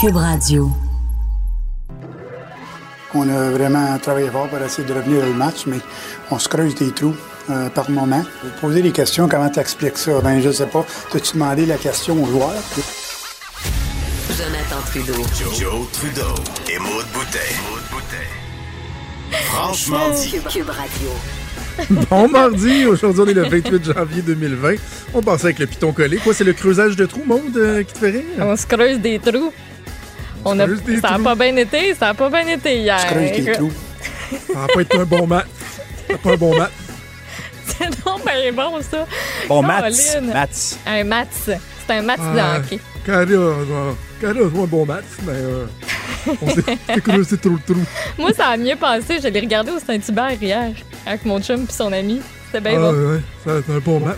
Cube Radio. On a vraiment travaillé fort pour essayer de revenir au match, mais on se creuse des trous euh, par moment. Vous posez des questions, comment tu expliques ça? Ben, je sais pas. T'as-tu demandé la question aux joueurs? Jonathan Trudeau. Joe, Trudeau et Maude Boutet. Franchement dit. Cube, Cube Radio. Bon mardi, aujourd'hui on est le 28 janvier 2020. On passait avec le piton collé. Quoi, c'est le creusage de trous, monde, euh, qui te fait rire? On se creuse des trous. On a, ça n'a pas bien été, ça n'a pas bien été hier. Des trous. Ça n'a pas été un bon match. Ça n'a pas un bon match. C'est non, ben bon ça. Bon. Mats. Un match. C'est un match Ah, de hockey. Carré, euh, Carré a joué un bon match, mais euh, on s'est creusé trop le trou. Moi, ça a mieux passé. Je l'ai regardé au Saint-Hubert hier avec mon chum puis son ami. C'était bien Ah, bon. ouais, ça a été un bon match.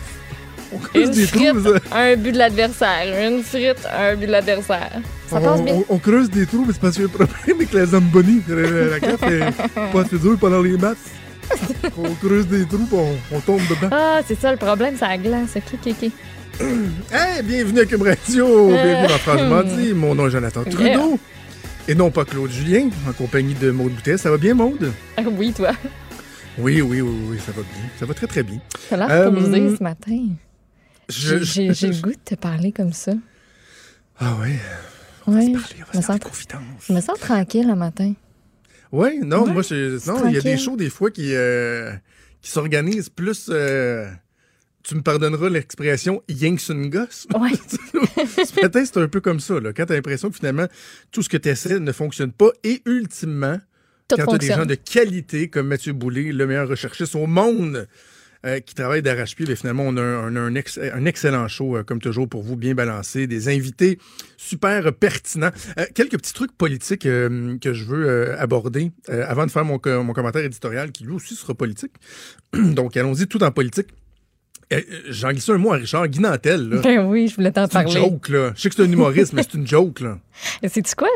On creuse Une des frite, trous, ça. un but de l'adversaire. Une frite, un but de l'adversaire. Ça passe on, bien. on- on creuse des trous, mais c'est parce qu'il y a un problème avec la Zamboni. La, la carte est pas assez dure pendant les matchs. On creuse des trous, puis on, on tombe dedans. Ah, c'est ça le problème, c'est la glace. Ok, ok, ok. Hey, bienvenue à Cube Radio. Bienvenue dans Franchement dit. Mon nom est Jonathan Trudeau. Et non pas Claude Julien, en compagnie de Maude Boutet. Ça va bien, Maude? Ah Oui, toi. Oui, oui, oui, oui, ça va bien. Ça va très, très bien. T'as l'air Euh, ce matin. Je- J'ai le goût de te parler comme ça. Ah oui, Ouais, on va je se me faire des sens, je me sens tranquille le matin. Oui, non, Ouais, moi, je- il y a des shows des fois qui, euh, qui s'organisent plus. euh, tu me pardonneras l'expression Yanks une gosse. Ouais. ce matin, c'est un peu comme ça. Là, quand tu as l'impression que finalement, tout ce que tu essaies ne fonctionne pas et ultimement, Tout quand tu as des gens de qualité comme Mathieu Boulay, le meilleur recherchiste au monde, euh, qui travaille d'arrache-pied, ben, finalement, on a un, on a un ex- un excellent show, euh, comme toujours, pour vous, bien balancé, des invités super pertinents. Euh, quelques petits trucs politiques que je veux aborder avant de faire mon, co- mon commentaire éditorial, qui lui aussi sera politique. Donc, allons-y tout en politique. J'en glisse un mot à Richard Guy Nantel, là. Ben oui, je voulais t'en C'est une parler. joke, là. Je sais que c'est un humoriste, mais c'est une joke, là. Et sais-tu quoi?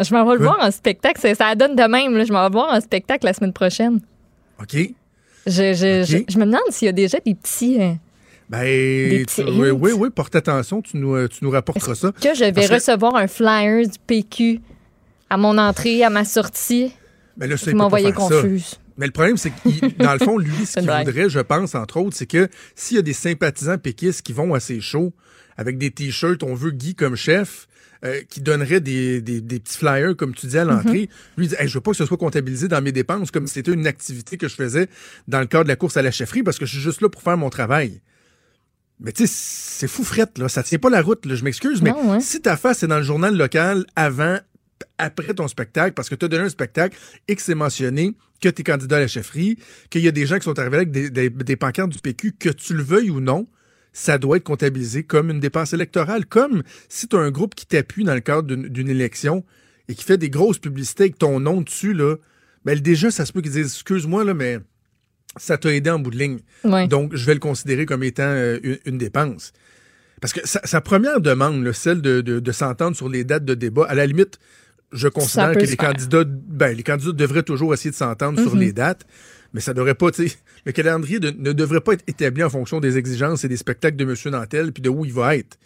Je m'en vais le voir en spectacle. Ça, ça donne de même. là. Je m'en vais le voir en spectacle la semaine prochaine. OK? Je, je, Ok. je, je me demande s'il y a déjà des petits. euh, Ben, petits tu- oui, oui, oui, porte attention, tu nous, euh, tu nous rapporteras ça. que je vais Parce que- recevoir un flyer du PQ à mon entrée, à ma sortie? Ben là, ça, Vous m'envoyez confuse. Mais le problème, c'est que, dans le fond, lui, ce qu'il voudrait, je pense, entre autres, c'est que s'il y a des sympathisants péquistes qui vont à ces shows avec des t-shirts, on veut Guy comme chef, euh, qui donnerait des, des- des petits flyers, comme tu dis, à l'entrée, lui, il dit Hey, Je veux pas que ce soit comptabilisé dans mes dépenses comme si c'était une activité que je faisais dans le cadre de la course à la chefferie parce que je suis juste là pour faire mon travail. Mais tu sais, c'est fou frette, là. Ça tient pas la route, là. Je m'excuse, mais si ta face est dans le journal local avant, après ton spectacle, parce que tu as donné un spectacle et que c'est mentionné que tu es candidat à la chefferie, qu'il y a des gens qui sont arrivés avec des, des- des pancartes du PQ, que tu le veuilles ou non, ça doit être comptabilisé comme une dépense électorale. Comme si tu as un groupe qui t'appuie dans le cadre d'une élection et qui fait des grosses publicités avec ton nom dessus, là, ben déjà, ça se peut qu'ils disent Excuse-moi, là, mais ça t'a aidé en bout de ligne. Ouais. Donc, je vais le considérer comme étant euh, une, une dépense. Parce que sa, sa première demande, là, celle de, de- de s'entendre sur les dates de débat, à la limite, je considère que les faire. candidats, ben, les candidats devraient toujours essayer de s'entendre sur Mhm. les dates, mais ça devrait pas, le calendrier de- ne devrait pas être établi en fonction des exigences et des spectacles de M. Nantel puis de où il va être.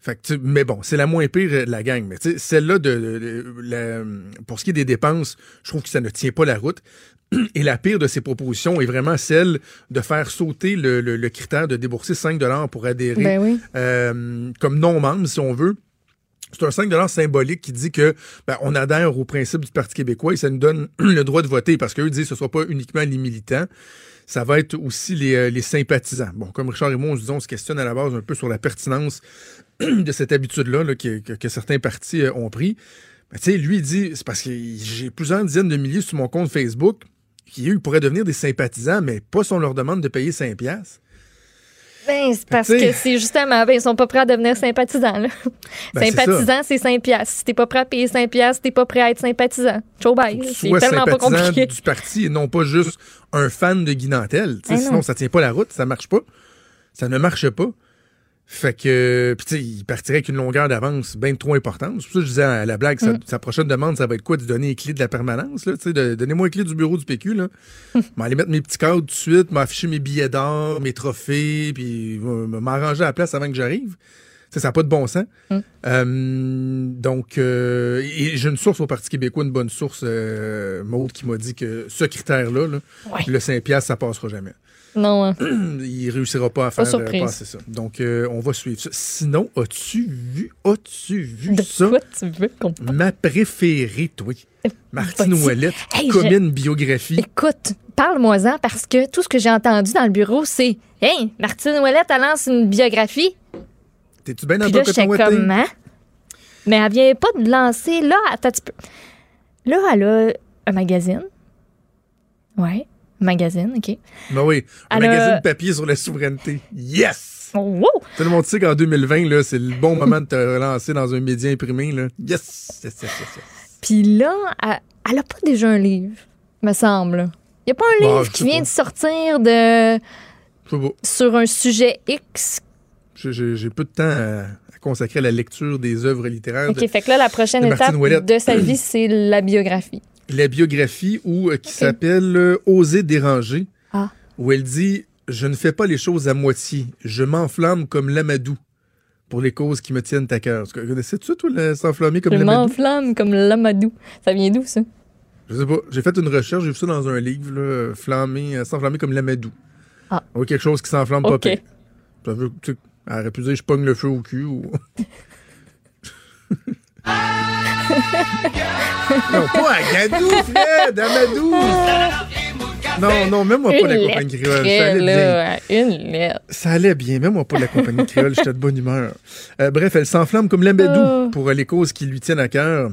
Fait que, mais bon, c'est la moins pire euh, de la gang. Mais celle-là, de, de- de- la- pour ce qui est des dépenses, je trouve que ça ne tient pas la route. Et la pire de ces propositions est vraiment celle de faire sauter le, le- le critère de débourser 5 pour adhérer Ben oui. euh, comme non-membre, si on veut. C'est un 5 symbolique qui dit que ben, on adhère au principe du Parti québécois et ça nous donne le droit de voter parce qu'eux disent que ce ne soit pas uniquement les militants, ça va être aussi les, euh, sympathisants. Bon, comme Richard et moi, on, se dit, on se questionne à la base un peu sur la pertinence de cette habitude-là là, que, certains partis euh, ont pris. Ben, lui, il dit, c'est parce que j'ai plusieurs dizaines de milliers sur mon compte Facebook qui, eux, pourraient devenir des sympathisants, mais pas si on leur demande de payer 5 piastres. Ben, c'est parce que c'est justement, ben, ils sont pas prêts à devenir sympathisants. Là. Ben, c'est sympathisant, c'est 5 piastres. Si t'es pas prêt à payer 5 piastres, t'es pas prêt à être sympathisant. Ciao, bye. C'est tellement pas compliqué. du parti et non pas juste un fan de Guy Nantel. Non. sinon, ça tient pas la route, ça marche pas. Ça ne marche pas. Fait que, puis tu sais, il partirait avec une longueur d'avance bien trop importante. C'est pour ça que je disais à la blague, sa, Mm. sa prochaine demande, ça va être quoi? De donner les clés de la permanence, là, tu sais, de- donnez-moi les clés du bureau du PQ, là. m'aller mettre mes petits cadres tout de suite, m'afficher mes billets d'or, mes trophées, puis euh, m'arranger à la place avant que j'arrive. Ça n'a pas de bon sens. Mm. Euh, donc, euh, et j'ai une source au Parti québécois, une bonne source, euh, Maud, qui m'a dit que ce critère-là, là, Ouais. le 5 piastres, ça passera jamais. Non, hein. Il réussira pas à Pas faire euh, surprise. passer ça. Donc, euh, on va suivre ça. Sinon, as-tu vu, as-tu vu de ça? quoi tu veux qu'on Ma préférée, toi. Martine. Ouellette, Hey, comme je- une biographie. Écoute, parle-moi-en parce que tout ce que j'ai entendu dans le bureau, c'est Hey, Martine Ouellette, elle lance une biographie. T'es-tu bien dans Puis là, j'étais coton ouaté? comme, hein? Mais elle vient pas de lancer. Là, attends un petit peu. Là, elle a un magazine. Ouais, magazine, OK. Ben oui, un magazine papier sur la souveraineté. Yes! Oh, wow! Tout le monde sait qu'en 2020, là, c'est le bon moment de te relancer dans un média imprimé. Là. Yes! Yes, yes, yes, yes. Puis là, elle, elle a pas déjà un livre, me semble. Il y a pas un Bah, livre qui vient pas. de sortir de sur un sujet X? J'ai- peu de temps à, à consacrer à la lecture des œuvres littéraires. OK, de- fait que là, la prochaine étape de sa vie, c'est la biographie. La biographie où, euh, qui s'appelle euh, Oser déranger, Ah. où elle dit Je ne fais pas les choses à moitié. Je m'enflamme comme l'amadou pour les causes qui me tiennent à cœur. Connaissais-tu ça, toi, s'enflammer comme Je l'amadou? m'enflamme comme l'amadou. Ça vient d'où, ça? Je sais pas. J'ai fait une recherche, j'ai vu ça dans un livre, là, flammer, euh, s'enflammer comme l'amadou. Ah. Ou quelque chose qui s'enflamme pas pire. Elle aurait pu dire je pogne le feu au cul ou. non, pas à Gadou, Fred, Amadou! Non, non, même moi pas la compagnie créole. Ça allait bien. une lettre. Ça allait bien, même moi pas la compagnie créole, j'étais de bonne humeur. Euh, bref, elle s'enflamme comme l'amadou Oh. pour euh, les causes qui lui tiennent à cœur.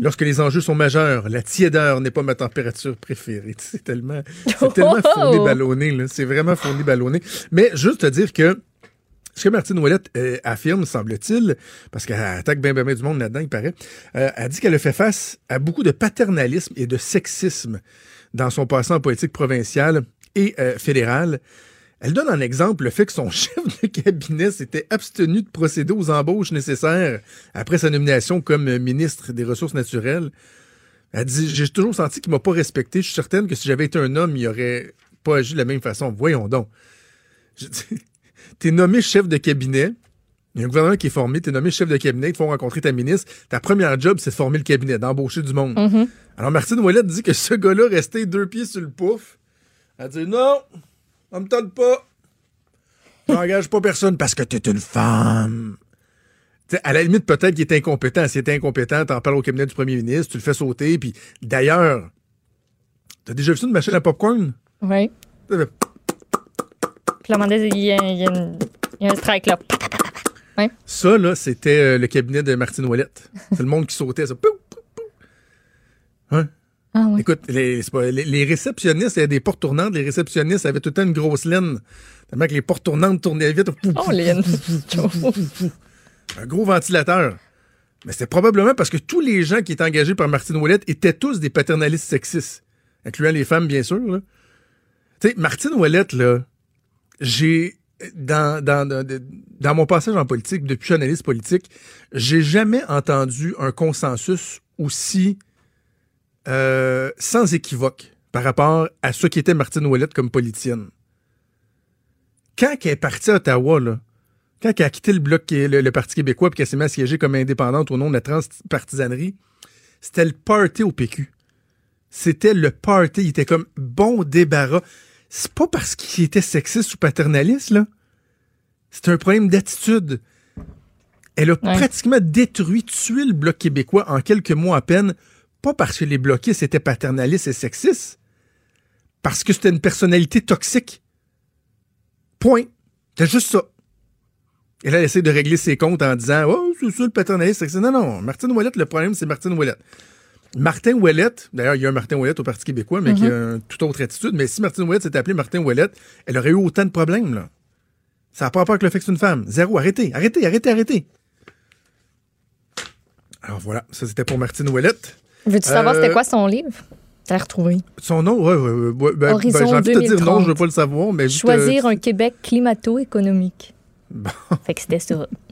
Lorsque les enjeux sont majeurs, la tiédeur n'est pas ma température préférée. C'est tellement, c'est tellement fourni ballonné, là. C'est vraiment fourni ballonné. Mais juste te dire que ce que Martine Ouellette euh, affirme, semble-t-il, parce qu'elle attaque bien, bien, bien du monde là-dedans, il paraît, euh, elle dit qu'elle a fait face à beaucoup de paternalisme et de sexisme dans son passé en politique provinciale et euh, fédérale. Elle donne en exemple le fait que son chef de cabinet s'était abstenu de procéder aux embauches nécessaires après sa nomination comme ministre des Ressources naturelles. Elle dit J'ai toujours senti qu'il m'a pas respecté. Je suis certaine que si j'avais été un homme, il aurait pas agi de la même façon. Voyons donc. T'es nommé chef de cabinet. Il y a un gouvernement qui est formé. T'es nommé chef de cabinet. Ils font rencontrer ta ministre. Ta première job, c'est de former le cabinet, d'embaucher du monde. Mhm. Alors, Martine Ouellette dit que ce gars-là restait deux pieds sur le pouf. Elle dit Non, on me tente pas. J'engage pas personne parce que t'es une femme. T'sais, à la limite, peut-être qu'il est incompétent. S'il est incompétent, t'en parles au cabinet du premier ministre, tu le fais sauter. Puis d'ailleurs, t'as déjà vu ça, une machine à popcorn? Oui. Puis là, il y a, il y a une- il y a un strike là. Ça, là, c'était euh, le cabinet de Martine Ouellette. C'est le monde qui sautait, ça. Pou, pou, pou. Hein? Ah oui. Écoute, les, pas- les- les réceptionnistes, il y a des portes tournantes. Les réceptionnistes avaient tout le temps une grosse laine. Tellement que les portes tournantes tournaient vite. Oh, un gros ventilateur. Mais c'est probablement parce que tous les gens qui étaient engagés par Martine Ouellette étaient tous des paternalistes sexistes, incluant les femmes, bien sûr. Tu sais, Martine Ouellette, là, j'ai. Dans, dans, dans, mon passage en politique, depuis que je suis analyste politique, j'ai jamais entendu un consensus aussi euh, sans équivoque par rapport à ce qu'était Martine Ouellette comme politicienne. Quand elle est partie à Ottawa, quand elle a quitté le bloc, le Parti québécois, puis qu'elle s'est mise à siéger comme indépendante au nom de la transpartisanerie, c'était le party au PQ. C'était le party. Il était comme bon débarras. C'est pas parce qu'il était sexiste ou paternaliste, là. C'est un problème d'attitude. Elle a Ouais. pratiquement détruit, tué le Bloc québécois en quelques mois à peine, pas parce que les bloquistes étaient paternalistes et sexistes, parce que c'était une personnalité toxique. Point. C'est juste ça. Et là, elle essaie de régler ses comptes en disant Oh, c'est ça le paternalisme sexiste. Non, non. Martine Ouellette, le problème, c'est Martine Ouellette. Martin Ouellette, d'ailleurs, il y a un Martin Ouellette au Parti québécois, mais qui a une toute autre attitude. Mais si Martine Ouellette s'était appelée Martin Ouellette, elle aurait eu autant de problèmes, là. Ça n'a pas rapport avec le fait que c'est une femme. Zéro. Arrêtez, arrêtez, arrêtez, arrêtez. Alors voilà, ça c'était pour Martine Ouellette. Veux-tu savoir Euh, c'était quoi son livre? Tu l'as retrouvé. Son nom, ouais, ben, Horizon ben, j'ai envie de te dire non, 2030. je veux pas le savoir, mais juste, Choisir euh, un Québec climato-économique. Bon. Fait que c'était ça.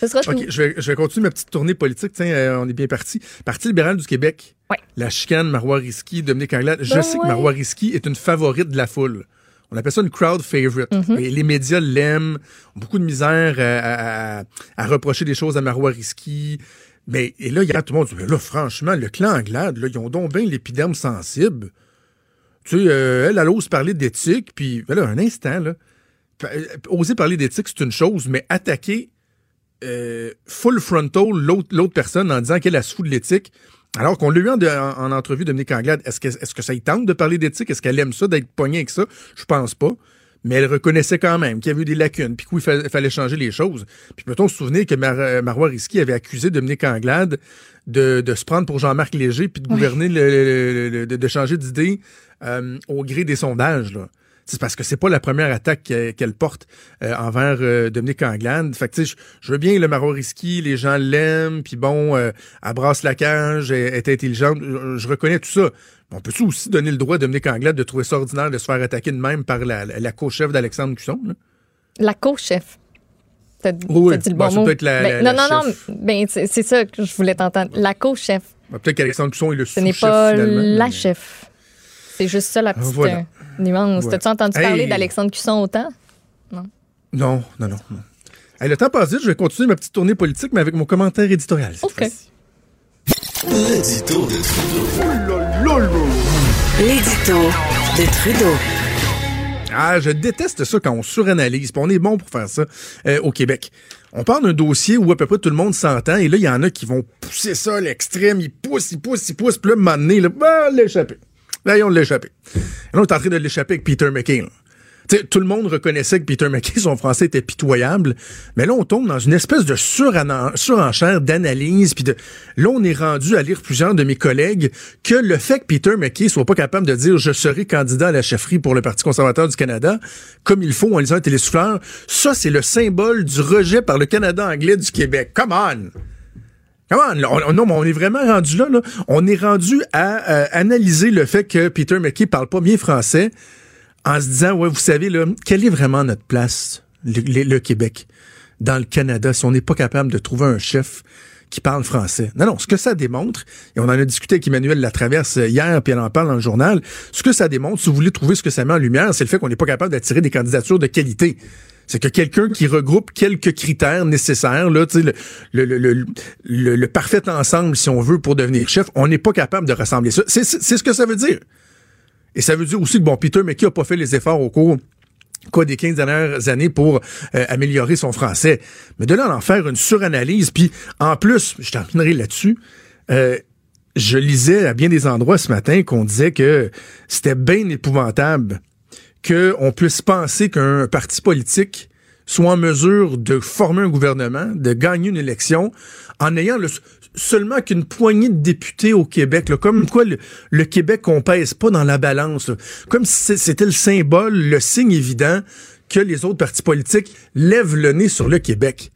Ce sera je vais, je vais continuer ma petite tournée politique. Tiens, euh, on est bien parti. Parti libéral du Québec. Ouais. La chicane, Marois Risky, Dominique Anglade. Je Ben sais que. Marois Risky est une favorite de la foule. On appelle ça une crowd favorite. Et les médias l'aiment, ont beaucoup de misère à, à- à- à reprocher des choses à Marois Risky. Mais, et là, il y a tout le monde dit, Mais là, franchement, le clan Anglade, là, ils ont donc bien l'épiderme sensible. Tu sais, euh, elle, elle ose parler d'éthique, puis, ben là, un instant, là. Euh, Oser parler d'éthique, c'est une chose, mais attaquer euh, full frontal l'autre personne en disant qu'elle a se fout de l'éthique, alors qu'on l'a eu en, en- en entrevue, Dominique Anglade, est-ce que, est-ce que ça y tente de parler d'éthique? Est-ce qu'elle aime ça, d'être pognée avec ça? Je pense pas. Mais elle reconnaissait quand même qu'il y avait eu des lacunes, puis qu'il fa- fallait changer les choses. Puis peut-on se souvenir que Mar euh, Marois Risky avait accusé Dominique Anglade de, de se prendre pour Jean-Marc Léger, puis de gouverner, le, le- le- de, de changer d'idée euh, au gré des sondages. Là? C'est parce que c'est pas la première attaque qu'elle porte euh, envers euh, Dominique Anglade. Fait que, je- je veux bien le Marois Risky, les gens l'aiment, puis bon, euh, elle brasse la cage, elle est intelligente, je, je reconnais tout ça. On peut aussi donner le droit à Dominique Anglade de trouver ça ordinaire de se faire attaquer de même par la, co-chef d'Alexandre Cusson? là? La co-chef. T'as Oui, t'as dit le bon, mot. la- Ben, la- non, non, non. Ben, c'est ça que je voulais t'entendre. La co-chef. Ben, Peut-être qu'Alexandre Cusson est le Ce n'est sous-chef pas finalement. la mais- chef. C'est juste ça la petite Voilà. euh, nuance. Voilà. T'as-tu entendu Hey. parler d'Alexandre Cusson autant? Non, non, non. non. Hey, le temps passe vite, je vais continuer ma petite tournée politique, mais avec mon commentaire éditorial. cette OK. L'édito de Trudeau. L'édito de Trudeau. Ah, je déteste ça quand on suranalyse. on est bon pour faire ça euh, au Québec. On parle d'un dossier où à peu près tout le monde s'entend, et là, il y en a qui vont pousser ça à l'extrême. Ils poussent, ils poussent, ils poussent, puis là, à un moment donné, là, bah, l'échapper. Là, ils ont. Et là, on est en train de l'échapper avec Peter McKay. tout le monde reconnaissait que Peter McKay, son français était pitoyable, mais là, on tombe dans une espèce de surenchère d'analyse, puis de... Là, on est rendu à lire plusieurs de mes collègues que le fait que Peter McKay soit pas capable de dire « je serai candidat à la chefferie pour le Parti conservateur du Canada », comme il faut en lisant un télésouffleur, ça, c'est le symbole du rejet par le Canada anglais du Québec. Come on! Non, mais on est vraiment rendu là, là. On est rendu à euh, analyser le fait que Peter McKay parle pas bien français en se disant, ouais, vous savez, là, quelle est vraiment notre place, le, le- le Québec, dans le Canada, si on n'est pas capable de trouver un chef qui parle français? Non, non, ce que ça démontre, et on en a discuté avec Emmanuel Latraverse hier, puis elle en parle dans le journal, ce que ça démontre, si vous voulez trouver ce que ça met en lumière, c'est le fait qu'on n'est pas capable d'attirer des candidatures de qualité. C'est que quelqu'un qui regroupe quelques critères nécessaires, là, le, le, parfait ensemble, si on veut, pour devenir chef, on n'est pas capable de rassembler ça. C'est ce que ça veut dire. Et ça veut dire aussi que, bon, Peter McKay a pas fait les efforts au cours des 15 dernières années pour euh, améliorer son français? Mais de là en faire une suranalyse, puis en plus, je terminerai là-dessus, euh, je lisais à bien des endroits ce matin qu'on disait que c'était bien épouvantable qu'on puisse penser qu'un parti politique soit en mesure de former un gouvernement, de gagner une élection, en ayant le- seulement qu'une poignée de députés au Québec, comme quoi le, Québec qu'on pèse pas dans la balance, comme si c'était le symbole, le signe évident que les autres partis politiques lèvent le nez sur le Québec.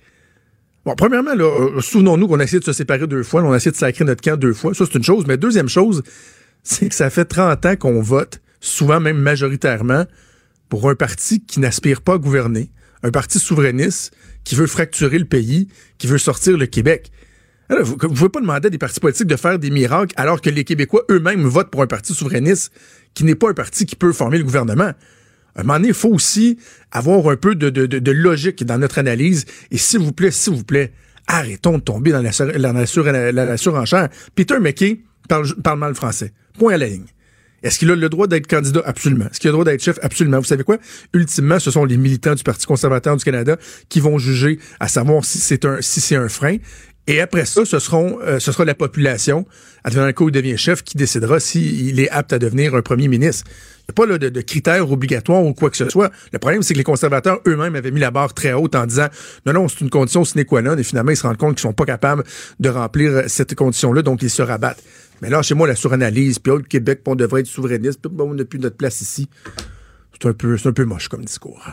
Bon, premièrement, là, euh, souvenons-nous qu'on a essayé de se séparer deux fois, on a essayé de sacrer notre camp deux fois, ça c'est une chose, mais deuxième chose, c'est que ça fait 30 ans qu'on vote, souvent même majoritairement, pour un parti qui n'aspire pas à gouverner, un parti souverainiste qui veut fracturer le pays, qui veut sortir le Québec. Vous ne pouvez pas demander à des partis politiques de faire des miracles alors que les Québécois eux-mêmes votent pour un parti souverainiste qui n'est pas un parti qui peut former le gouvernement. À un moment donné, il faut aussi avoir un peu de, logique dans notre analyse. Et s'il vous plaît, s'il vous plaît, arrêtons de tomber dans la sur- la- la surenchère. Peter McKay parle, parle mal français. Point à la ligne. Est-ce qu'il a le droit d'être candidat? Absolument. Est-ce qu'il a le droit d'être chef? Absolument. Vous savez quoi? Ultimement, ce sont les militants du Parti conservateur du Canada qui vont juger à savoir si c'est un, si c'est frein. Et après ça, ce seront, euh, sera la population, advenant le cas où il devient chef, qui décidera s'il est apte à devenir un premier ministre. Il n'y a pas là, de, de critères obligatoires ou quoi que ce soit. Le problème, c'est que les conservateurs eux-mêmes avaient mis la barre très haute en disant non, non, c'est une condition sine qua non, et finalement, ils se rendent compte qu'ils sont pas capables de remplir euh, cette condition-là, donc ils se rabattent. Mais là, chez moi, la suranalyse, puis autre Québec, on devrait être souverainiste, puis on n'a plus notre place ici. C'est un, peu, un peu moche comme discours.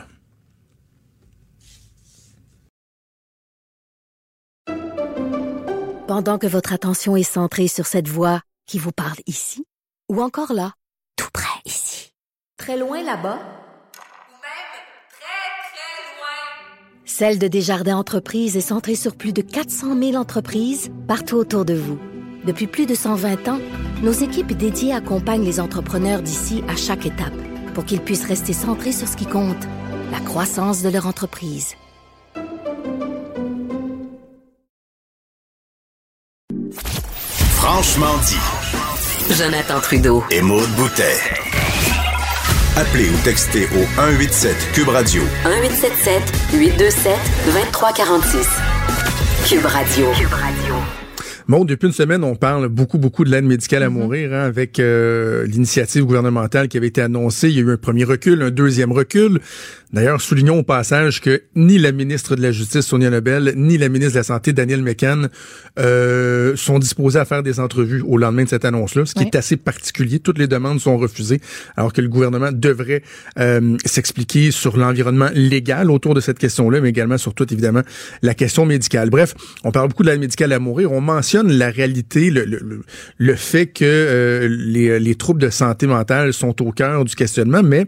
Pendant que votre attention est centrée sur cette voix qui vous parle ici, ou encore là, tout près ici, très loin là-bas, ou même très très loin, Celle de Desjardins Entreprises est centrée sur plus de 400 000 entreprises partout autour de vous. Depuis plus de 120 ans, nos équipes dédiées accompagnent les entrepreneurs d'ici à chaque étape pour qu'ils puissent rester centrés sur ce qui compte, la croissance de leur entreprise. Franchement dit. Jonathan Trudeau. Et Maude Boutet. Appelez ou textez au 187 Cube Radio 1877 827 2346. Cube Radio. Cube Radio. Bon, depuis une semaine, on parle beaucoup, beaucoup de l'aide médicale à mourir hein, avec euh, l'initiative gouvernementale qui avait été annoncée. Il y a eu un premier recul, un deuxième recul. D'ailleurs, soulignons au passage que ni la ministre de la Justice, Sonia Lebel, ni la ministre de la Santé, Daniel McCann, euh, sont disposés à faire des entrevues au lendemain de cette annonce-là, ce qui Oui. est assez particulier. Toutes les demandes sont refusées, alors que le gouvernement devrait euh, s'expliquer sur l'environnement légal autour de cette question-là, mais également sur toute, évidemment, la question médicale. Bref, on parle beaucoup de l'aide médicale à mourir. On mentionne la réalité, le, fait que euh, les, les troubles de santé mentale sont au cœur du questionnement, mais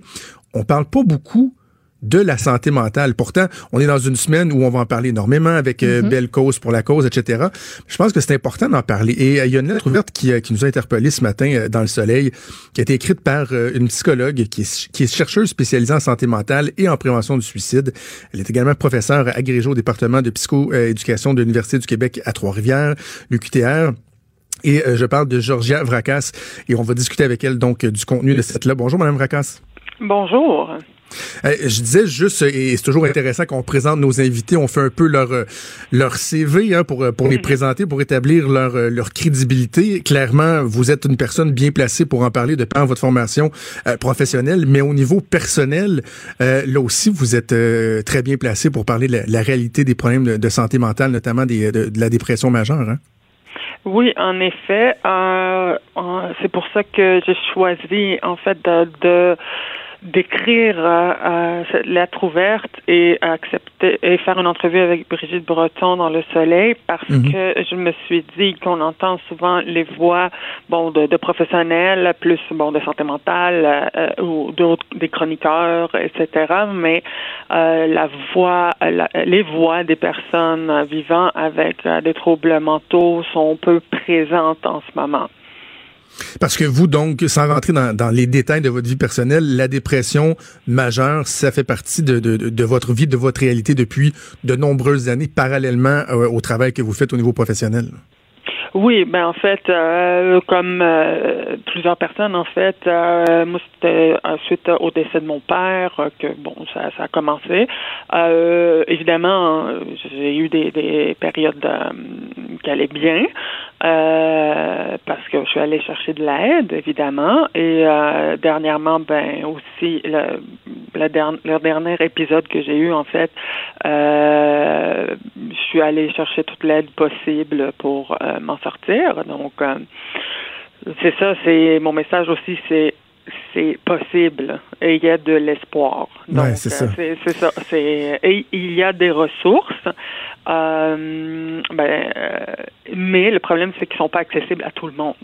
on parle pas beaucoup de la santé mentale. Pourtant, on est dans une semaine où on va en parler énormément avec euh, Belle Cause pour la cause, etc. Je pense que c'est important d'en parler. Et euh, il y a une lettre ouverte qui, euh, qui nous a interpellés ce matin dans Le Soleil, qui a été écrite par une psychologue qui est, qui est chercheuse spécialisée en santé mentale et en prévention du suicide. Elle est également professeure agrégée au département de psychoéducation de l'Université du Québec à Trois-Rivières, l'UQTR. Et je parle de Georgia Vracas et on va discuter avec elle donc du contenu de cette là. Bonjour Madame Vracas. Bonjour. Euh, je disais juste, et c'est toujours intéressant qu'on présente nos invités, on fait un peu leur euh, leur CV hein, pour euh, pour les présenter, pour établir leur euh, leur crédibilité. Clairement, vous êtes une personne bien placée pour en parler de par votre formation euh, professionnelle, mais au niveau personnel, euh, là aussi, vous êtes très bien placé pour parler de la, la réalité des problèmes de, de santé mentale, notamment des, de, de la dépression majeure. Hein? Oui, en effet. euh, c'est pour ça que j'ai choisi, en fait, de, de- d'écrire euh, euh, cette lettre ouverte et accepter et faire une entrevue avec Brigitte Breton dans Le Soleil parce Mhm. que je me suis dit qu'on entend souvent les voix bon de, de professionnels plus bon de santé mentale euh, ou d'autres des chroniqueurs etc mais euh, la voix la- les voix des personnes vivant avec euh, des troubles mentaux sont peu présentes en ce moment Parce que vous, donc, sans rentrer dans, les détails de votre vie personnelle, la dépression majeure, ça fait partie de, votre vie, de votre réalité depuis de nombreuses années, parallèlement euh, au travail que vous faites au niveau professionnel. Oui, ben en fait, euh, comme euh, plusieurs personnes, en fait, euh, moi c'était euh, suite au décès de mon père euh, que bon, ça, a commencé. Euh, évidemment, euh, j'ai eu des, des périodes euh, qui allaient bien euh, parce que je suis allée chercher de l'aide, évidemment. Et euh, dernièrement, ben aussi le, le, dernier, épisode que j'ai eu, en fait, euh, je suis allée chercher toute l'aide possible pour euh, m'en sortir. Donc, euh, c'est ça, c'est mon message aussi, c'est c'est possible et il y a de l'espoir. Donc, Ouais, c'est ça. euh, c'est c'est ça. C'est et il y a des ressources. Euh, ben, euh, mais le problème, c'est qu'ils sont pas accessibles à tout le monde.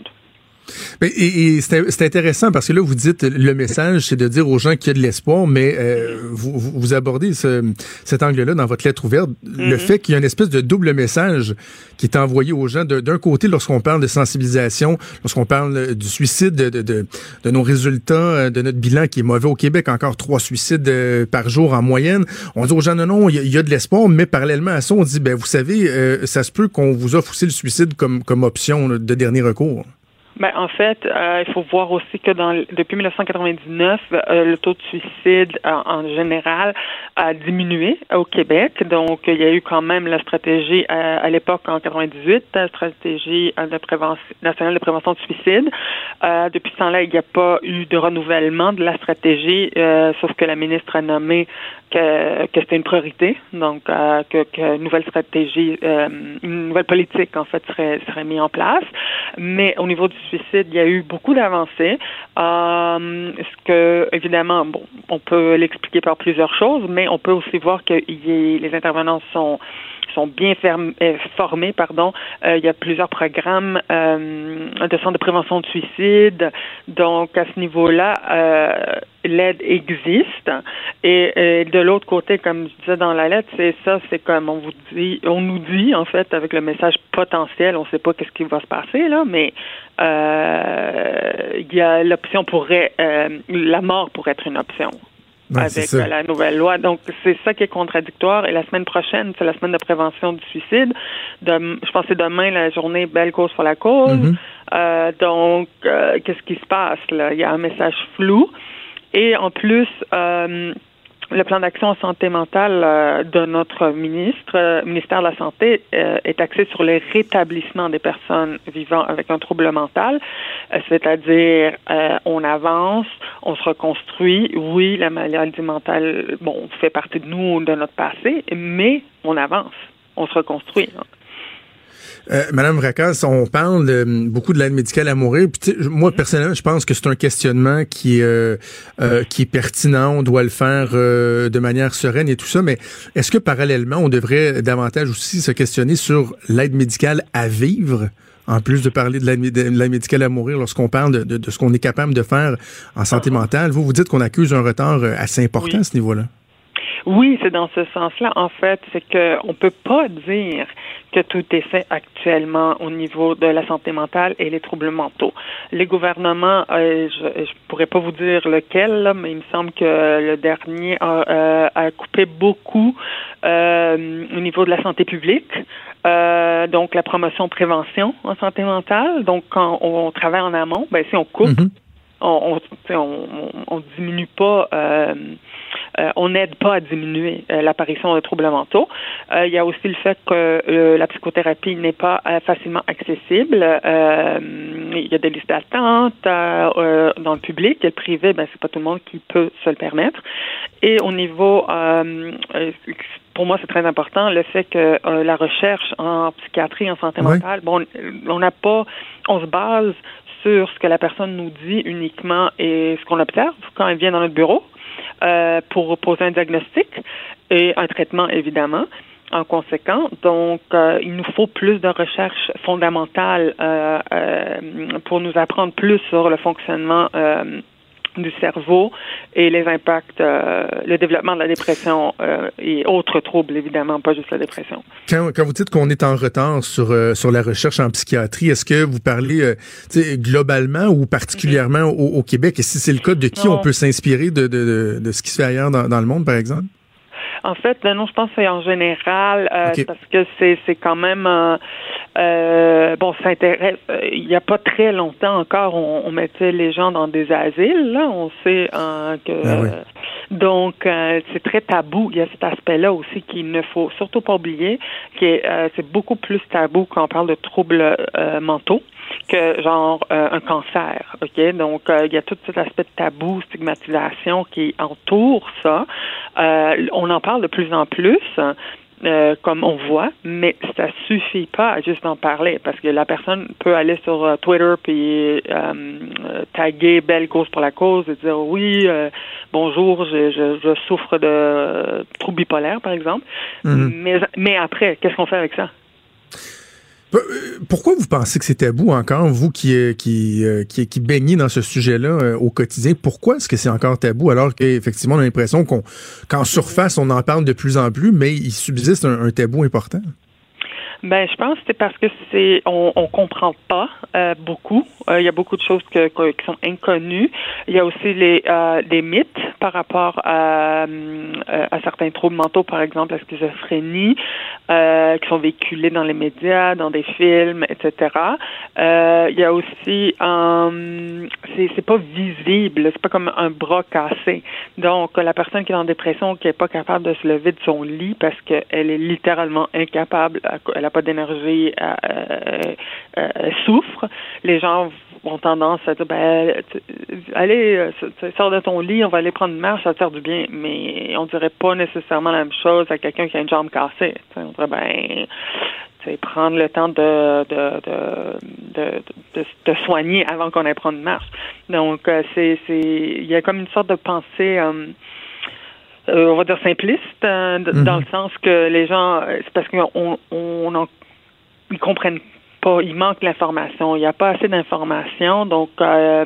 Et, et c'est intéressant parce que là, vous dites le message, c'est de dire aux gens qu'il y a de l'espoir, mais euh, vous, vous abordez ce, cet angle-là dans votre lettre ouverte, le fait qu'il y a une espèce de double message qui est envoyé aux gens. D'un côté, lorsqu'on parle de sensibilisation, lorsqu'on parle euh, du suicide, de, de, de, nos résultats, euh, de notre bilan qui est mauvais au Québec, encore trois suicides euh, par jour en moyenne, on dit aux gens non, non, il y, a- il y a de l'espoir, mais parallèlement à ça, on dit, ben vous savez, euh, ça se peut qu'on vous offre aussi le suicide comme, comme option là, de dernier recours. Ben, en fait, euh, il faut voir aussi que dans, depuis 1999, euh, le taux de suicide euh, en général a diminué au Québec. Donc, il y a eu quand même la stratégie euh, à l'époque en 98, la stratégie euh, de prévention, nationale de prévention du suicide. Euh, depuis ce temps-là, il n'y a pas eu de renouvellement de la stratégie, sauf que la ministre a nommé que, que c'était une priorité, donc que, que nouvelle stratégie, une nouvelle politique en fait serait, serait mise en place. Mais au niveau du suicide, il y a eu beaucoup d'avancées. Euh, ce que évidemment, bon, on peut l'expliquer par plusieurs choses, mais on peut aussi voir que les intervenants sont sont bien euh, formés, pardon. Euh, il y a plusieurs programmes euh, de centres de prévention de suicide. Donc, à ce niveau-là, l'aide existe. Et, de l'autre côté, comme je disais dans la lettre, c'est ça, c'est comme on vous dit, on nous dit, en fait, avec le message potentiel, on ne sait pas qu'est-ce qui va se passer, là, mais il y a l'option pourrait, la mort pourrait être une option Avec euh, la nouvelle loi. Donc, c'est ça qui est contradictoire. Et la semaine prochaine, c'est la semaine de prévention du suicide. De, je pense que demain la journée Belle cause pour la cause. Mhm. Euh, donc, euh, qu'est-ce qui se passe là? Il y a un message flou. Et en plus, euh, le plan d'action santé mentale euh, de notre ministre, euh, ministère de la Santé, euh, est axé sur le rétablissement des personnes vivant avec un trouble mental, c'est-à-dire on avance, on se reconstruit. Oui, la maladie mentale, bon, fait partie de nous, de notre passé, mais on avance, on se reconstruit. Euh, Madame Vracas, on parle euh, beaucoup de l'aide médicale à mourir. Puis, moi, personnellement, je pense que c'est un questionnement qui, euh, euh, qui est pertinent. On doit le faire euh, de manière sereine et tout ça. Mais est-ce que parallèlement, on devrait davantage aussi se questionner sur l'aide médicale à vivre? En plus de parler de l'aide mé- de l'aide médicale à mourir, lorsqu'on parle de, de- de ce qu'on est capable de faire en santé mentale, vous vous dites qu'on accuse un retard assez important Oui. à ce niveau-là. Oui, c'est dans ce sens-là. En fait, c'est que on peut pas dire que tout est fait actuellement au niveau de la santé mentale et les troubles mentaux. Les gouvernements, euh, je, je pourrais pas vous dire lequel, là, mais il me semble que le dernier a, euh, a coupé beaucoup euh, au niveau de la santé publique. Donc la promotion prévention en santé mentale. Donc quand on, travaille en amont, ben si on coupe, Mhm. on, on, on, on, on diminue pas, on n'aide pas à diminuer euh, l'apparition de troubles mentaux. Euh, il y a aussi le fait que euh, la psychothérapie n'est pas euh, facilement accessible. Euh, il y a des listes d'attente euh, euh, dans le public et le privé, ben c'est pas tout le monde qui peut se le permettre. Et au niveau euh, euh, pour moi, c'est très important le fait que euh, la recherche en psychiatrie, en santé Oui. mentale, bon, on n'a pas, on se base sur ce que la personne nous dit uniquement et ce qu'on observe quand elle vient dans notre bureau euh, pour poser un diagnostic et un traitement, évidemment. En conséquent, donc, euh, il nous faut plus de recherche fondamentale euh, euh, pour nous apprendre plus sur le fonctionnement euh, du cerveau et les impacts, euh, le développement de la dépression euh, et autres troubles, évidemment, pas juste la dépression. Quand, quand vous dites qu'on est en retard sur, euh, sur la recherche en psychiatrie, est-ce que vous parlez euh, globalement ou particulièrement au, au Québec? Et si c'est le cas, de qui Non. on peut s'inspirer de, de, de, de ce qui se fait ailleurs dans, dans le monde, par exemple? En fait, euh, non, je pense que c'est en général euh, parce que c'est c'est quand même euh, euh, bon, ça intéresse. Il n'y a pas très longtemps encore, on, on mettait les gens dans des asiles. Là, on sait euh, que Ah oui. donc c'est très tabou. Il y a cet aspect-là aussi qu'il ne faut surtout pas oublier, qui est c'est beaucoup plus tabou quand on parle de troubles mentaux que genre euh, un cancer, ok? Donc euh, il y a tout cet aspect de tabou, stigmatisation qui entoure ça. Euh, on en parle de plus en plus. euh, comme on voit, mais ça suffit pas à juste en parler parce que la personne peut aller sur euh, Twitter puis euh, taguer belle cause pour la cause et dire oui bonjour je, je, je souffre de euh, trouble bipolaire par exemple Mhm. mais mais après qu'est-ce qu'on fait avec ça? Pourquoi vous pensez que c'est tabou encore, vous qui, euh, qui, euh, qui, qui baignez dans ce sujet-là euh, au quotidien? Pourquoi est-ce que c'est encore tabou alors qu'effectivement on a l'impression qu'on qu'en surface on en parle de plus en plus, mais il subsiste un tabou important? Ben, je pense que c'est parce que c'est on, comprend pas euh, beaucoup. Euh, Il y a beaucoup de choses qui sont inconnues. Il y a aussi les euh, des mythes par rapport à, euh, à certains troubles mentaux, par exemple la schizophrénie, qui sont véhiculés dans les médias, dans des films, etc. Il y a aussi c'est c'est pas visible, c'est pas comme un bras cassé. Donc la personne qui est en dépression, qui est pas capable de se lever de son lit parce qu'elle est littéralement incapable, elle n'a pas d'énergie, elle, elle- elle souffre. Les gens ont tendance à dire ben allez euh, sors de ton lit, on va aller prendre une marche, ça te faire du bien. Mais on dirait pas nécessairement la même chose à quelqu'un qui a une jambe cassée. On dirait ben sais, prendre le temps de de, de, de, de, soigner avant qu'on aille prendre une marche. Donc, euh, c'est, c'est, il y a comme une sorte de pensée, euh, euh, on va dire simpliste, euh, d- dans le sens que les gens, euh, c'est parce qu'on on en- ils comprennent pas, il manque l'information, il n'y a pas assez d'informations, donc euh,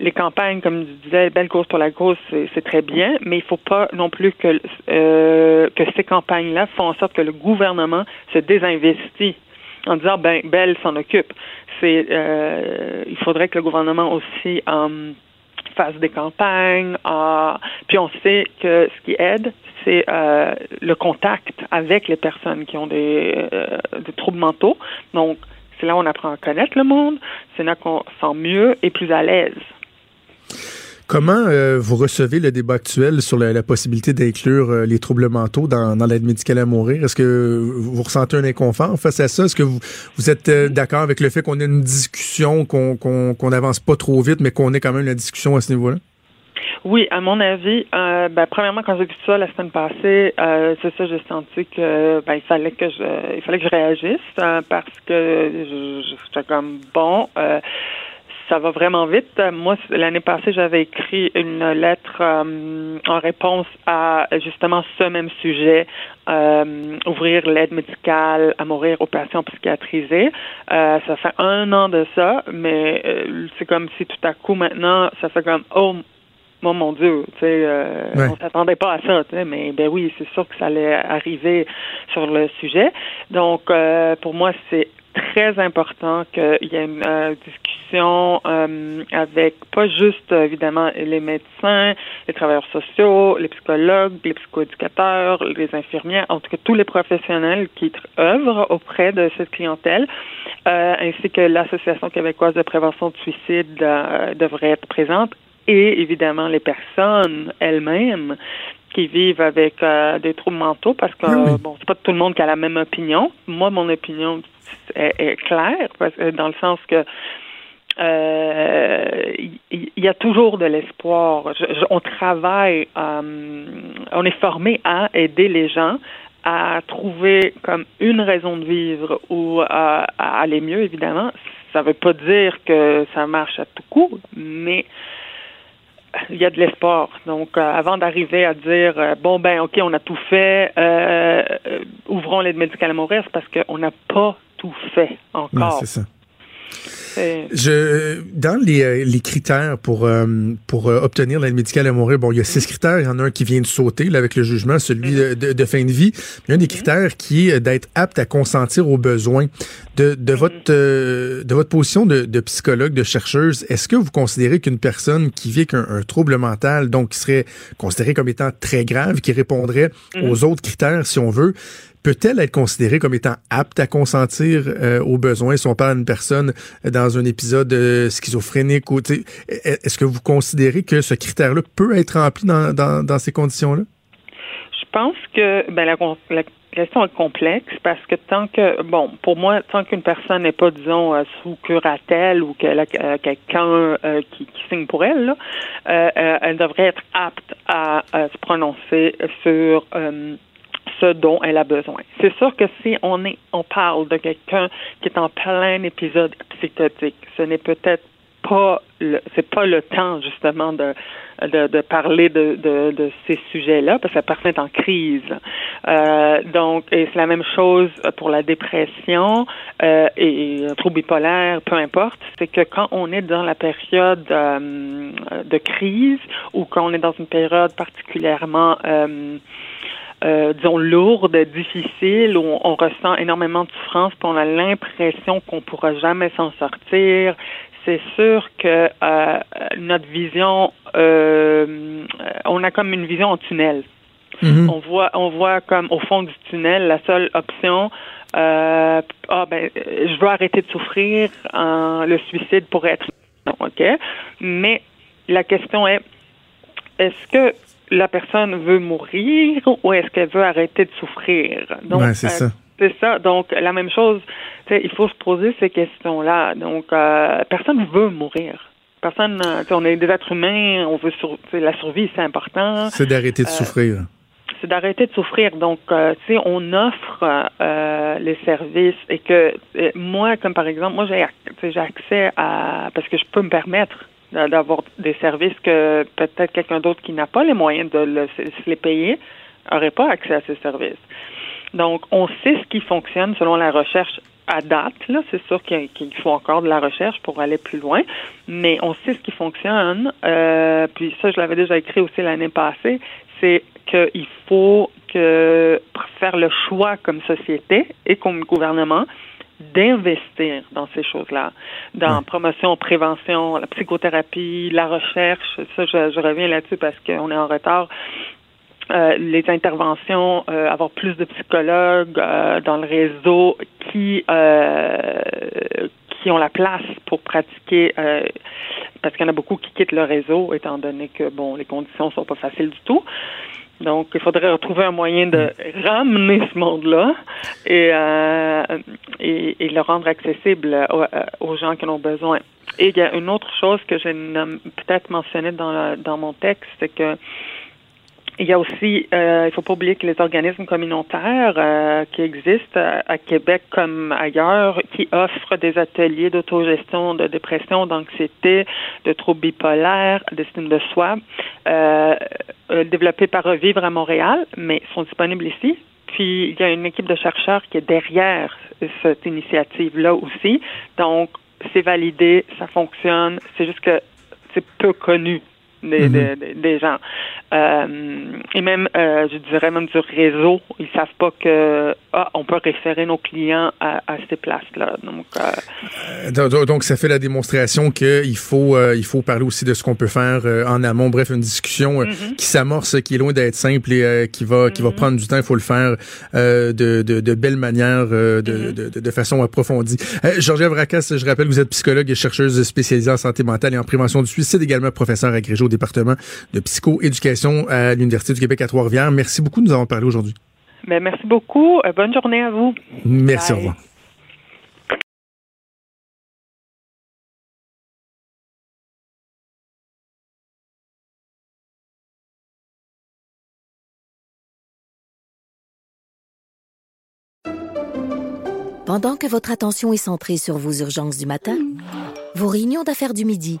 les campagnes, comme je disais, belle cause pour la cause, c'est très bien, mais il faut pas non plus que euh, que ces campagnes-là font en sorte que le gouvernement se désinvestit en disant ben Belle s'en occupe. C'est euh, il faudrait que le gouvernement aussi euh, fasse des campagnes. euh, puis on sait que ce qui aide, c'est euh, le contact avec les personnes qui ont des, euh, des troubles mentaux. Donc c'est là où on apprend à connaître le monde. C'est là qu'on se sent mieux et plus à l'aise. Comment euh, vous recevez le débat actuel sur la, la possibilité d'inclure euh, les troubles mentaux dans, dans l'aide médicale à mourir? Est-ce que vous ressentez un inconfort face à ça? Est-ce que vous, vous êtes euh, d'accord avec le fait qu'on ait une discussion, qu'on qu'on qu'on n'avance pas trop vite, mais qu'on ait quand même la discussion à ce niveau-là? Oui, à mon avis, euh, ben, premièrement, quand j'ai vu ça la semaine passée, euh, c'est ça, j'ai senti que ben, il fallait que je il fallait que je réagisse euh, parce que j'étais comme bon. Euh, ça va vraiment vite. Moi, l'année passée, j'avais écrit une lettre euh, en réponse à justement ce même sujet, euh, ouvrir l'aide médicale à mourir aux patients psychiatrisés. Euh, ça fait un an de ça, mais c'est comme si tout à coup maintenant, ça fait comme oh Oh mon Dieu, tu sais, euh, Ouais. on s'attendait pas à ça, tu sais, mais ben oui, c'est sûr que ça allait arriver sur le sujet. Donc, euh, pour moi, c'est très important qu'il y ait une euh, discussion euh, avec pas juste euh, évidemment les médecins, les travailleurs sociaux, les psychologues, les psychoéducateurs, les infirmières, en tout cas tous les professionnels qui œuvrent auprès de cette clientèle, euh, ainsi que l'Association québécoise de prévention de suicide euh, devrait être présente et évidemment les personnes elles-mêmes qui vivent avec euh, des troubles mentaux parce que Oui, oui. bon c'est pas tout le monde qui a la même opinion moi mon opinion est, est claire parce que dans le sens que euh, il y, a toujours de l'espoir. On travaille, euh, on est formé à aider les gens à trouver comme une raison de vivre ou à, à aller mieux, évidemment. Ça veut pas dire que ça marche à tout coup, mais il y a de l'espoir. Donc, euh, avant d'arriver à dire euh, bon ben ok, on a tout fait, euh, ouvrons l'aide médicale à mourir, c'est parce qu'on n'a pas tout fait Ouais, encore. c'est ça. Je, dans les, euh, les critères pour, euh, pour euh, obtenir l'aide médicale à mourir, bon, il y a six critères. Il y en a un qui vient de sauter là, avec le jugement, celui de, de- de fin de vie. Il y a un des critères qui est d'être apte à consentir aux besoins. De, de, votre, euh, de votre position de, de psychologue, de chercheuse, est-ce que vous considérez qu'une personne qui vit avec un, un trouble mental, donc qui serait considérée comme étant très grave, qui répondrait aux autres critères, si on veut, peut-elle être considérée comme étant apte à consentir euh, aux besoins si on parle d'une personne euh, dans un épisode euh, schizophrénique ou sais, est- est-ce que vous considérez que ce critère-là peut être rempli dans, dans, ces conditions-là? Je pense que ben, la, question est complexe parce que tant que, bon, pour moi, tant qu'une personne n'est pas, disons, euh, sous curatelle ou qu'elle quelqu'un qui, signe pour elle, elle devrait être apte à, se prononcer sur ce dont elle a besoin. C'est sûr que si on est, on parle de quelqu'un qui est en plein épisode psychotique, ce n'est peut-être pas le, c'est pas le temps justement de de, parler de, de, de ces sujets-là parce que la personne est en crise. Euh, donc, et c'est la même chose pour la dépression euh, et, et trouble bipolaire, peu importe. C'est que quand on est dans la période euh, de crise ou quand on est dans une période particulièrement euh, disons, lourde, difficile, où on, on ressent énormément de souffrance, puis on a l'impression qu'on pourra jamais s'en sortir. C'est sûr que euh, notre vision, euh, on a comme une vision en tunnel. On voit, on voit comme au fond du tunnel, la seule option. Euh, ah ben, je veux arrêter de souffrir. euh, le suicide pourrait être non, ok. Mais la question est, est-ce que la personne veut mourir ou est-ce qu'elle veut arrêter de souffrir? Donc, Ouais, c'est euh, ça. c'est ça. Donc, la même chose, il faut se poser ces questions-là. Donc, euh, personne veut mourir. Personne, euh, on est des êtres humains, on veut sur, la survie, c'est important. C'est d'arrêter de Euh, souffrir. C'est d'arrêter de souffrir. Donc, tu sais, on offre les services et que moi, comme par exemple, moi, j'ai accès à, parce que je peux me permettre d'avoir des services que peut-être quelqu'un d'autre qui n'a pas les moyens de le- se les payer n'aurait pas accès à ces services. Donc, on sait ce qui fonctionne selon la recherche à date. Là, c'est sûr qu'il faut encore de la recherche pour aller plus loin, mais on sait ce qui fonctionne. Euh, puis ça, je l'avais déjà écrit aussi l'année passée. C'est qu'il faut que faire le choix comme société et comme gouvernement d'investir dans ces choses-là, dans promotion, prévention, la psychothérapie, la recherche. Ça, je, je reviens là-dessus parce qu'on est en retard. Euh, les interventions, euh, avoir plus de psychologues euh, dans le réseau qui euh, qui ont la place pour pratiquer euh, parce qu'il y en a beaucoup qui quittent le réseau étant donné que bon les conditions sont pas faciles du tout. Donc, il faudrait retrouver un moyen de ramener ce monde-là et, euh, et, et le rendre accessible aux, aux gens qui en ont besoin. Et il y a une autre chose que j'ai peut-être mentionné dans, dans mon texte, c'est que il y a aussi, euh, il faut pas oublier que les organismes communautaires euh, qui existent à, à Québec comme ailleurs, qui offrent des ateliers d'autogestion, de dépression, d'anxiété, de troubles bipolaires, d'estime de soi, euh, euh, développés par Revivre à Montréal, mais sont disponibles ici. Puis il y a une équipe de chercheurs qui est derrière cette initiative-là aussi. Donc c'est validé, ça fonctionne. C'est juste que c'est peu connu des, des, des- des gens. Euh, et même, euh, je dirais même du réseau, ils savent pas que ah, on peut référer nos clients à, à ces places-là. Donc, euh, donc- ça fait la démonstration qu'il faut, il faut parler aussi de ce qu'on peut faire en amont. Bref, une discussion Mhm. qui s'amorce, qui est loin d'être simple et qui va, qui va prendre du temps. Il faut le faire de, de, de belle manière, de, Mhm. de, façon approfondie. Georgia Vracas, je rappelle, vous êtes psychologue et chercheuse spécialisée en santé mentale et en prévention du suicide, également professeur agrégé au département de psychoéducation à l'Université du Québec à Trois-Rivières. Merci beaucoup de nous avoir parlé aujourd'hui. ben, merci beaucoup. Euh, bonne journée à vous. Merci, au revoir. Pendant que votre attention est centrée sur vos urgences du matin, vos réunions d'affaires du midi,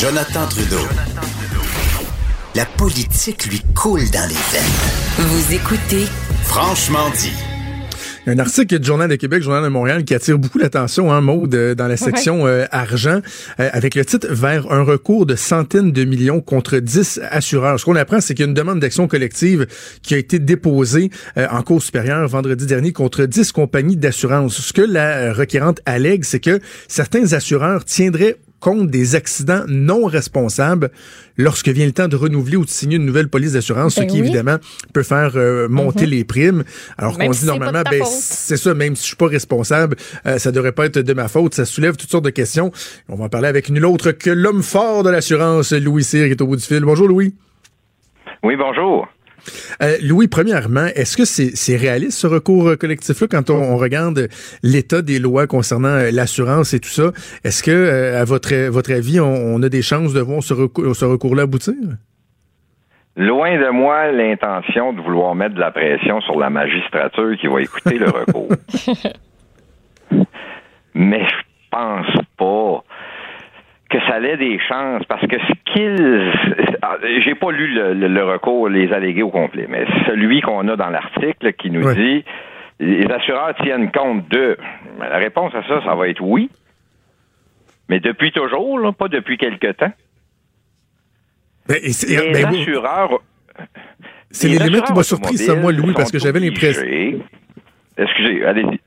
Jonathan Trudeau. La politique lui coule dans les veines. Vous écoutez Franchement dit. Il y a un article du Journal de Québec, Journal de Montréal, qui attire beaucoup l'attention, hein, Maude, euh, dans la section euh, argent, euh, avec le titre Vers un recours de centaines de millions contre 10 assureurs. Ce qu'on apprend, c'est qu'il y a une demande d'action collective qui a été déposée euh, en cours supérieure vendredi dernier contre 10 compagnies d'assurance. Ce que la requérante allègue, c'est que certains assureurs tiendraient compte des accidents non responsables lorsque vient le temps de renouveler ou de signer une nouvelle police d'assurance, Ben ce qui oui. évidemment peut faire euh, monter les primes. Alors qu'on dit normalement, ben c'est ça, même si je suis pas responsable, euh, ça devrait pas être de ma faute. Ça soulève toutes sortes de questions. On va en parler avec nul autre que l'homme fort de l'assurance, Louis Cyr, qui est au bout du fil. Bonjour Louis. Oui, bonjour. Euh, Louis, premièrement, est-ce que c'est réaliste ce recours euh, collectif-là quand on, on regarde l'état des lois concernant euh, l'assurance et tout ça? Est-ce que, euh, à votre, votre avis, on, on a des chances de voir ce, recours, ce recours-là aboutir? Loin de moi l'intention de vouloir mettre de la pression sur la magistrature qui va écouter le recours. Mais je pense pas que ça ait des chances parce que ce qu'ils ah, j'ai pas lu le, le- le recours les allégués au complet mais celui qu'on a dans l'article qui nous dit les assureurs tiennent compte de la réponse à ça ça va être oui. Mais depuis toujours là, pas depuis quelque temps. Ben, les ben, assureurs c'est l'élément qui m'a surpris, ça, moi, Louis, parce que j'avais l'impression... Excusez, allez-y.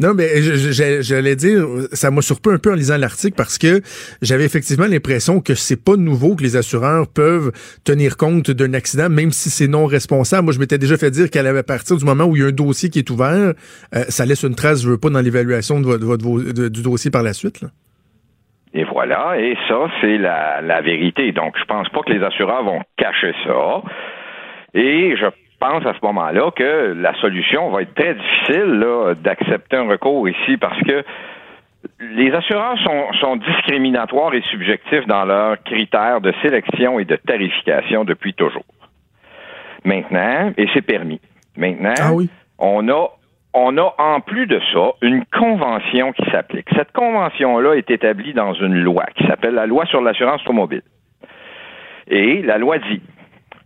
Non, mais j'allais dire, ça m'a surpris un peu en lisant l'article parce que j'avais effectivement l'impression que c'est pas nouveau que les assureurs peuvent tenir compte d'un accident, même si c'est non responsable. Moi, je m'étais déjà fait dire qu'à partir du moment où il y a un dossier qui est ouvert, euh, ça laisse une trace, je veux pas, dans l'évaluation du dossier par la suite. Et voilà. voilà, et ça, c'est la, la vérité. Donc, je pense pas que les assureurs vont cacher ça. Et je pense à ce moment-là que la solution va être très difficile là, d'accepter un recours ici parce que les assureurs sont, sont discriminatoires et subjectifs dans leurs critères de sélection et de tarification depuis toujours. Maintenant, et c'est permis. Maintenant, Ah oui. on a on a en plus de ça une convention qui s'applique. Cette convention-là est établie dans une loi qui s'appelle la loi sur l'assurance automobile. Et la loi dit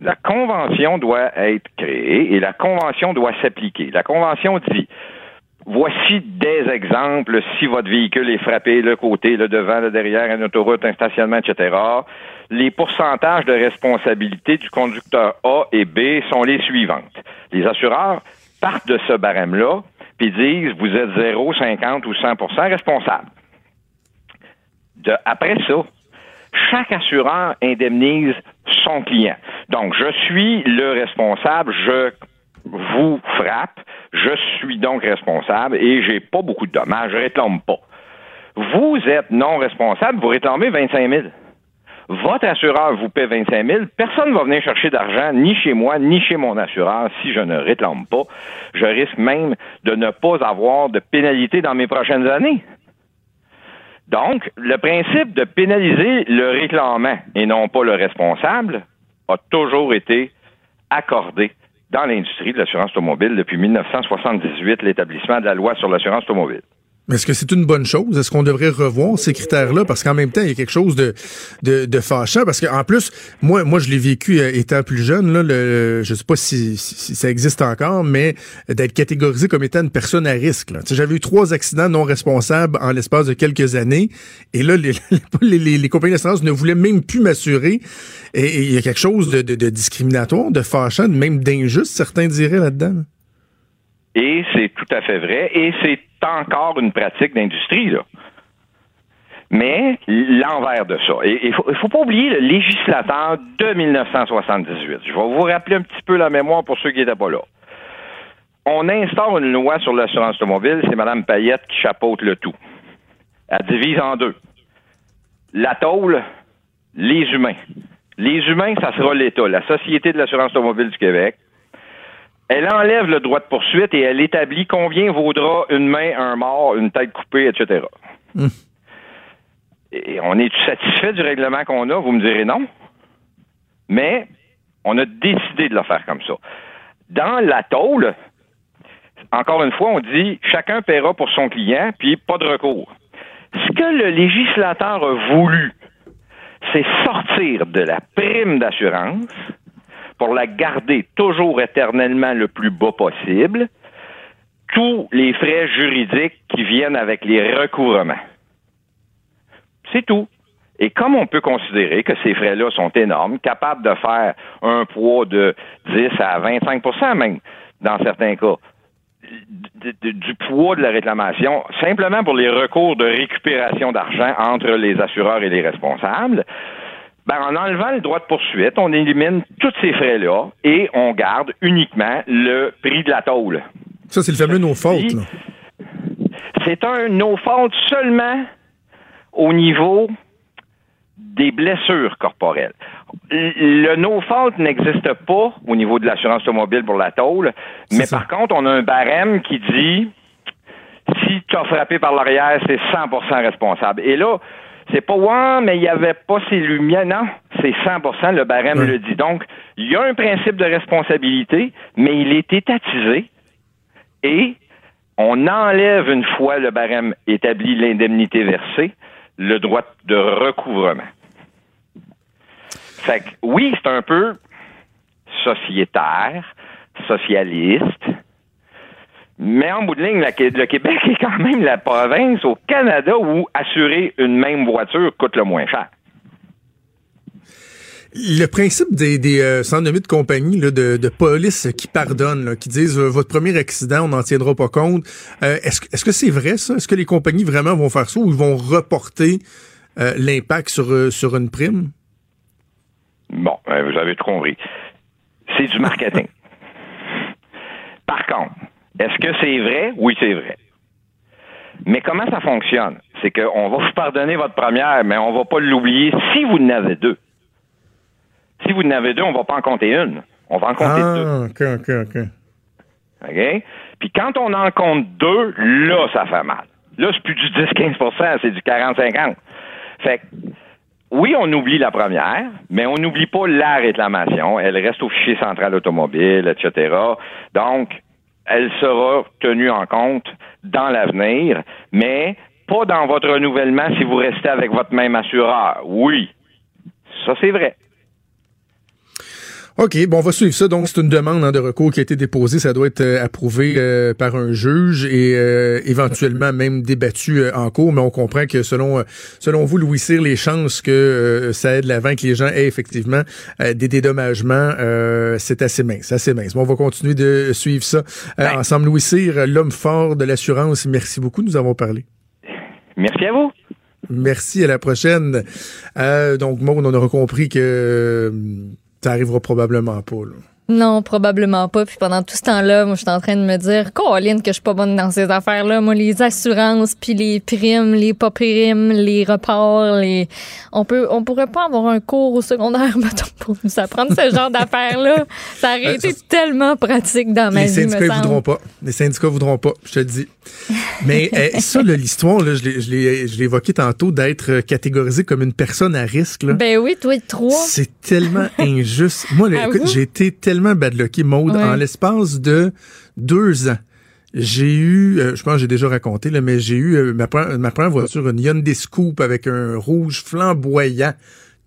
la convention doit être créée et la convention doit s'appliquer. La convention dit voici des exemples si votre véhicule est frappé le côté, le devant, le derrière, une autoroute, un stationnement, etc. Les pourcentages de responsabilité du conducteur A et B sont les suivantes. Les assureurs partent de ce barème-là puis disent vous êtes 0, 50 ou 100% responsable. Après ça, chaque assureur indemnise son client. Donc, je suis le responsable, je vous frappe, je suis donc responsable et j'ai pas beaucoup de dommages, je réclame pas. Vous êtes non responsable, vous réclamez 25 000. Votre assureur vous paie 25 000. Personne ne va venir chercher d'argent, ni chez moi, ni chez mon assureur, si je ne réclame pas. Je risque même de ne pas avoir de pénalité dans mes prochaines années. Donc, le principe de pénaliser le réclamant et non pas le responsable a toujours été accordé dans l'industrie de l'assurance automobile depuis 1978, l'établissement de la loi sur l'assurance automobile. Est-ce que c'est une bonne chose? Est-ce qu'on devrait revoir ces critères-là? Parce qu'en même temps, il y a quelque chose de, de, de fâchant. Parce qu'en plus, moi, moi, je l'ai vécu euh, étant plus jeune. Là, le, je sais pas si, ça existe encore, mais d'être catégorisé comme étant une personne à risque. J'avais eu trois accidents non responsables en l'espace de quelques années. Et là, les, les, les- les compagnies d'assurance ne voulaient même plus m'assurer. Et il y a quelque chose de, de, discriminatoire, de fâchant, même d'injuste, certains diraient là-dedans. là. Et c'est tout à fait vrai. Et c'est encore une pratique d'industrie, là. Mais l'envers de ça. Et il faut, faut pas oublier le législateur de 1978. Je vais vous rappeler un petit peu la mémoire pour ceux qui n'étaient pas là. On instaure une loi sur l'assurance automobile. C'est Mme Payette qui chapeaute le tout. Elle divise en deux. La tôle, les humains. Les humains, ça sera l'État, la Société de l'assurance automobile du Québec. Elle enlève le droit de poursuite et elle établit combien vaudra une main, un mort, une tête coupée, etc. Et on est satisfait du règlement qu'on a? Vous me direz non. Mais on a décidé de le faire comme ça. Dans la tôle, encore une fois, on dit chacun paiera pour son client, puis pas de recours. Ce que le législateur a voulu, c'est sortir de la prime d'assurance pour la garder toujours éternellement le plus bas possible, tous les frais juridiques qui viennent avec les recouvrements. C'est tout. Et comme on peut considérer que ces frais-là sont énormes, capables de faire un poids de 10 à 25% même, dans certains cas, du poids de la réclamation, simplement pour les recours de récupération d'argent entre les assureurs et les responsables, ben, en enlevant le droit de poursuite, on élimine tous ces frais-là et on garde uniquement le prix de la tôle. Ça, c'est le fameux no fault. là. C'est un no fault seulement au niveau des blessures corporelles. Le no fault n'existe pas au niveau de l'assurance automobile pour la tôle, mais par contre, on a un barème qui dit si tu as frappé par l'arrière, c'est 100% responsable. Et là, c'est pas ouais, mais il n'y avait pas ces lumières. Non, c'est 100%, le barème le dit. Donc, il y a un principe de responsabilité, mais il est étatisé et on enlève une fois le barème établi l'indemnité versée, le droit de recouvrement. Fait que oui, c'est un peu sociétaire, socialiste, mais en bout de ligne, le Québec est quand même la province au Canada où assurer une même voiture coûte le moins cher. Le principe des, des euh, sans de compagnie là, de, de police qui pardonnent, là, qui disent euh, votre premier accident, on n'en tiendra pas compte. Euh, est-ce, que- est-ce que c'est vrai ça? Est-ce que les compagnies vraiment vont faire ça ou ils vont reporter euh, l'impact sur, sur une prime? Bon, vous avez tout compris. C'est du marketing. Par contre, est-ce que c'est vrai? Oui, c'est vrai. Mais comment ça fonctionne? c'est qu'on va vous pardonner votre première, mais on va pas l'oublier si vous n'avez deux. Si vous n'avez deux, on va pas en compter une. On va en compter deux. Ah, OK, OK, OK. OK? Puis quand on en compte deux, là, ça fait mal. Là, c'est plus du 10-15% c'est du 40-50. Fait que, oui, on oublie la première, mais on n'oublie pas la réclamation. Elle reste au fichier central automobile, etc. Donc, elle sera tenue en compte dans l'avenir, mais pas dans votre renouvellement si vous restez avec votre même assureur. Oui, ça c'est vrai. OK, bon, on va suivre ça. Donc, c'est une demande hein, de recours qui a été déposée. Ça doit être euh, approuvé euh, par un juge et euh, éventuellement même débattu euh, en cours. Mais on comprend que selon selon vous, Louis Cyr, les chances que euh, ça aide l'avant, que les gens aient effectivement euh, des dédommagements, euh, c'est assez mince, assez mince. Bon, on va continuer de suivre ça euh, ensemble. Louis Cyr, l'homme fort de l'assurance, merci beaucoup. Nous avons parlé. Merci à vous. Merci, à la prochaine. Euh, donc, Maud, on aura compris que ça arrivera probablement pas. Là. Non, probablement pas. Puis pendant tout ce temps-là, moi, je suis en train de me dire, Colin, que je suis pas bonne dans ces affaires-là. Moi, les assurances, puis les primes, les pas primes, les reports, les... On peut, on pourrait pas avoir un cours au secondaire, mettons, pour nous apprendre ce genre d'affaires-là. Ça aurait été tellement pratique dans ma Les vie, syndicats me voudront pas. Les syndicats voudront pas, je te le dis. Mais euh, ça, l'histoire, là, je l'ai- évoqué tantôt, d'être euh, catégorisé comme une personne à risque. Là. Ben oui, toi, trois. C'est tellement injuste. Moi, Avoue. j'ai été tellement bad lucky, Maude, Ouais. en l'espace de deux ans. J'ai eu, euh, je pense que j'ai déjà raconté, là, mais j'ai eu euh, ma, pre- ma première voiture, une Hyundai Scoop avec un rouge flamboyant,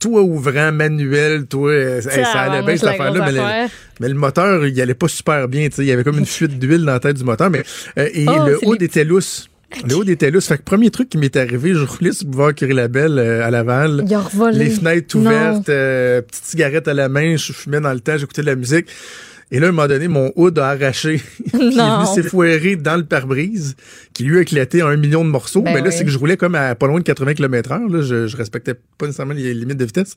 toit ouvrant, manuel, toi, euh, ça, allait bien cette affaire-là, mais, le- affaire. mais le moteur, il allait pas super bien, tu sais, il y avait comme une fuite d'huile dans la tête du moteur, mais euh, et Oh, le les était lousse. Le haut était lousse. Fait que premier truc qui m'est arrivé, je roulais sur le boulevard Curie-Labelle euh, à Laval. Il a revolé. Les fenêtres ouvertes, euh, petite cigarette à la main, je fumais dans le temps, j'écoutais de la musique. Et là, à un moment donné, mon hood a arraché. Puis il est Non. venu s'effoirer dans le pare-brise, qui lui a éclaté un million de morceaux. Ben Mais là, oui. c'est que je roulais comme à pas loin de 80 km heure. Là. Je, je respectais pas nécessairement les limites de vitesse.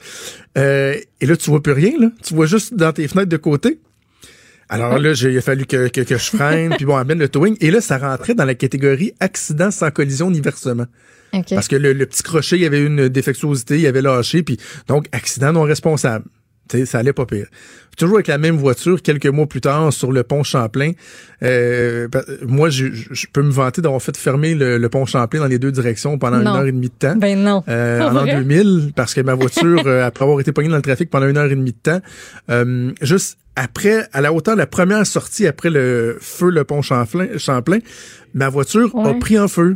Euh, et là, tu vois plus rien. Là. Tu vois juste dans tes fenêtres de côté. Alors là, j'ai- il a fallu que, que, que je freine, puis bon, amène le towing. Et là, ça rentrait dans la catégorie accident sans collision ni versement. Parce que le, le petit crochet, il y avait une défectuosité, il avait lâché, puis donc accident non responsable. Ça allait pas pire. Toujours avec la même voiture, quelques mois plus tard, sur le pont Champlain. euh, moi, je, peux me vanter d'avoir fait fermer le, le pont Champlain dans les deux directions pendant Non. une heure et demie de temps. Ben non. Euh, en l'an vrai? 2000, parce que ma voiture, euh, après avoir été pognée dans le trafic pendant une heure et demie de temps, juste après, à la hauteur de la première sortie après le feu, le pont Champlain, Champlain ma voiture a pris en feu.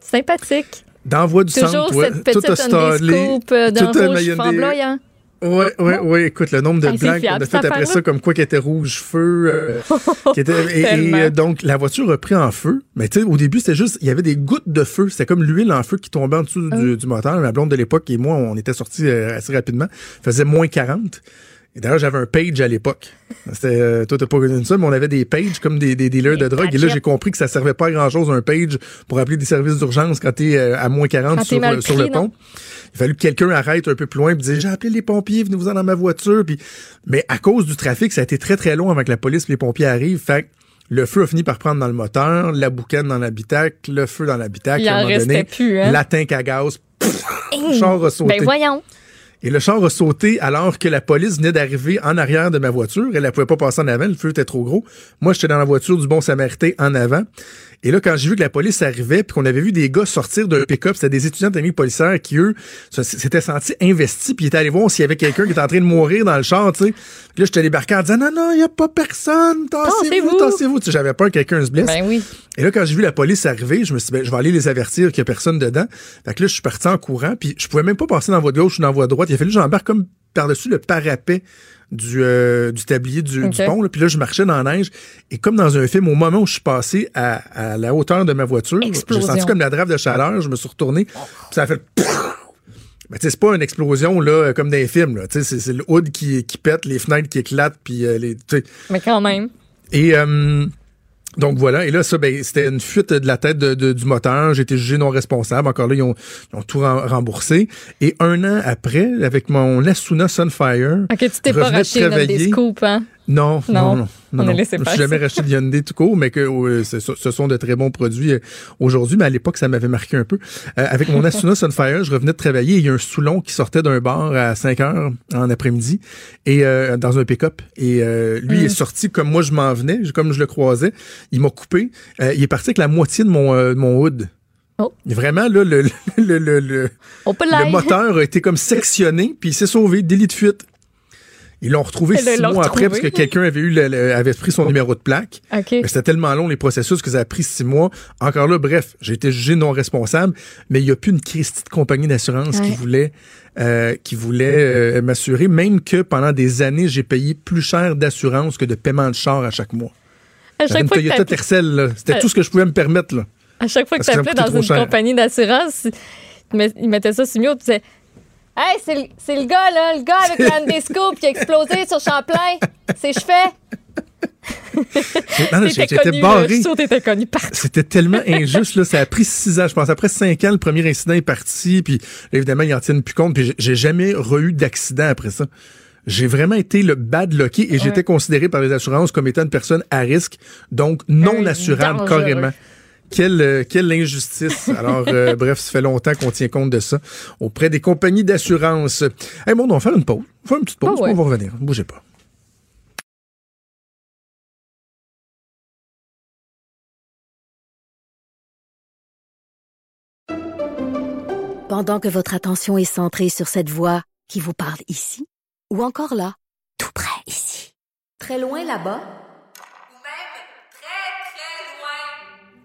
Sympathique. Dans la voie du Toujours centre, ouais, cette petite tout a Scoop d'un tout rouge flamboyant. Ouais, ouais, ouais. Écoute, le nombre de Hey, blagues qu'on a fait après ça, comme quoi qui était rouge feu, euh, qui était, et- euh, donc la voiture a pris en feu. Mais tu sais, au début, c'était juste, il y avait des gouttes de feu. C'était comme l'huile en feu qui tombait en dessous Ah. du, du moteur. Ma blonde de l'époque et moi, on était sortis euh, assez rapidement. Il faisait moins 40. Et d'ailleurs, j'avais un page à l'époque. C'était, euh, toi, t'as pas connu ça, mais on avait des pages comme des, des dealers de drogue. Et là, j'ai compris que ça servait pas à grand chose, un page, pour appeler des services d'urgence quand t'es euh, à moins 40 Quand t'es sur, euh, sur le pont. non? Il a fallu que quelqu'un arrête un peu plus loin et dise j'ai appelé les pompiers, venez-vous-en dans ma voiture. Puis, mais à cause du trafic, ça a été très très long avant que la police et les pompiers arrivent. Fait que le feu a fini par prendre dans le moteur, la boucane dans l'habitacle, le feu dans l'habitacle. Il à un en moment donné, plus, hein? La tank à gaz, pff, le char a sauté. Ben voyons. Et le char a sauté alors que la police venait d'arriver en arrière de ma voiture. Elle ne pouvait pas passer en avant, le feu était trop gros. Moi, j'étais dans la voiture du bon samaritain en avant. Et là, quand j'ai vu que la police arrivait, puis qu'on avait vu des gars sortir d'un pick-up, c'était des étudiants d'amis policiers qui, eux, s'étaient sentis investis, puis ils étaient allés voir s'il y avait quelqu'un qui était en train de mourir dans le char, tu sais. Puis là, j'étais débarqué en disant, non, non, il n'y a pas personne, tassez-vous, Tassez-vous. Tu sais, j'avais peur que quelqu'un se blesse. Ben oui. Et là, quand j'ai vu la police arriver, je me suis dit, ben, je vais aller les avertir qu'il y a personne dedans. Fait que là, je suis parti en courant, puis je pouvais même pas passer dans la voie de gauche ou dans la voie droite. Il a fallu que j'embarque comme par-dessus le parapet du, euh, du tablier du, pont. là. Puis là, je marchais dans la neige. Et comme dans un film, au moment où je suis passé à, à la hauteur de ma voiture, j'ai senti comme la drave de chaleur. Je me suis retourné, puis ça a fait... Mais tu sais, c'est pas une explosion là comme dans les films. là. Tu sais, C'est le hood qui, qui pète, les fenêtres qui éclatent, puis euh, les... Mais quand même. et euh, donc voilà, et là, ça, ben, c'était une fuite de la tête de- de- du moteur. J'ai été jugé non responsable. Encore là, ils ont, ils ont tout remboursé. Et un an après, avec mon Asuna Sunfire, Ok, tu t'es pas racheté dans des scoops, hein? Non, non, Non, non. on Je faire suis jamais racheté de Hyundai tout court, mais que euh, ce, ce sont de très bons produits euh, aujourd'hui. Mais à l'époque, ça m'avait marqué un peu. Euh, avec mon Asuna Sunfire, je revenais de travailler. et Il y a un Soulon qui sortait d'un bar à 5 heures en après-midi et dans un pick-up. Et lui Mm. est sorti comme moi je m'en venais, comme je le croisais. Il m'a coupé. Il est parti avec la moitié de mon, mon hood. Oh. Vraiment, là, le, le, le, le, le moteur a été comme sectionné, puis il s'est sauvé, délit de fuite. Ils l'ont retrouvé six mois après parce que quelqu'un avait eu le- le- avait pris son numéro de plaque. Mais C'était tellement long les processus que ça a pris six mois. Encore là, bref, j'ai été jugé non responsable, mais il n'y a plus une Christie de compagnie d'assurance qui voulait euh, qui voulait euh, m'assurer, même que pendant des années, j'ai payé plus cher d'assurance que de paiement de char à chaque mois. À chaque une fois Toyota Tercel, là. c'était Euh, tout ce que je pouvais me permettre. Là. À chaque fois que t'appelais coûtait dans une cher. compagnie d'assurance, ils met- ils mettaient ça sur tu disais Hey, c'est le, gars, là, le gars avec le Handescope qui a explosé sur Champlain. C'est je fais. Non, non, T'étais j'étais barré. t'étais connu partout. C'était tellement injuste, là. Ça a pris six ans. Je pense après cinq ans, le premier incident est parti. Puis évidemment, ils en tiennent plus compte. Puis j'ai- jamais re-eu d'accident après ça. J'ai vraiment été le bad lucky et j'étais considéré par les assurances comme étant une personne à risque, donc non Un assurable dangereux. carrément. Quelle, euh, quelle injustice. Alors, euh, bref, ça fait longtemps qu'on tient compte de ça auprès des compagnies d'assurance. Hey, bon, on va faire une pause. On va faire une petite pause, Ah ouais. on va revenir. Bougez pas. Pendant que votre attention est centrée sur cette voix qui vous parle ici, ou encore là, tout près ici, très loin là-bas, Ou même très, très loin.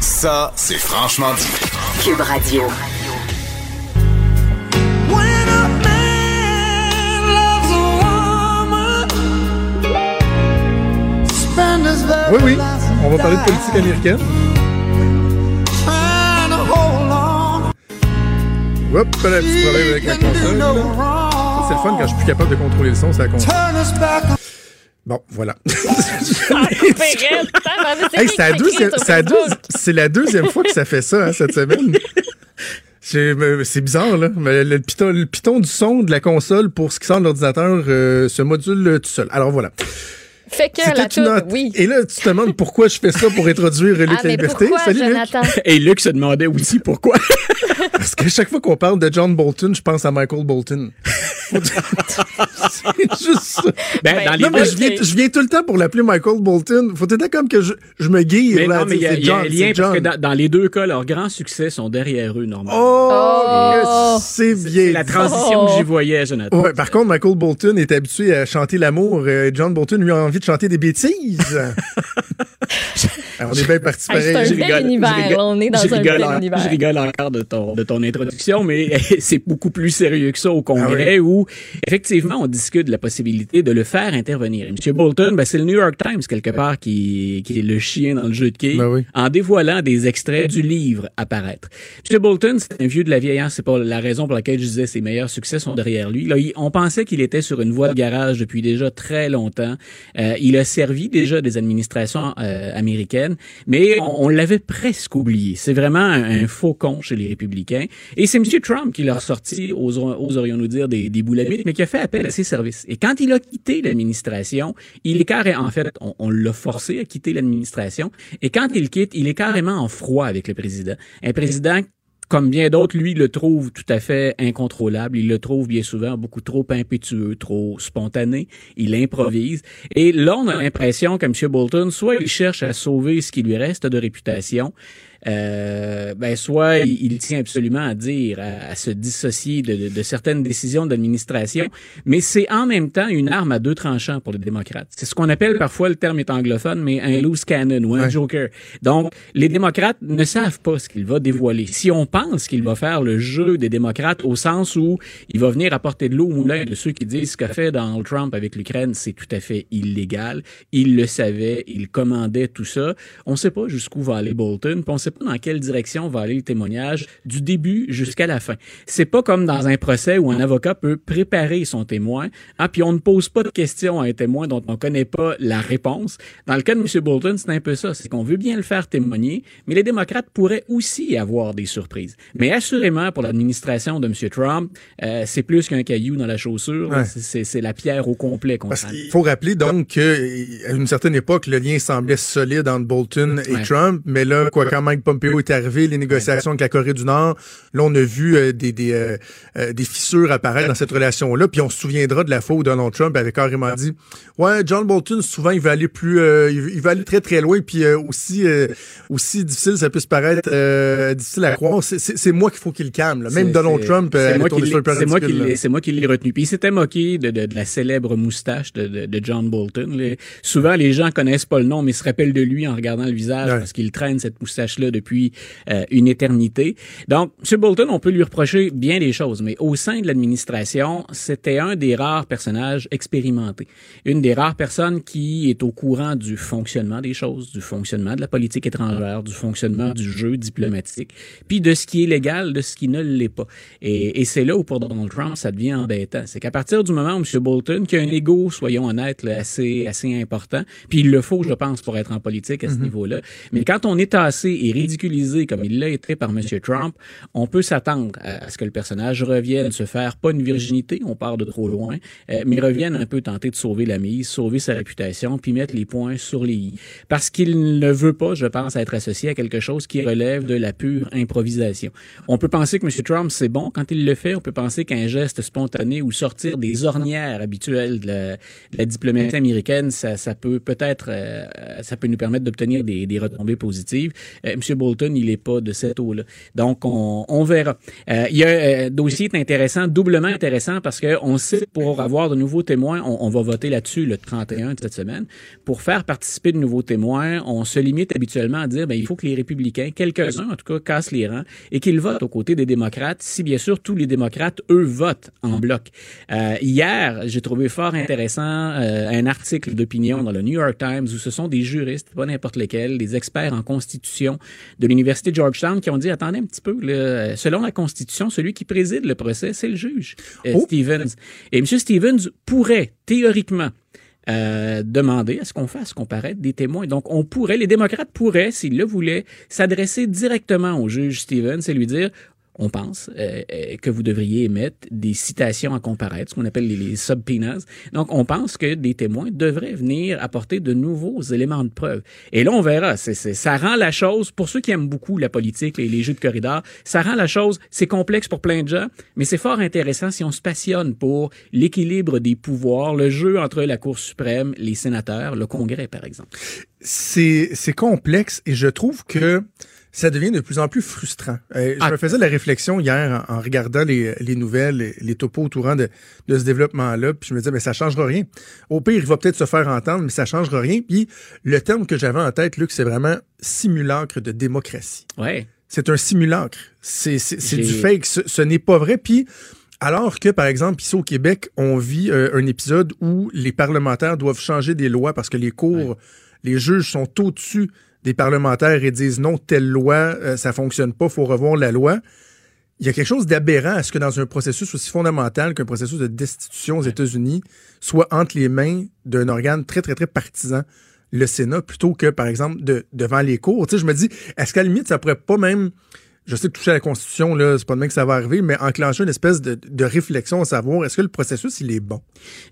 Ça, c'est franchement dit. Cube Radio. Oui, oui. On va parler de politique américaine. Hop, un petit problème avec la console. là. C'est le fun quand je suis plus capable de contrôler le son, c'est la console. Bon, voilà. Hey, c'est la deuxième, c'est la deuxi- c'est la deuxième fois que ça fait ça hein, cette semaine. C'est bizarre, là. Mais le, piton, le piton du son de la console pour ce qui sort de l'ordinateur euh, se module euh, tout seul. Alors voilà. Fait que la une toute, note. oui. Et là, tu te demandes pourquoi je fais ça pour introduire Luc Ah, La Liberté. pourquoi, Salut Luc. Jonathan? Et Luc se demandait aussi pourquoi. Parce que chaque fois qu'on parle de John Bolton, je pense à Michael Bolton. c'est juste ça. Ben, Ben, dans les Non, mais je viens, je viens tout le temps pour l'appeler Michael Bolton. Faut être comme que je, je me guille. Mais là, non, mais il y a, c'est il y a un John, lien c'est parce que John. dans, dans les deux cas, leurs grands succès sont derrière eux, normalement. Oh, Oh. c'est bien. C'est la transition Oh. que j'y voyais, Jonathan. Ouais, par contre, Michael Bolton est habitué à chanter l'amour. euh, John Bolton lui a envie de chanter des bêtises. Alors, on est bien parti pareil. un Je bel rigole, univers, je rigole, là, on est dans je un rigole bel en- univers. Je rigole encore de ton, de ton introduction, mais c'est beaucoup plus sérieux que ça au Congrès Ah où, effectivement, on discute de la possibilité de le faire intervenir. Et M. Bolton, ben, c'est le New York Times, quelque part, qui, qui est le chien dans le jeu de quilles, Ben oui. en dévoilant des extraits du livre apparaître. M. Bolton, c'est un vieux de la vieille, hein, c'est pas la raison pour laquelle je disais ses meilleurs succès sont derrière lui. Là, il- on pensait qu'il était sur une voie de garage depuis déjà très longtemps. Euh, il a servi déjà des administrations euh, américaines, mais on, l'avait presque oublié. C'est vraiment un, un faucon chez les républicains. Et c'est M. Trump qui l'a oserions- oserions-nous dire, des, des mais qui a fait appel à ses services. Et quand il a quitté l'administration, il est carrément, en fait, on, on l'a forcé à quitter l'administration. Et quand il quitte, il est carrément en froid avec le président. Un président comme bien d'autres, lui, le trouve tout à fait incontrôlable. Il le trouve bien souvent beaucoup trop impétueux, trop spontané. Il improvise. Et là, on a l'impression que M. Bolton, soit il cherche à sauver ce qui lui reste de réputation, euh, ben soit il, il tient absolument à dire, à, à se dissocier de, de, de certaines décisions d'administration, mais c'est en même temps une arme à deux tranchants pour les démocrates. C'est ce qu'on appelle parfois, le terme est anglophone, mais un loose cannon ou un Ouais. joker. Donc, les démocrates ne savent pas ce qu'il va dévoiler. Si on pense qu'il va faire le jeu des démocrates au sens où il va venir apporter de l'eau au moulin de ceux qui disent ce qu'a fait Donald Trump avec l'Ukraine, c'est tout à fait illégal. Il le savait, il commandait tout ça. On ne sait pas jusqu'où va aller Bolton, on ne sait pas dans quelle direction va aller le témoignage du début jusqu'à la fin. C'est pas comme dans un procès où un avocat peut préparer son témoin, ah, puis on ne pose pas de questions à un témoin dont on connaît pas la réponse. Dans le cas de M. Bolton, c'est un peu ça, c'est qu'on veut bien le faire témoigner, mais les démocrates pourraient aussi avoir des surprises. Mais assurément, pour l'administration de M. Trump, euh, c'est plus qu'un caillou dans la chaussure. Ouais. C'est- la pierre au complet qu'on qu'il faut rappeler donc qu'à une certaine époque, le lien semblait solide entre Bolton et Ouais. Trump, mais là, quoi, quand Mike Pompeo est arrivé, les négociations avec la Corée du Nord, là, on a vu euh, des, des, euh, euh, des fissures apparaître dans cette relation-là, puis on se souviendra de la fois où Donald Trump avait carrément dit « Ouais, John Bolton, souvent, il veut aller plus... il, veut aller très, très loin, puis aussi, aussi difficile, ça peut se paraître difficile à croire, c'est- moi qu'il faut qu'il le calme. là. Même Donald Trump c'est moi qui l'ai- retenu. Puis il s'était moqué de, de- de la célèbre moustache de, de- de John Bolton. Les- souvent, les gens connaissent pas le nom, mais se rappellent de lui en regardant le visage Ouais. parce qu'il traîne cette moustache-là depuis euh, une éternité. Donc, M. Bolton, on peut lui reprocher bien des choses, mais au sein de l'administration, c'était un des rares personnages expérimentés. Une des rares personnes qui est au courant du fonctionnement des choses, du fonctionnement de la politique étrangère, du fonctionnement du jeu diplomatique, puis de ce qui est légal, de ce qui ne l'est pas. Et, et c'est là où pour Donald Trump, ça devient embêtant. C'est qu'à partir du moment où M. Bolton, qui a un ego, soyons honnêtes, là, assez, assez important, puis il le faut, je pense, pour être en politique à ce niveau-là, mais quand on est tassé et ridiculisé comme il l'a été par M. Trump, on peut s'attendre à, ce que le personnage revienne se faire, pas une virginité, on part de trop loin, euh, mais revienne un peu tenter de sauver la mise, sauver sa réputation, puis mettre les points sur les i. Parce qu'il ne veut pas, je pense, être associé à quelque chose qui relève de la pure improvisation. On peut penser que M. Trump, c'est bon quand il le fait. On peut penser qu'un geste spontané ou sortir des ornières habituelles de la, diplomatie américaine, ça, peut peut-être, euh, ça peut nous permettre d'obtenir des, retombées positives. Euh. Bolton, il n'est pas de cette eau-là. Donc, on, verra. Euh, il y a euh, dossier intéressant, doublement intéressant, parce que on sait pour avoir de nouveaux témoins, on, on va voter là-dessus le 31 de cette semaine. Pour faire participer de nouveaux témoins, on se limite habituellement à dire, ben, il faut que les républicains, quelques-uns en tout cas, cassent les rangs et qu'ils votent aux côtés des démocrates, si bien sûr tous les démocrates, eux, votent en bloc. Euh, hier, j'ai trouvé fort intéressant euh, un article d'opinion dans le New York Times où ce sont des juristes, pas n'importe lesquels, des experts en constitution de l'Université de Georgetown qui ont dit, attendez un petit peu, là, selon la Constitution, celui qui préside le procès, c'est le juge, euh, Oh. Stevens. Et M. Stevens pourrait, théoriquement, euh, demander à ce qu'on fasse comparaître des témoins. Donc, on pourrait, les démocrates pourraient, s'ils le voulaient, s'adresser directement au juge Stevens et lui dire on pense euh, euh, que vous devriez émettre des citations à comparaître, ce qu'on appelle les, subpoenas. Donc, on pense que des témoins devraient venir apporter de nouveaux éléments de preuve. Et là, on verra. Ça rend la chose, pour ceux qui aiment beaucoup la politique et les jeux de corridor, ça rend la chose, c'est complexe pour plein de gens, mais c'est fort intéressant si on se passionne pour l'équilibre des pouvoirs, le jeu entre la Cour suprême, les sénateurs, le Congrès, par exemple. c'est complexe et je trouve que ça devient de plus en plus frustrant. Euh, je Ah. me faisais la réflexion hier en, en regardant les, les nouvelles, les, les topos autour de, de ce développement-là, puis je me disais, mais ça changera rien. Au pire, il va peut-être se faire entendre, mais ça changera rien. Puis le terme que j'avais en tête, Luc, c'est vraiment simulacre de démocratie. Ouais. C'est un simulacre. C'est du fake. Ce, ce n'est pas vrai. Puis, alors que, par exemple, ici au Québec, on vit euh, un épisode où les parlementaires doivent changer des lois parce que les cours, les juges sont au-dessus des parlementaires et disent non, telle loi, euh, ça fonctionne pas, faut revoir la loi. Il y a quelque chose d'aberrant à ce que dans un processus aussi fondamental qu'un processus de destitution aux États-Unis soit entre les mains d'un organe très, très, très partisan, le Sénat, plutôt que, par exemple, de, devant les cours. Tu sais, je me dis, est-ce qu'à la limite, ça pourrait pas même je sais que toucher à la Constitution, là, c'est pas demain que ça va arriver, mais enclencher une espèce de, de réflexion à savoir est-ce que le processus, il est bon?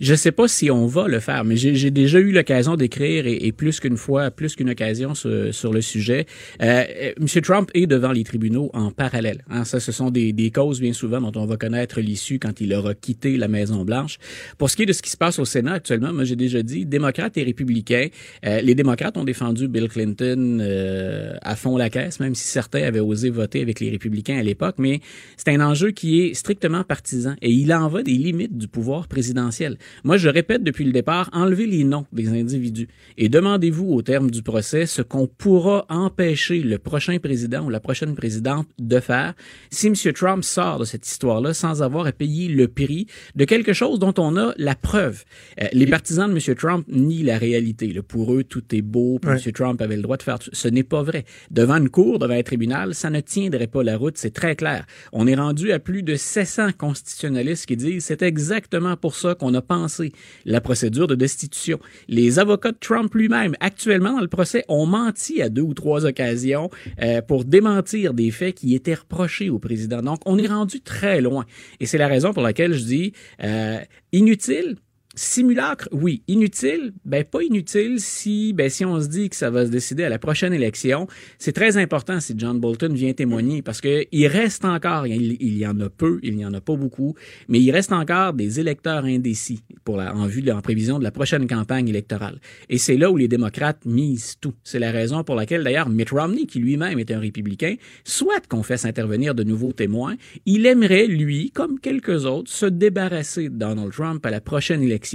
Je sais pas si on va le faire, mais j'ai déjà eu l'occasion d'écrire et, et, plus qu'une fois, plus qu'une occasion sur, sur, le sujet. Euh, M. Trump est devant les tribunaux en parallèle. Hein. Ça, ce sont des, des, causes bien souvent dont on va connaître l'issue quand il aura quitté la Maison Blanche. Pour ce qui est de ce qui se passe au Sénat actuellement, moi j'ai déjà dit, démocrates et républicains. Euh, les démocrates ont défendu Bill Clinton euh, à fond la caisse, même si certains avaient osé voter avec les républicains à l'époque, mais c'est un enjeu qui est strictement partisan et il en va des limites du pouvoir présidentiel. Moi, je répète depuis le départ, enlevez les noms des individus et demandez-vous au terme du procès ce qu'on pourra empêcher le prochain président ou la prochaine présidente de faire si M. Trump sort de cette histoire-là sans avoir à payer le prix de quelque chose dont on a la preuve. Euh, les partisans de M. Trump nient la réalité. Là. Pour eux, tout est beau, puis ouais. M. Trump avait le droit de faire tout. Ce n'est pas vrai. Devant une cour, devant un tribunal, ça ne tiendrait pas la route, c'est très clair. On est rendu à plus de 700 constitutionnalistes qui disent c'est exactement pour ça qu'on a pensé la procédure de destitution. Les avocats de Trump lui-même, actuellement dans le procès, ont menti à deux ou trois occasions euh, pour démentir des faits qui étaient reprochés au président. Donc, on est rendu très loin. Et c'est la raison pour laquelle je dis euh, inutile, Simulacre, oui. Inutile, ben pas inutile si, ben si on se dit que ça va se décider à la prochaine élection. C'est très important si John Bolton vient témoigner parce que il reste encore, il, y en a peu, il n'y en a pas beaucoup, mais il reste encore des électeurs indécis pour la, en vue de, en prévision de la prochaine campagne électorale. Et c'est là où les démocrates misent tout. C'est la raison pour laquelle d'ailleurs Mitt Romney, qui lui-même est un républicain, souhaite qu'on fasse intervenir de nouveaux témoins. Il aimerait, lui, comme quelques autres, se débarrasser de Donald Trump à la prochaine élection.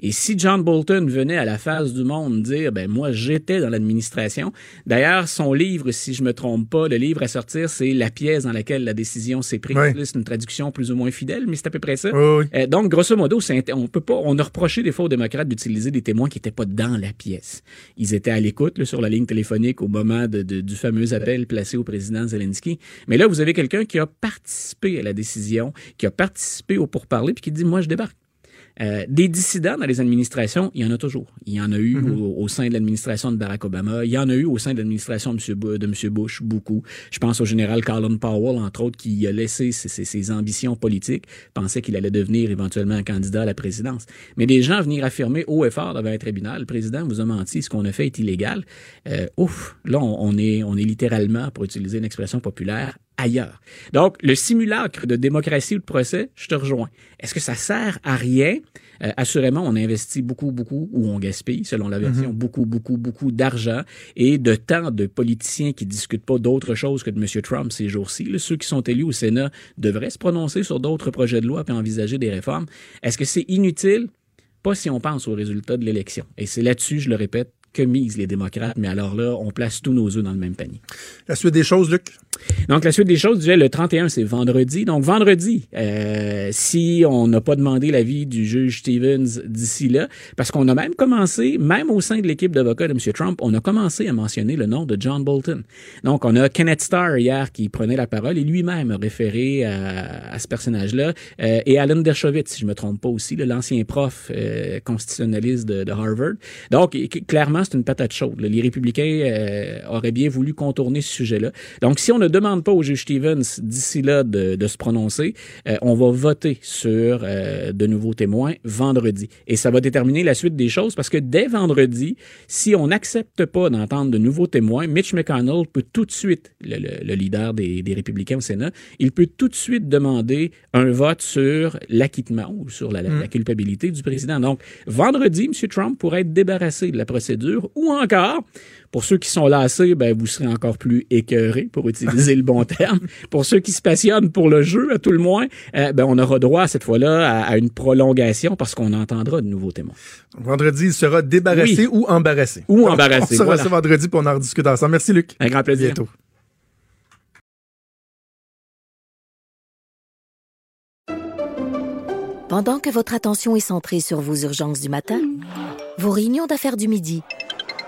Et si John Bolton venait à la face du monde dire, ben moi j'étais dans l'administration. D'ailleurs, son livre, si je me trompe pas, le livre à sortir, c'est la pièce dans laquelle la décision s'est prise. Oui. C'est une traduction plus ou moins fidèle, mais c'est à peu près ça. Oui, oui. Euh, donc, grosso modo, on peut pas, on a reproché des fois aux démocrates d'utiliser des témoins qui n'étaient pas dans la pièce. Ils étaient à l'écoute sur la ligne téléphonique au moment de- de- du fameux appel placé au président Zelensky. Mais là, vous avez quelqu'un qui a participé à la décision, qui a participé au pourparler, puis qui dit, moi, je débarque. Euh, des dissidents dans les administrations, il y en a toujours. Il y en a eu au, au sein de l'administration de Barack Obama. Il y en a eu au sein de l'administration de M. Bu- de M. Bush, beaucoup. Je pense au général Colin Powell, entre autres, qui a laissé ses, ses- ses ambitions politiques, pensait qu'il allait devenir éventuellement un candidat à la présidence. Mais des gens venir affirmer haut et fort devant un tribunal, le président vous a menti, ce qu'on a fait est illégal. Euh, ouf, là, on, on est, on est littéralement, pour utiliser une expression populaire, ailleurs. Donc, le simulacre de démocratie ou de procès, je te rejoins. Est-ce que ça sert à rien? Euh, assurément, on investit beaucoup, beaucoup, ou on gaspille, selon la version, beaucoup, beaucoup, beaucoup d'argent et de temps de politiciens qui discutent pas d'autre chose que de M. Trump ces jours-ci. Ceux qui sont élus au Sénat devraient se prononcer sur d'autres projets de loi et envisager des réformes. Est-ce que c'est inutile? Pas si on pense aux résultats de l'élection. Et c'est là-dessus, je le répète, que misent les démocrates. Mais alors là, on place tous nos œufs dans le même panier. La suite des choses, Luc? Donc, la suite des choses, le 31, c'est vendredi. Donc, vendredi, euh, si on n'a pas demandé l'avis du juge Stevens d'ici là, parce qu'on a même commencé, même au sein de l'équipe d'avocats de M. Trump, on a commencé à mentionner le nom de John Bolton. Donc, on a Kenneth Starr hier qui prenait la parole et lui-même a référé à, ce personnage-là. Euh, et Alan Dershowitz, si je me trompe pas aussi, l'ancien prof euh, constitutionnaliste de, Harvard. Donc, clairement, c'est une patate chaude. là. Les républicains euh, auraient bien voulu contourner ce sujet-là. Donc, si ne demande pas au juge Stevens d'ici là de, de se prononcer, euh, on va voter sur euh, de nouveaux témoins vendredi. Et ça va déterminer la suite des choses parce que dès vendredi, si on n'accepte pas d'entendre de nouveaux témoins, Mitch McConnell peut tout de suite, le, le- le leader des, des républicains au Sénat, il peut tout de suite demander un vote sur l'acquittement ou sur la, la- la culpabilité du président. Donc, vendredi, M. Trump pourrait être débarrassé de la procédure ou encore, pour ceux qui sont lassés, ben, vous serez encore plus écœurés, pour utiliser le bon terme. Pour ceux qui se passionnent pour le jeu, à tout le moins, euh, ben, on aura droit cette fois-là à, à une prolongation parce qu'on entendra de nouveaux témoins. Vendredi, il sera débarrassé Oui. ou embarrassé. Ou embarrassé, On sera voilà. ce vendredi pour en rediscuter ensemble. Merci, Luc. Un grand plaisir. Bientôt. Pendant que votre attention est centrée sur vos urgences du matin, vos réunions d'affaires du midi,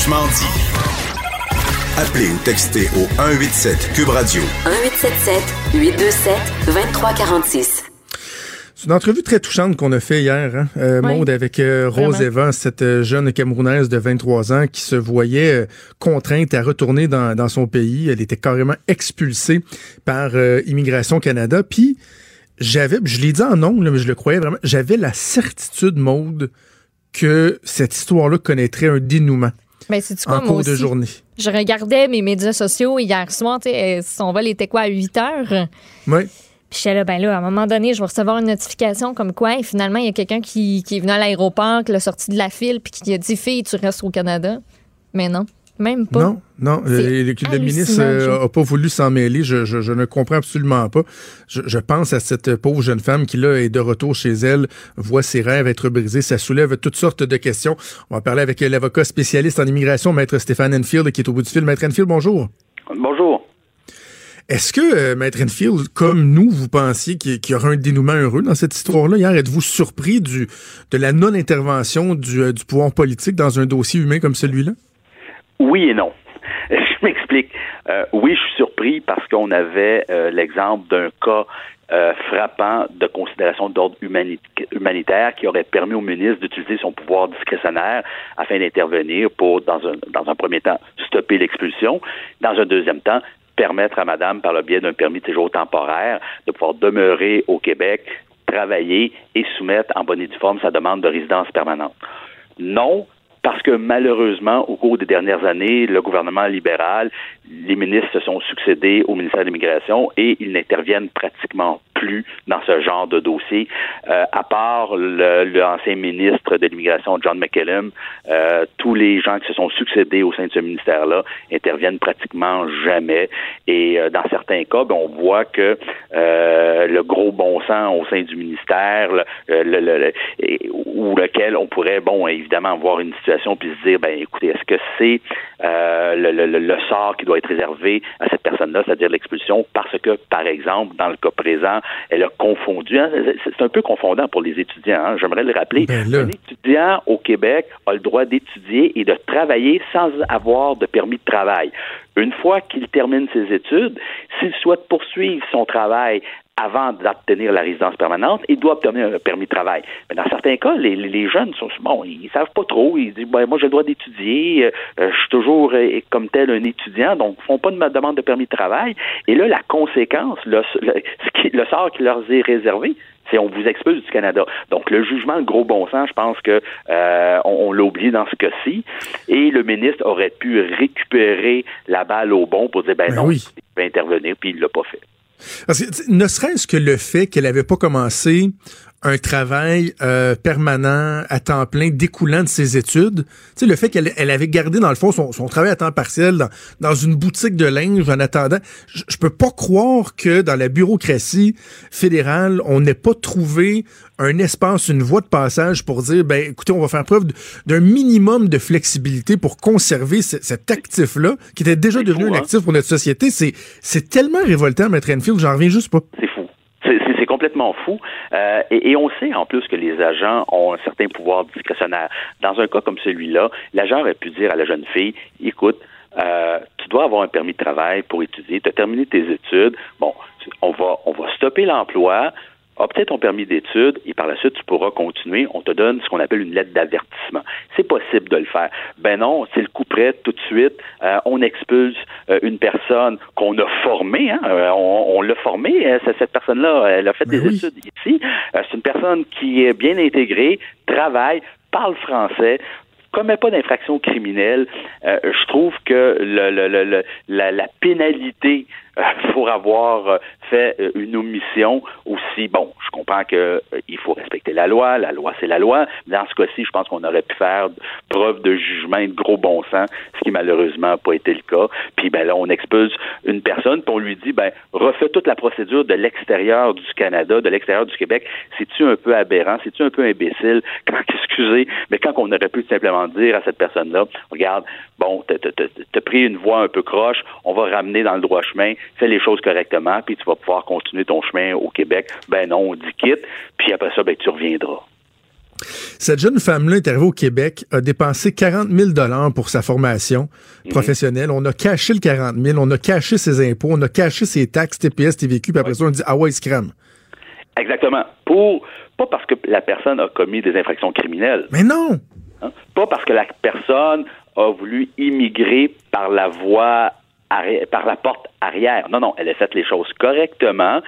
Franchement dit. Appelez ou textez au 187 Cube Radio. 1877 827 2346. C'est une entrevue très touchante qu'on a fait hier, hein, euh, Oui. Maude, avec euh, Rose Vraiment. Eva, cette euh, jeune Camerounaise de 23 ans qui se voyait euh, contrainte à retourner dans, dans son pays. Elle était carrément expulsée par euh, Immigration Canada. Puis, j'avais, je l'ai dit en là, mais je le croyais vraiment, j'avais la certitude, Maude, que cette histoire-là connaîtrait un dénouement Ben, c'est en moi cours de journée. Je regardais mes médias sociaux hier soir, sais, euh, son vol était quoi, à 8 heures? Oui. Puis j'étais là, ben là, à un moment donné, je vais recevoir une notification comme quoi, et finalement, il y a quelqu'un qui, qui est venu à l'aéroport, qui l'a sorti de la file, puis qui a dit, fille, tu restes au Canada. Mais non, même pas. Non, non. Le, ministre n'a pas voulu s'en mêler. Je, je- je ne comprends absolument pas. Je, je pense à cette pauvre jeune femme qui, là, est de retour chez elle, voit ses rêves être brisés. Ça soulève toutes sortes de questions. On va parler avec l'avocat spécialiste en immigration, Maître Stéphane Enfield, qui est au bout du fil. Maître Enfield, bonjour. Bonjour. Est-ce que, euh, Maître Enfield, comme nous, vous pensiez qu'il y aura un dénouement heureux dans cette histoire-là? Hier, êtes-vous surpris du, de la non-intervention du, euh, du pouvoir politique dans un dossier humain comme celui-là? Oui et non. Je m'explique. Euh, oui, je suis surpris parce qu'on avait euh, l'exemple d'un cas euh, frappant de considération d'ordre humani- humanitaire qui aurait permis au ministre d'utiliser son pouvoir discrétionnaire afin d'intervenir pour, dans un, dans un premier temps, stopper l'expulsion, dans un deuxième temps, permettre à madame, par le biais d'un permis de séjour temporaire, de pouvoir demeurer au Québec, travailler et soumettre en bonne et due forme sa demande de résidence permanente. Non, parce que malheureusement, au cours des dernières années, le gouvernement libéral, les ministres se sont succédés au ministère de l'Immigration et ils n'interviennent pratiquement plus dans ce genre de dossier, euh, à part le- l'ancien ministre de l'Immigration, John McKellum, euh, tous les gens qui se sont succédés au sein de ce ministère-là interviennent pratiquement jamais. Et euh, dans certains cas, ben, on voit que le gros bon sens au sein du ministère, le, le- le- le- ou lequel on pourrait, bon, évidemment, voir une situation puis se dire, ben, écoutez, est-ce que c'est le, le- le- le sort qui doit être réservé à cette personne-là, c'est-à-dire l'expulsion, parce que, par exemple, dans le cas présent, elle a confondu. hein, c'est- un peu confondant pour les étudiants. hein, J'aimerais le rappeler. Ben. Un étudiant au Québec a le droit d'étudier et de travailler sans avoir de permis de travail. Une fois qu'il termine ses études, s'il souhaite poursuivre son travail avant d'obtenir la résidence permanente, il doit obtenir un permis de travail. Mais dans certains cas, les, les- jeunes sont bon, ils savent pas trop. Ils disent ben, moi j'ai le droit d'étudier, euh, je suis toujours euh, comme tel un étudiant, donc ils font pas de ma demande de permis de travail. Et là, la conséquence, le, le, ce qui- le sort qui leur est réservé, c'est on vous expulse du Canada. Donc le jugement, le gros bon sens, je pense que euh, on, on l'a oublié dans ce cas-ci. Et le ministre aurait pu récupérer la balle au bon pour dire ben, Ben non, oui. il va intervenir, puis il l'a pas fait. Ne serait-ce que le fait qu'elle n'avait pas commencé un travail euh, permanent à temps plein découlant de ses études, tu sais, le fait qu'elle elle avait gardé dans le fond son, son travail à temps partiel dans, dans une boutique de linge en attendant, je, je peux pas croire que dans la bureaucratie fédérale, on n'ait pas trouvé un espace, une voie de passage pour dire, ben écoutez, on va faire preuve d'un minimum de flexibilité pour conserver ce- cet actif-là, qui était déjà devenu fou, un hein? actif pour notre société. C'est c'est tellement révoltant, Maître Enfield, j'en reviens juste pas. C'est fou. Complètement fou. Euh, et, et on sait en plus que les agents ont un certain pouvoir discrétionnaire. Dans un cas comme celui-là, l'agent aurait pu dire à la jeune fille, écoute, euh, tu dois avoir un permis de travail pour étudier, tu as terminé tes études, bon, on va, on va stopper l'emploi, obtiens ton permis d'études et par la suite, tu pourras continuer. On te donne ce qu'on appelle une lettre d'avertissement. C'est possible de le faire. Ben non, c'est le coup près tout de suite. Euh, on expulse euh, une personne qu'on a formée. Hein, euh, on on l'a formée. cette personne-là, elle a fait Ben des oui. études ici. Euh, c'est une personne qui est bien intégrée, travaille, parle français commet pas d'infraction criminelle, euh, je trouve que le, le- le- le- la, la pénalité pour avoir fait euh, une omission aussi. Bon, je comprends que euh, faut respecter la loi, la loi c'est la loi. Dans ce cas-ci, je pense qu'on aurait pu faire preuve de jugement et de gros bon sens, ce qui malheureusement n'a pas été le cas. Puis ben là, on expulse une personne, puis on lui dit ben refais toute la procédure de l'extérieur du Canada, de l'extérieur du Québec. C'est-tu un peu aberrant, c'est-tu un peu imbécile? Quand excusez, mais quand on aurait pu simplement dire à cette personne-là, regarde, bon, t'as pris une voie un peu croche, on va ramener dans le droit chemin, fais les choses correctement, puis tu vas pouvoir continuer ton chemin au Québec. Ben non, on dit quitte, puis après ça, ben tu reviendras. Cette jeune femme-là est arrivée au Québec, a dépensé 40 000 dollars pour sa formation Mhm. professionnelle. On a caché le 40 000, on a caché ses impôts, on a caché ses taxes, TPS, TVQ, puis après ça, on dit, ah ouais, scram. Exactement. Pour, pas parce que la personne a commis des infractions criminelles. Mais non! Hein? Pas parce que la personne a voulu immigrer par la voie par la porte arrière. Non, non, elle a fait les choses correctement.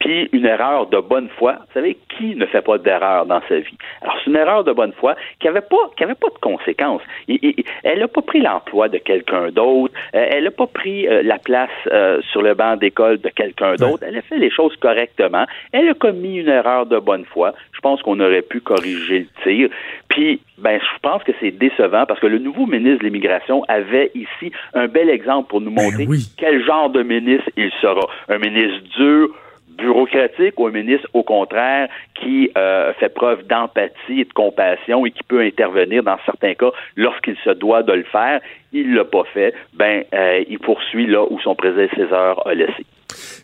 Puis une erreur de bonne foi. Vous savez, qui ne fait pas d'erreur dans sa vie? Alors, c'est une erreur de bonne foi qui n'avait pas, qui avait pas de conséquences. Il- il- elle n'a pas pris l'emploi de quelqu'un d'autre. Euh, elle n'a pas pris euh, la place euh, sur le banc d'école de quelqu'un d'autre. Elle a fait les choses correctement. Elle a commis une erreur de bonne foi. Je pense qu'on aurait pu corriger le tir. Puis, ben, je pense que c'est décevant parce que le nouveau ministre de l'Immigration avait ici un bel exemple pour nous montrer quel genre de ministre il sera. Un ministre dur, bureaucratique ou un ministre, au contraire, qui euh, fait preuve d'empathie et de compassion et qui peut intervenir dans certains cas lorsqu'il se doit de le faire. Il l'a pas fait. Ben, euh, il poursuit là où son prédécesseur a laissé.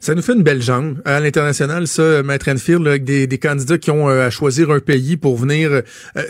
Ça nous fait une belle jambe à l'international, ça, Maître Enfield, avec des, des candidats qui ont euh, à choisir un pays pour venir euh,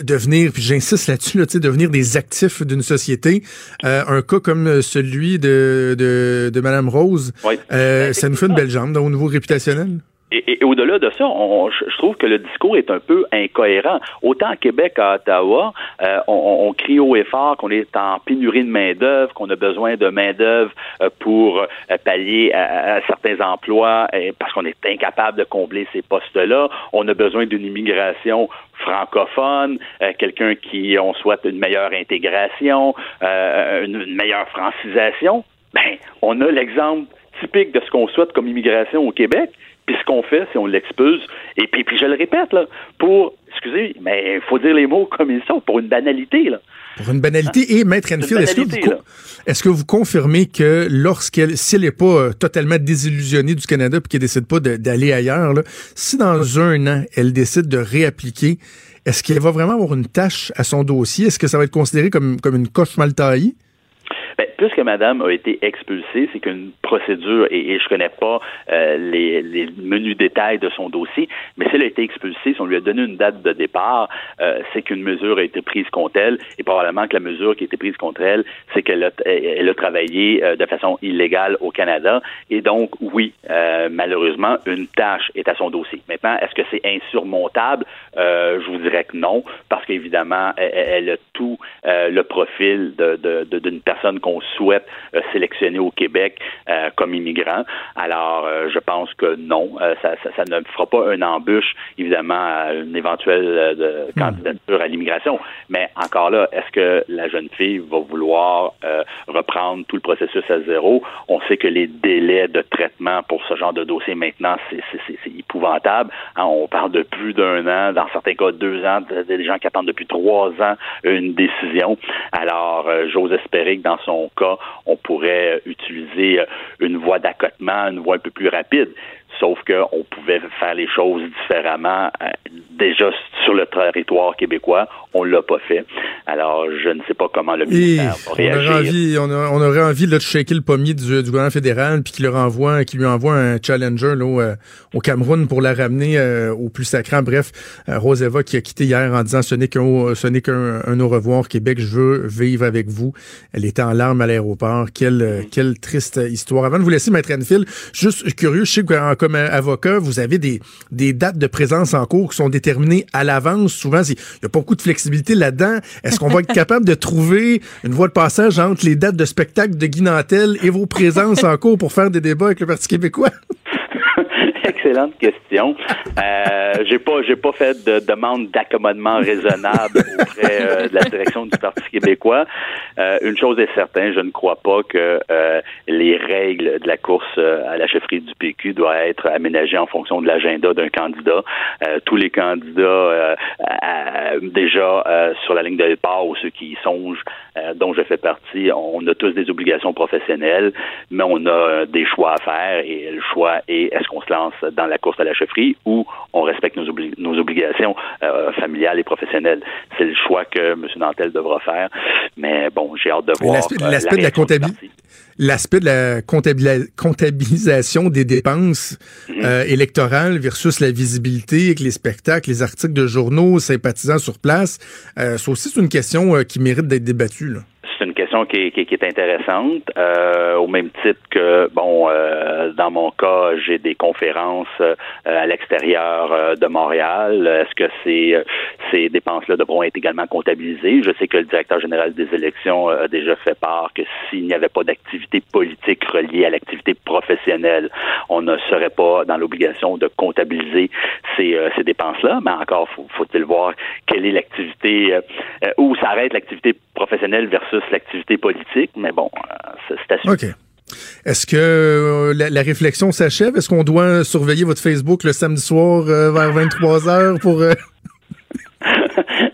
devenir, puis j'insiste là-dessus, là, devenir des actifs d'une société. Euh, un cas comme celui de, de, de Mme Rose, Oui. euh, ça nous fait une belle jambe là, au niveau réputationnel. Et, et- et au-delà de ça, on- je trouve que le discours est un peu incohérent. Autant à Québec qu'à Ottawa, euh, on, on- crie haut et fort qu'on est en pénurie de main-d'œuvre, qu'on a besoin de main-d'œuvre euh, pour euh, pallier à, à certains emplois parce qu'on est incapable de combler ces postes-là. On a besoin d'une immigration francophone, euh, quelqu'un qui, on souhaite une meilleure intégration, euh, une, une meilleure francisation. Ben, on a l'exemple typique de ce qu'on souhaite comme immigration au Québec. Puis ce qu'on fait, c'est on l'expulse. Et puis, puis je le répète, là, pour, excusez, mais il faut dire les mots comme ils sont, pour une banalité, là. Pour une banalité. Et Maître Enfield, est-ce que, vous, est-ce que vous confirmez que lorsqu'elle, si elle n'est pas euh, totalement désillusionnée du Canada puis qu'elle décide pas d'aller ailleurs, là, si dans un an, elle décide de réappliquer, est-ce qu'elle va vraiment avoir une tâche à son dossier? Est-ce que ça va être considéré comme, comme une coche mal taillée? Ben, puisque madame a été expulsée, c'est qu'une procédure, et, je connais pas euh, les, menus détails de son dossier, mais si elle a été expulsée, si on lui a donné une date de départ, euh, c'est qu'une mesure a été prise contre elle, et probablement que la mesure qui a été prise contre elle, c'est qu'elle a, travaillé euh, de façon illégale au Canada, et donc, oui, malheureusement, une tâche est à son dossier. Maintenant, est-ce que c'est insurmontable? Je vous dirais que non, parce qu'évidemment, elle, elle a tout le profil d'une personne qu'on souhaite euh, sélectionner au Québec euh, comme immigrant. Alors, euh, je pense que non, euh, ça, ça, ça ne fera pas une embûche, évidemment, à une éventuelle de candidature à l'immigration. Mais encore là, est-ce que la jeune fille va vouloir euh, reprendre tout le processus à zéro? On sait que les délais de traitement pour ce genre de dossier maintenant, c'est épouvantable. Hein, on parle de plus d'un an, dans certains cas deux ans, de- des gens qui attendent depuis trois ans une décision. Alors, euh, j'ose espérer que dans son on pourrait utiliser une voie d'accotement, une voie un peu plus rapide. Sauf qu'on pouvait faire les choses différemment euh, déjà sur le territoire québécois. On l'a pas fait. Alors, je ne sais pas comment le Et ministère va on aurait envie, on, a- on aurait envie là, de shaker le pommier du, du gouvernement fédéral puis qu'il leur envoie, qu'il lui envoie un challenger là, au, euh, au Cameroun pour la ramener euh, au plus sacrant. Bref, euh, Rose Eva qui a quitté hier en disant ce n'est qu'un ce n'est qu'un un au revoir Québec, je veux vivre avec vous. Elle était en larmes à l'aéroport. Quelle quelle triste histoire. Avant de vous laisser, Maître Enfield, juste curieux, je sais que euh, comme avocat, vous avez des dates de présence en cours qui sont déterminées à l'avance. Souvent, il y a pas beaucoup de flexibilité là-dedans. Est-ce qu'on va être capable de trouver une voie de passage entre les dates de spectacle de Guy Nantel et vos présences en cours pour faire des débats avec le Parti québécois? Excellente question. Euh, j'ai pas, j'ai pas fait de demande d'accommodement raisonnable auprès euh, de la direction du Parti québécois. Euh, une chose est certaine, je ne crois pas que euh, les règles de la course euh, à la chefferie du PQ doivent être aménagées en fonction de l'agenda d'un candidat. Tous les candidats déjà sur la ligne de départ ou ceux qui y songent, dont je fais partie, on a tous des obligations professionnelles, mais on a des choix à faire et le choix est est-ce qu'on se lance dans la course à la chefferie ou on respecte nos, obli- nos obligations euh, familiales et professionnelles. C'est le choix que M. Nantel devra faire. Mais bon, j'ai hâte de voir. L'aspect euh, l'aspect de la comptabilité. L'aspect de la comptabilisation des dépenses Mhm. euh, électorales versus la visibilité avec les spectacles, les articles de journaux, sympathisants sur place, euh, ça aussi c'est une question euh, qui mérite d'être débattue. Là. Question qui est, est- intéressante, euh, au même titre que, bon, euh, dans mon cas, j'ai des conférences euh, à l'extérieur euh, de Montréal. Est-ce que ces, euh, ces dépenses-là devront être également comptabilisées? Je sais que le directeur général des élections a déjà fait part que s'il n'y avait pas d'activité politique reliée à l'activité professionnelle, on ne serait pas dans l'obligation de comptabiliser ces, euh, ces dépenses-là. Mais encore, faut- faut-il voir quelle est l'activité, où s'arrête l'activité professionnelle versus l'activité politique. Mais bon, euh, c'est à suivre. OK. Est-ce que euh, la, la réflexion s'achève? Est-ce qu'on doit surveiller votre Facebook le samedi soir euh, vers 23 heures pour... euh,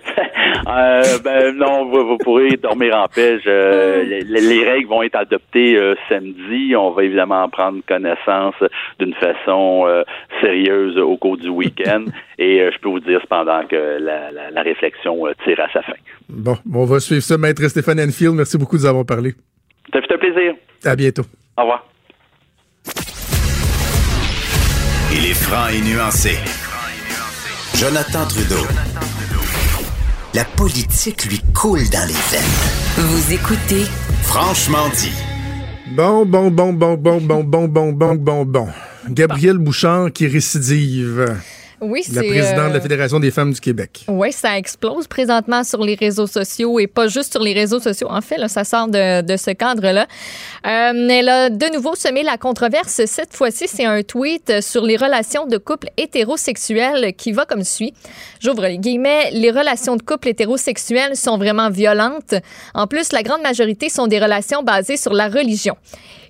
Euh, ben non, vous, vous pourrez dormir en paix. Je- les, les règles vont être adoptées euh, samedi. On va évidemment en prendre connaissance d'une façon euh, sérieuse au cours du week-end. Et euh, je peux vous dire cependant que la, la- la réflexion euh, tire à sa fin. Bon, on va suivre ça. Maître Stéphane Enfield, merci beaucoup de nous avoir parlé. Ça fait un plaisir. À bientôt. Au revoir. Il est franc et nuancé. Jonathan Trudeau. La politique lui coule dans les veines. Vous écoutez Franchement dit. Bon, bon, bon, bon, bon, bon, bon, bon, bon, bon, bon. Gabriel Bouchard qui récidive. Oui, c'est. La présidente de euh, la Fédération des femmes du Québec. Oui, ça explose présentement sur les réseaux sociaux et pas juste sur les réseaux sociaux. En fait, là, ça sort de, de ce cadre-là. Euh, elle a de nouveau semé la controverse. Cette fois-ci, c'est un tweet sur les relations de couple hétérosexuels qui va comme suit. J'ouvre les guillemets. Les relations de couple hétérosexuels sont vraiment violentes. En plus, la grande majorité sont des relations basées sur la religion.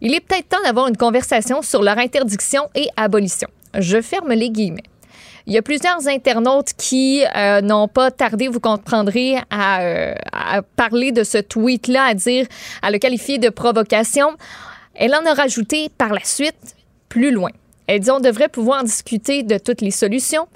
Il est peut-être temps d'avoir une conversation sur leur interdiction et abolition. Je ferme les guillemets. Il y a plusieurs internautes qui euh, n'ont pas tardé, vous comprendrez, à, euh, à parler de ce tweet-là, à dire, à le qualifier de provocation. Elle en a rajouté par la suite, plus loin. Elle dit on devrait pouvoir discuter de toutes les solutions.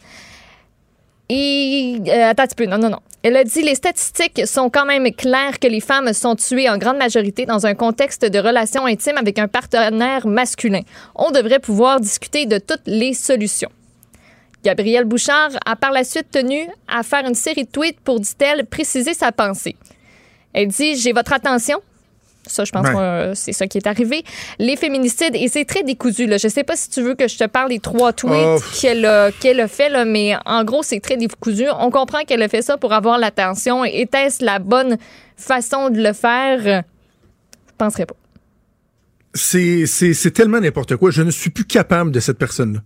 Et euh, attends un petit peu, non, non, non. Elle a dit les statistiques sont quand même claires que les femmes sont tuées en grande majorité dans un contexte de relation intime avec un partenaire masculin. On devrait pouvoir discuter de toutes les solutions. Gabrielle Bouchard a par la suite tenu à faire une série de tweets pour, dit-elle, préciser sa pensée. Elle dit J'ai votre attention. Ça, je pense que euh, c'est ça qui est arrivé. Les féminicides, et c'est très décousu. Là. Je sais pas si tu veux que je te parle des trois tweets qu'elle a, a fait, là, mais en gros, c'est très décousu. On comprend qu'elle a fait ça pour avoir l'attention. Était-ce la bonne façon de le faire? Je penserais pas. C'est tellement n'importe quoi. Je ne suis plus capable de cette personne-là.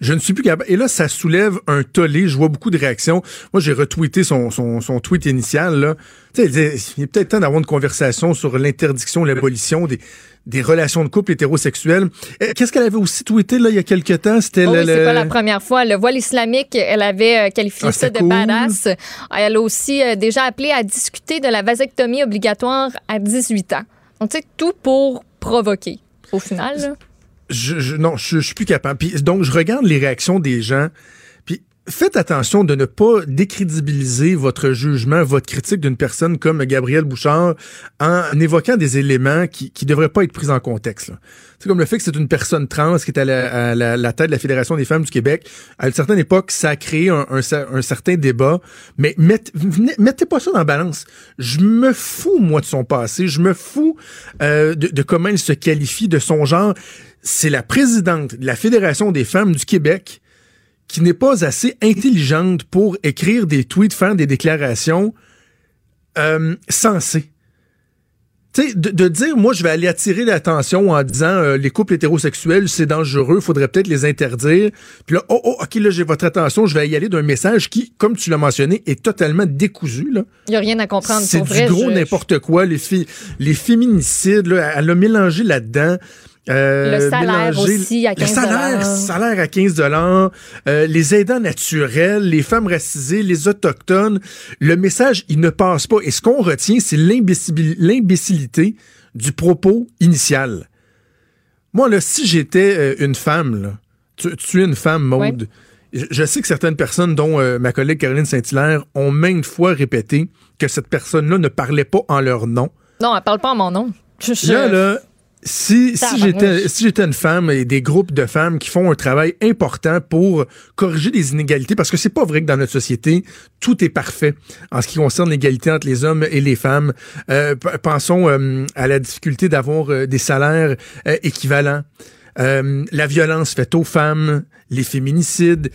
Je ne suis plus capable. Et là, ça soulève un tollé. Je vois beaucoup de réactions. Moi, j'ai retweeté son, son, son tweet initial. Là. Tu sais, il il est peut-être temps d'avoir une conversation sur l'interdiction, l'abolition des, des relations de couple hétérosexuels. Euh, Qu'est-ce qu'elle avait aussi tweeté là, il y a quelque temps? C'était Oh le- c'est pas la première fois. Le voile islamique, elle avait euh, qualifié Ah, ça de cool. badass. Elle a aussi euh, déjà appelé à discuter de la vasectomie obligatoire à 18 ans. Donc, tu sais, tout pour provoquer, au final. là. Je, non, je, je suis plus capable. Puis, donc, je regarde les réactions des gens. Puis, faites attention de ne pas décrédibiliser votre jugement, votre critique d'une personne comme Gabriel Bouchard en évoquant des éléments qui qui devraient pas être pris en contexte. C'est comme le fait que c'est une personne trans qui est à la, tête de la Fédération des femmes du Québec. À une certaine époque, ça a créé un, un cer- un certain débat, mais mettez, pas ça dans la balance. Je me fous, moi, de son passé. Je me fous euh, de, de comment elle se qualifie, de son genre. C'est la présidente de la Fédération des femmes du Québec qui n'est pas assez intelligente pour écrire des tweets, faire des déclarations euh, sensées. Tu sais, de, de dire, moi, je vais aller attirer l'attention en disant, euh, les couples hétérosexuels, c'est dangereux, faudrait peut-être les interdire. Puis là, oh, oh, OK, là, j'ai votre attention, je vais y aller d'un message qui, comme tu l'as mentionné, est totalement décousu, là. Il n'y a rien à comprendre. C'est du vrai, gros je- n'importe quoi. Les, fi- les féminicides, là, elle a mélangé là-dedans. Euh, Le salaire aussi à 15 Le salaire, salaire à 15 dollars, les aidants naturels, les femmes racisées, les autochtones. Le message, il ne passe pas. Et ce qu'on retient, c'est l'imbécili- l'imbécilité du propos initial. Moi, là, si j'étais euh, une femme, là, tu, tu es une femme, Maude, je, je sais que certaines personnes, dont euh, ma collègue Caroline Saint-Hilaire, ont maintes fois répété que cette personne-là ne parlait pas en leur nom. Non, elle parle pas en mon nom. Je- je- Là, là, si, si j'étais si j'étais une femme et des groupes de femmes qui font un travail important pour corriger les inégalités, parce que c'est pas vrai que dans notre société, tout est parfait en ce qui concerne l'égalité entre les hommes et les femmes. Euh, pensons euh, à la difficulté d'avoir euh, des salaires équivalents. La violence faite aux femmes, les féminicides,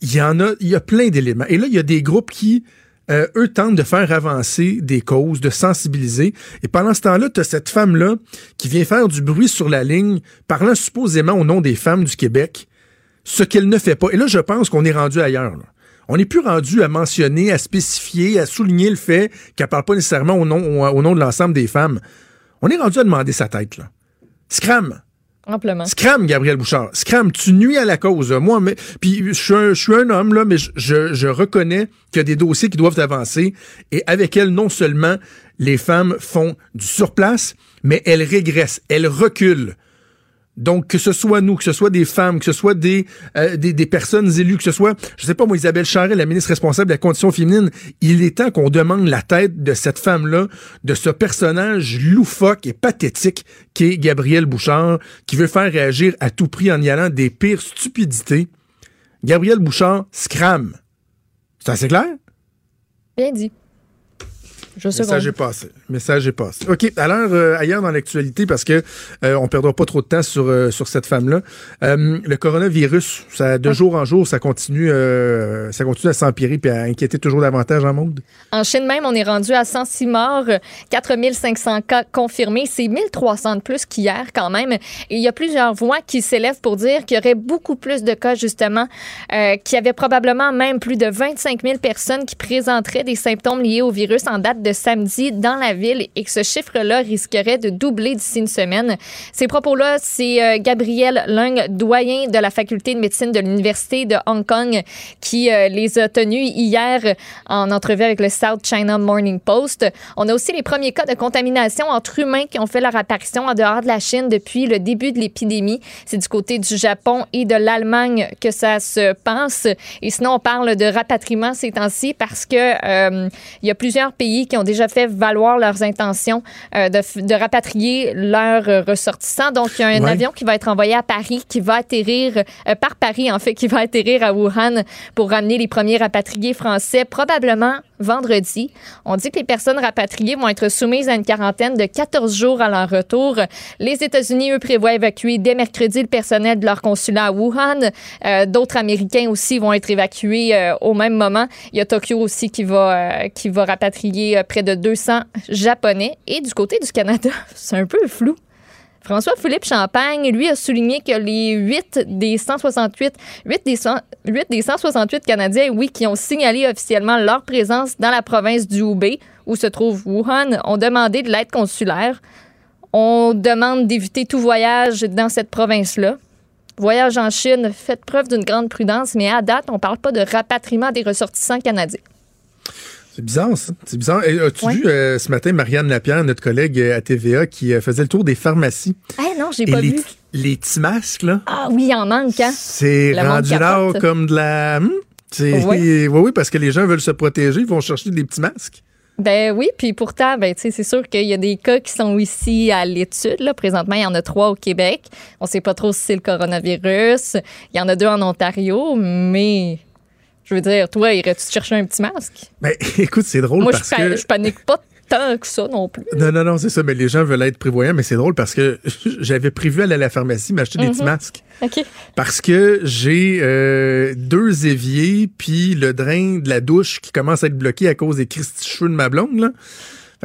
il y en a, il y a plein d'éléments. Et là, il y a des groupes qui, euh, eux, tentent de faire avancer des causes, de sensibiliser. Et pendant ce temps-là, tu as cette femme-là qui vient faire du bruit sur la ligne, parlant supposément au nom des femmes du Québec, ce qu'elle ne fait pas. Et là, je pense qu'on est rendu ailleurs. là. On n'est plus rendu à mentionner, à spécifier, à souligner le fait qu'elle parle pas nécessairement au nom, au, au nom de l'ensemble des femmes. On est rendu à demander sa tête, là. Scram! Amplement. Scram, Gabriel Bouchard. Scram, tu nuis à la cause. Moi, mais puis je suis un, je suis un homme là, mais je, je, reconnais qu'il y a des dossiers qui doivent avancer et avec elle, non seulement les femmes font du surplace, mais elles régressent, elles reculent. Donc, que ce soit nous, que ce soit des femmes, que ce soit des, euh, personnes élues, que ce soit, je sais pas moi, Isabelle Charret, la ministre responsable de la condition féminine, il est temps qu'on demande la tête de cette femme-là, de ce personnage loufoque et pathétique qu'est Gabriel Bouchard, qui veut faire réagir à tout prix en y allant des pires stupidités. Gabriel Bouchard, scram. C'est assez clair? Bien dit. Je sais Message est passé. Message est passé. OK. Alors, euh, ailleurs dans l'actualité, parce que euh, on perdra pas trop de temps sur, euh, sur cette femme-là. Euh, le coronavirus, ça, de jour en jour, ça continue, euh, ça continue à s'empirer et à inquiéter toujours davantage en monde. En Chine même, on est rendu à 106 morts, 4500 cas confirmés. C'est 1300 de plus qu'hier quand même. Et il y a plusieurs voix qui s'élèvent pour dire qu'il y aurait beaucoup plus de cas justement, qu'il y avait probablement même plus de 25 000 personnes qui présenteraient des symptômes liés au virus en date de samedi dans la ville et que ce chiffre-là risquerait de doubler d'ici une semaine. Ces propos-là, c'est euh, Gabriel Lung, doyen de la faculté de médecine de l'Université de Hong Kong, qui euh, les a tenus hier en entrevue avec le South China Morning Post. On a aussi les premiers cas de contamination entre humains qui ont fait leur apparition en dehors de la Chine depuis le début de l'épidémie. C'est du côté du Japon et de l'Allemagne que ça se pense. Et sinon, on parle de rapatriement ces temps-ci parce que euh, il y a plusieurs pays qui ont déjà fait valoir leurs intentions euh, de, rapatrier leurs ressortissants. Donc, il y a un Ouais. avion qui va être envoyé à Paris, qui va atterrir euh, par Paris, en fait, qui va atterrir à Wuhan pour ramener les premiers rapatriés français, probablement vendredi. On dit que les personnes rapatriées vont être soumises à une quarantaine de 14 jours à leur retour. Les États-Unis, eux, prévoient évacuer dès mercredi le personnel de leur consulat à Wuhan. Euh, D'autres Américains aussi vont être évacués euh, au même moment. Il y a Tokyo aussi qui va, euh, qui va rapatrier près de 200 Japonais. Et du côté du Canada, c'est un peu flou. François-Philippe Champagne, lui, a souligné que les 8 des 168, 8 des, 100 8 des 168 Canadiens, oui, qui ont signalé officiellement leur présence dans la province du Hubei, où se trouve Wuhan, ont demandé de l'aide consulaire. On demande d'éviter tout voyage dans cette province-là. Voyage en Chine, faites preuve d'une grande prudence, mais à date, on ne parle pas de rapatriement des ressortissants canadiens. C'est bizarre, ça. C'est bizarre. As-tu Ouais. vu euh, ce matin Marianne Lapierre, notre collègue euh, à TVA, qui euh, faisait le tour des pharmacies? Eh non, j'ai pas les, vu. les petits masques, là, Ah oui, il en manque, hein? c'est rendu là comme de la... Hmm? Oui, oui, parce que les gens veulent se protéger, ils vont chercher des petits masques. Ben oui, puis pourtant, ben, c'est sûr qu'il y a des cas qui sont ici à l'étude. Présentement, il y en a trois au Québec. On sait pas trop si c'est le coronavirus. Il y en a deux en Ontario, mais je veux dire, toi, irais-tu te chercher un petit masque? Ben, écoute, c'est drôle Moi, je, parce pa- que... je panique pas tant que ça non plus. Non, non, non, c'est ça, mais les gens veulent être prévoyants, mais c'est drôle parce que j'avais prévu aller à la pharmacie m'acheter des Mhm. petits masques. OK. Parce que j'ai euh, deux éviers, puis le drain de la douche qui commence à être bloqué à cause des cristis cheveux de ma blonde. Là.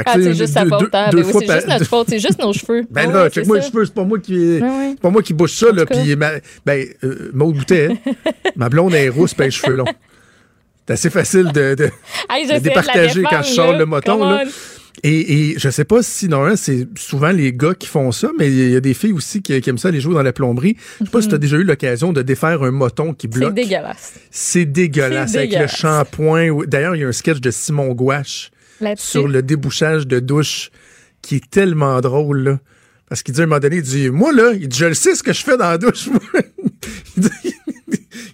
Ah, c'est juste sa faute. hein. Ben oui, c'est par- juste notre faute. C'est juste nos cheveux. Ben Ah là, ouais, check moi les cheveux, c'est pas moi qui, ouais. c'est pas moi qui bouge ça, là. Puis, ma, ben, euh, Maud Boutet, ma blonde est rousse, a les cheveux longs. C'est assez facile de, de, Hey, de départager quand je sors là. le moton, là. Et, et je sais pas si, c'est souvent les gars qui font ça, mais il y a des filles aussi qui, qui aiment ça aller jouer dans la plomberie. Je sais pas si tu as déjà eu l'occasion de défaire un moton qui Mhm. C'est bloque. dégueulasse. C'est dégueulasse avec dégueulasse. le shampoing. D'ailleurs, il y a un sketch de Simon Gouache sur le débouchage de douche qui est tellement drôle, là. Parce qu'il dit à un moment donné, il dit, moi, là, il dit, je le sais ce que je fais dans la douche, moi. il dit,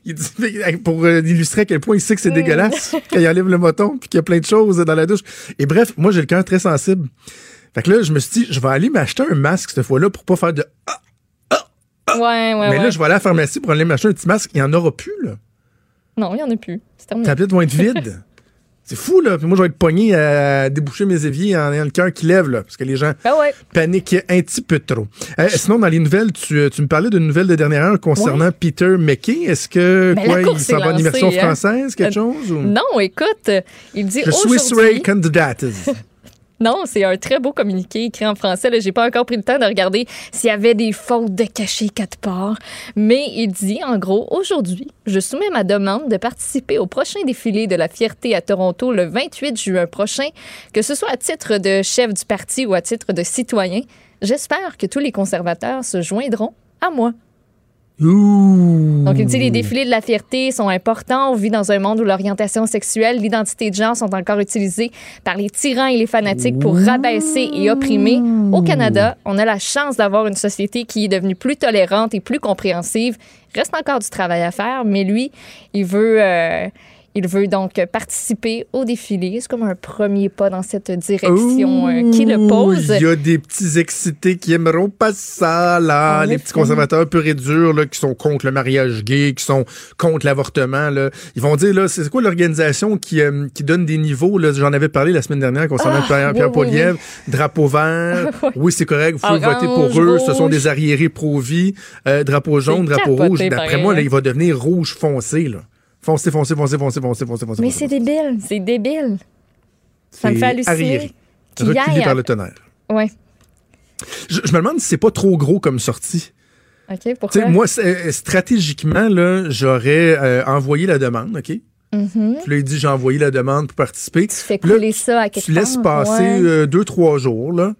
il dit, hey, pour euh, illustrer à quel point il sait que c'est dégueulasse quand il enlève le moton puis qu'il y a plein de choses dans la douche. Et bref, moi, j'ai le cœur très sensible. Fait que là, je me suis dit, je vais aller m'acheter un masque cette fois-là pour pas faire de... Ouais, ouais, Mais ouais. là, je vais aller à la pharmacie pour aller m'acheter un petit masque. Il y en aura plus, là. Non, il n'y en a plus. C'est terminé. Ta vont être vide? C'est fou, là. Puis moi, je vais être pogné à déboucher mes éviers en ayant le cœur qui lève, là. Parce que les gens Ben ouais. paniquent un petit peu trop. Euh, sinon, dans les nouvelles, tu, tu me parlais d'une nouvelle de dernière heure concernant Peter McKay. Est-ce que, Ben, quoi, il s'en va en immersion lancée, hein. française, quelque Euh, chose? Ou? Non, écoute, il dit Je suis aujourd'hui... Non, c'est un très beau communiqué écrit en français. J'ai pas encore pris le temps de regarder s'il y avait des fautes de cachées quatre parts. Mais il dit, en gros, aujourd'hui, je soumets ma demande de participer au prochain défilé de la fierté à Toronto le 28 juin prochain, que ce soit à titre de chef du parti ou à titre de citoyen. J'espère que tous les conservateurs se joindront à moi. Donc, il dit les défilés de la fierté sont importants. On vit dans un monde où l'orientation sexuelle, l'identité de genre sont encore utilisés par les tyrans et les fanatiques pour rabaisser et opprimer. Au Canada, on a la chance d'avoir une société qui est devenue plus tolérante et plus compréhensive. Il reste encore du travail à faire, mais lui, il veut, euh, il veut donc participer au défilé. C'est comme un premier pas dans cette direction euh, qui le pose. Il y a des petits excités qui aimeront pas ça, là. En les petits conservateurs purs et durs, là, qui sont contre le mariage gay, qui sont contre l'avortement, là. Ils vont dire, là, c'est quoi l'organisation qui, euh, qui donne des niveaux, là? J'en avais parlé la semaine dernière concernant Ah, Pierre, oui, Pierre oui, Poilievre. Drapeau vert. oui, c'est correct. Vous pouvez Orange, voter pour eux. Ce sont des arriérés pro-vie. Euh, drapeau jaune, drapeau rouge. D'après moi, là, hein. il va devenir rouge foncé, là. Foncé, foncé, foncé, foncé, foncé, foncé, foncé. Mais c'est débile, c'est débile. Ça me fait halluciner. Reculé par le tonnerre. Ouais. Je, je me demande si c'est pas trop gros comme sortie. OK, Tu pourquoi? moi, euh, stratégiquement, là, j'aurais euh, envoyé la demande, OK? Mhm. Puis là, il dit, j'ai envoyé la demande pour participer. Tu fais là, couler ça à quelque Tu laisses passer ouais. euh, deux, trois jours, là.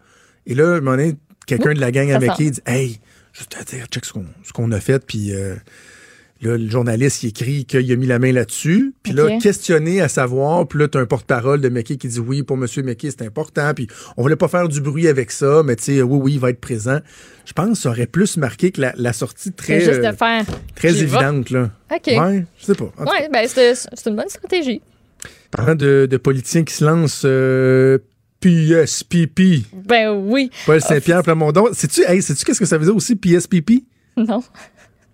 Et là, à un moment donné, quelqu'un de la gang avec qui dit, hey, juste à dire, check ce qu'on, a fait, puis euh, là, le journaliste, il écrit qu'il a mis la main là-dessus. Puis là, questionné à savoir, puis là, t'as un porte-parole de McKay qui dit, oui, pour Monsieur McKay, c'est important, puis on voulait pas faire du bruit avec ça, mais tu sais, oui, oui, il va être présent. Je pense que ça aurait plus marqué que la, la sortie très, juste euh, de faire. très évidente, là. OK. Ouais, je sais pas. Ouais, ben c'est c'est une bonne stratégie. Parlant de, de politiciens qui se lancent euh, PSPP, Ben oui. Paul Saint-Pierre Plamondon. Sais-tu, hey, sais-tu qu'est-ce que ça veut dire aussi, PSPP? Non.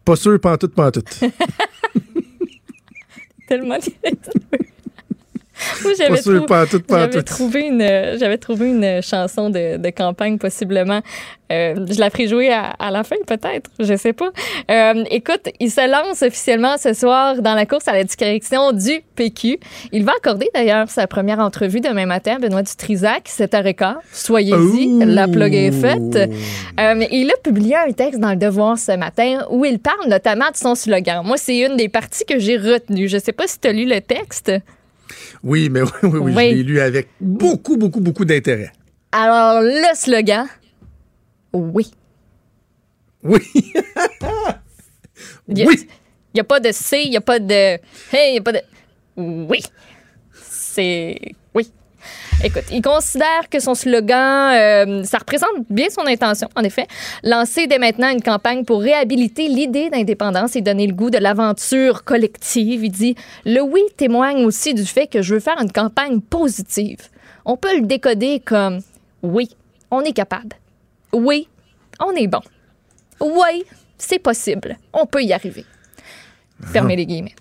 Pas sûr, pantoute, pantoute. Tellement. Moi, j'avais Pas trouvé une, j'avais trouvé une chanson de, de campagne possiblement. Euh, je la ferai jouer à, à la fin peut-être, je sais pas. Euh, écoute, il se lance officiellement ce soir dans la course à la direction du PQ. Il va accorder d'ailleurs sa première entrevue demain matin à Benoît Dutrisac, 7h15. Soyez-y, Ouh. la plug est faite. Euh, il a publié un texte dans Le Devoir ce matin où il parle notamment de son slogan. Moi, c'est une des parties que j'ai retenues. Je sais pas si tu as lu le texte. Oui, mais oui, oui, oui, Oui. je l'ai lu avec beaucoup, beaucoup, beaucoup d'intérêt. Alors, le slogan, oui. Oui. A- oui. Il n'y a pas de C, il n'y a pas de Hey, il n'y a pas de. Oui. C'est. Écoute, il considère que son slogan, euh, ça représente bien son intention, en effet. Lancer dès maintenant une campagne pour réhabiliter l'idée d'indépendance et donner le goût de l'aventure collective. Il dit Le oui témoigne aussi du fait que je veux faire une campagne positive. On peut le décoder comme Oui, on est capable. Oui, on est bon. Oui, c'est possible. On peut y arriver. Fermez les guillemets.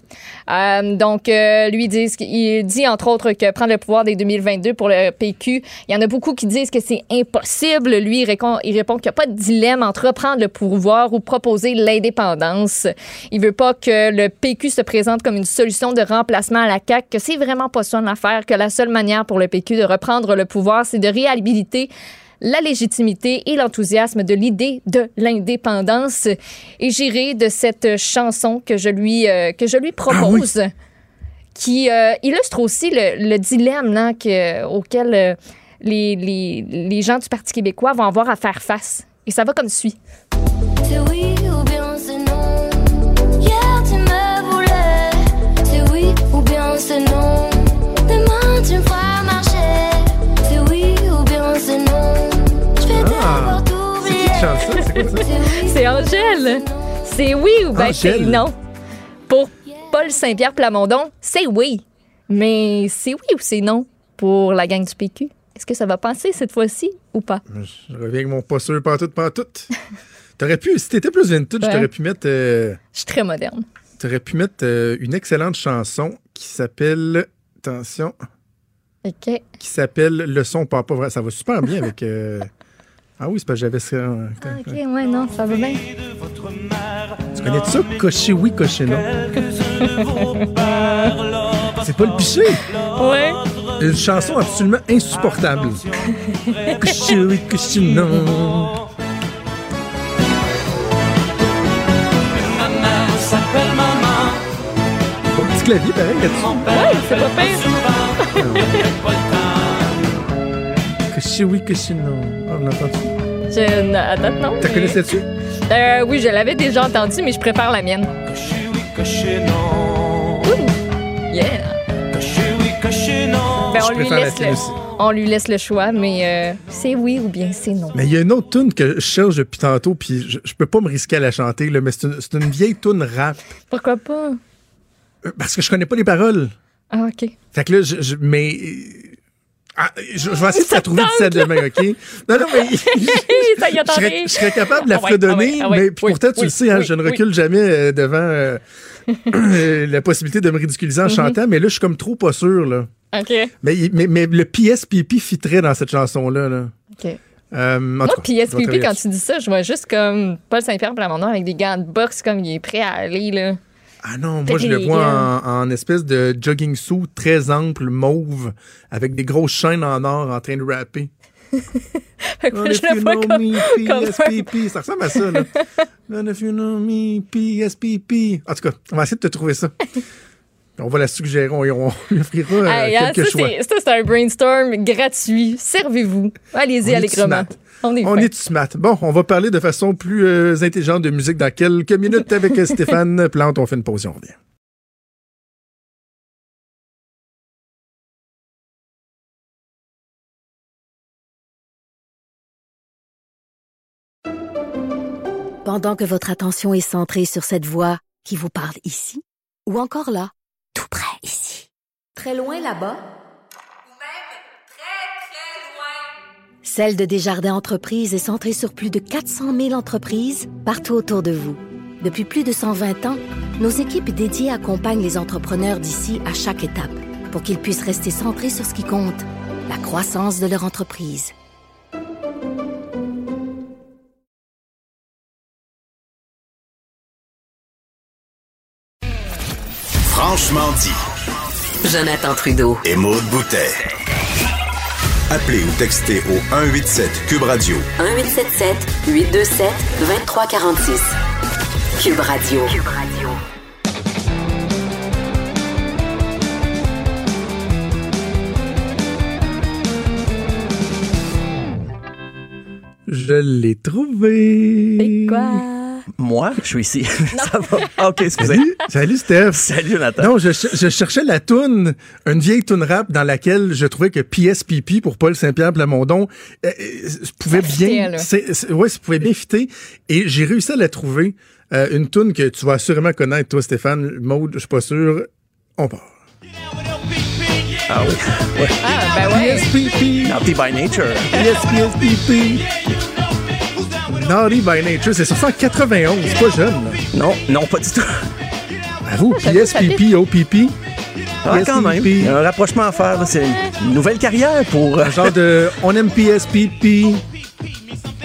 Euh, donc, euh, lui dit, il dit entre autres que prendre le pouvoir dès 2022 pour le PQ, il y en a beaucoup qui disent que c'est impossible. Lui, il répond, il répond qu'il n'y a pas de dilemme entre reprendre le pouvoir ou proposer l'indépendance. Il veut pas que le PQ se présente comme une solution de remplacement à la CAQ, que c'est vraiment pas ça l'affaire, que la seule manière pour le PQ de reprendre le pouvoir, c'est de réhabiliter la légitimité et l'enthousiasme de l'idée de l'indépendance. Et j'irai de cette chanson que je lui, euh, que je lui propose, qui euh, illustre aussi le, le dilemme là, que, auquel euh, les, les, les gens du Parti québécois vont avoir à faire face. Et ça va comme suit. C'est oui ou bien c'est non. Hier tu me voulais. C'est oui ou bien c'est non. C'est Angèle. C'est oui ou ben c'est non? Pour Paul Saint-Pierre Plamondon, c'est oui. Mais c'est oui ou c'est non pour la gang du PQ? Est-ce que ça va passer cette fois-ci ou pas? Je reviens avec mon pas sûr, pas tout, pas tout. T'aurais pu, si t'étais plus vintage, Ouais. t'aurais pu mettre, euh, Je suis très moderne. t'aurais pu mettre euh, une excellente chanson qui s'appelle, attention, OK. qui s'appelle Le son pas vrai. Ça va super bien avec. euh, Ah oui, c'est parce que j'avais ça. euh, OK, ouais, non, ça va bien. Tu connais ça? Cocher oui, cocher non? c'est pas le piché. Ouais. Une chanson absolument insupportable. cocher oui, cocher non. Bon petit clavier, pareil, là-dessus. Ouais, c'est pas pire. Cocher oui, cocher non. On l'entend-tu? Je, à date, non. T'as mais- connaissais-tu? Euh, oui, je l'avais déjà entendu, mais je préfère la mienne. Ouh, Yeah. Ben, on, Je lui préfère la laisse tienne le, aussi. on lui laisse le choix, mais euh, c'est oui ou bien c'est non. Mais il y a une autre tune que je cherche depuis tantôt, puis je, je peux pas me risquer à la chanter, là, mais c'est une, vieille tune rap. Pourquoi pas? Euh, Parce que je connais pas les paroles. Ah, OK. Fait que là, je, je- mais. Ah, je, je vais essayer de la trouver d'ici demain, OK? Non, non, mais. Ça y a je, serais, je serais capable de la Ah ouais, fredonner, ah ouais, ah ouais, mais oui, pourtant, tu le sais, hein, je ne recule jamais euh, devant euh, la possibilité de me ridiculiser en Mhm. chantant, mais là, je suis comme trop pas sûr, là. OK. Mais, mais, mais le PSPP fitterait dans cette chanson-là, là. OK. Euh, Moi, tout cas, puis je vais SPP, travailler quand tu dis ça, je vois juste comme Paul Saint-Pierre Plamondon avec des gants de boxe, comme il est prêt à aller, là. Ah non, moi je le vois en, en espèce de jogging suit très ample, mauve, avec des grosses chaînes en or en train de rapper. Fait que moi, if you know comme, me, PSPP, ça ressemble à ça, là. And if you know me, PSPP. En tout cas, on va essayer de te trouver ça. On va la suggérer, on, on lui offrira euh, Hey, hein, quelques ça, choix. c'est- ça, c'est un brainstorm gratuit. Servez-vous. Allez-y allègrement. On est On est smart. Bon, on va parler de façon plus euh, intelligente de musique dans quelques minutes avec euh, Stéphane Plante. On fait une pause et on revient. Pendant que votre attention est centrée sur cette voix qui vous parle ici, ou encore là, tout près ici, très loin là-bas, Ou même très, très loin. Celle de Desjardins Entreprises est centrée sur plus de 400 000 entreprises partout autour de vous. Depuis plus de 120 ans, nos équipes dédiées accompagnent les entrepreneurs d'ici à chaque étape pour qu'ils puissent rester centrés sur ce qui compte, la croissance de leur entreprise. Franchement dit. Jonathan Trudeau. Et Maude Boutet. Appelez ou textez au 187 Cube Radio 1877 827 2346. Cube Radio. Cube Radio. Je l'ai trouvé. Quoi? Moi, je suis ici. Ça va. Ah, OK, excusez. Salut, salut Steph. Salut, Nathan. Non, je, ch- je cherchais la toune, une vieille toune rap dans laquelle je trouvais que PSPP pour Paul Saint-Pierre Plamondon euh, euh, pouvait Ça bien, là. c'est- c'est- ouais, ça pouvait bien fitter. Et j'ai réussi à la trouver. Euh, une toune que tu vas sûrement connaître, toi, Stéphane. Maude, je suis pas sûr. On part. Ah oui. Ouais. Ah, ben ouais. PSPP. Naughty by nature. Yes, PSPP. Naughty by Nature, c'est sorti en 91, c'est pas jeune. là. Non, non, pas du tout. Avoue, PSPP, OPP. Ouais, quand même. Il y a un rapprochement à faire. C'est une nouvelle carrière pour. euh, Un genre de on aime PSPP.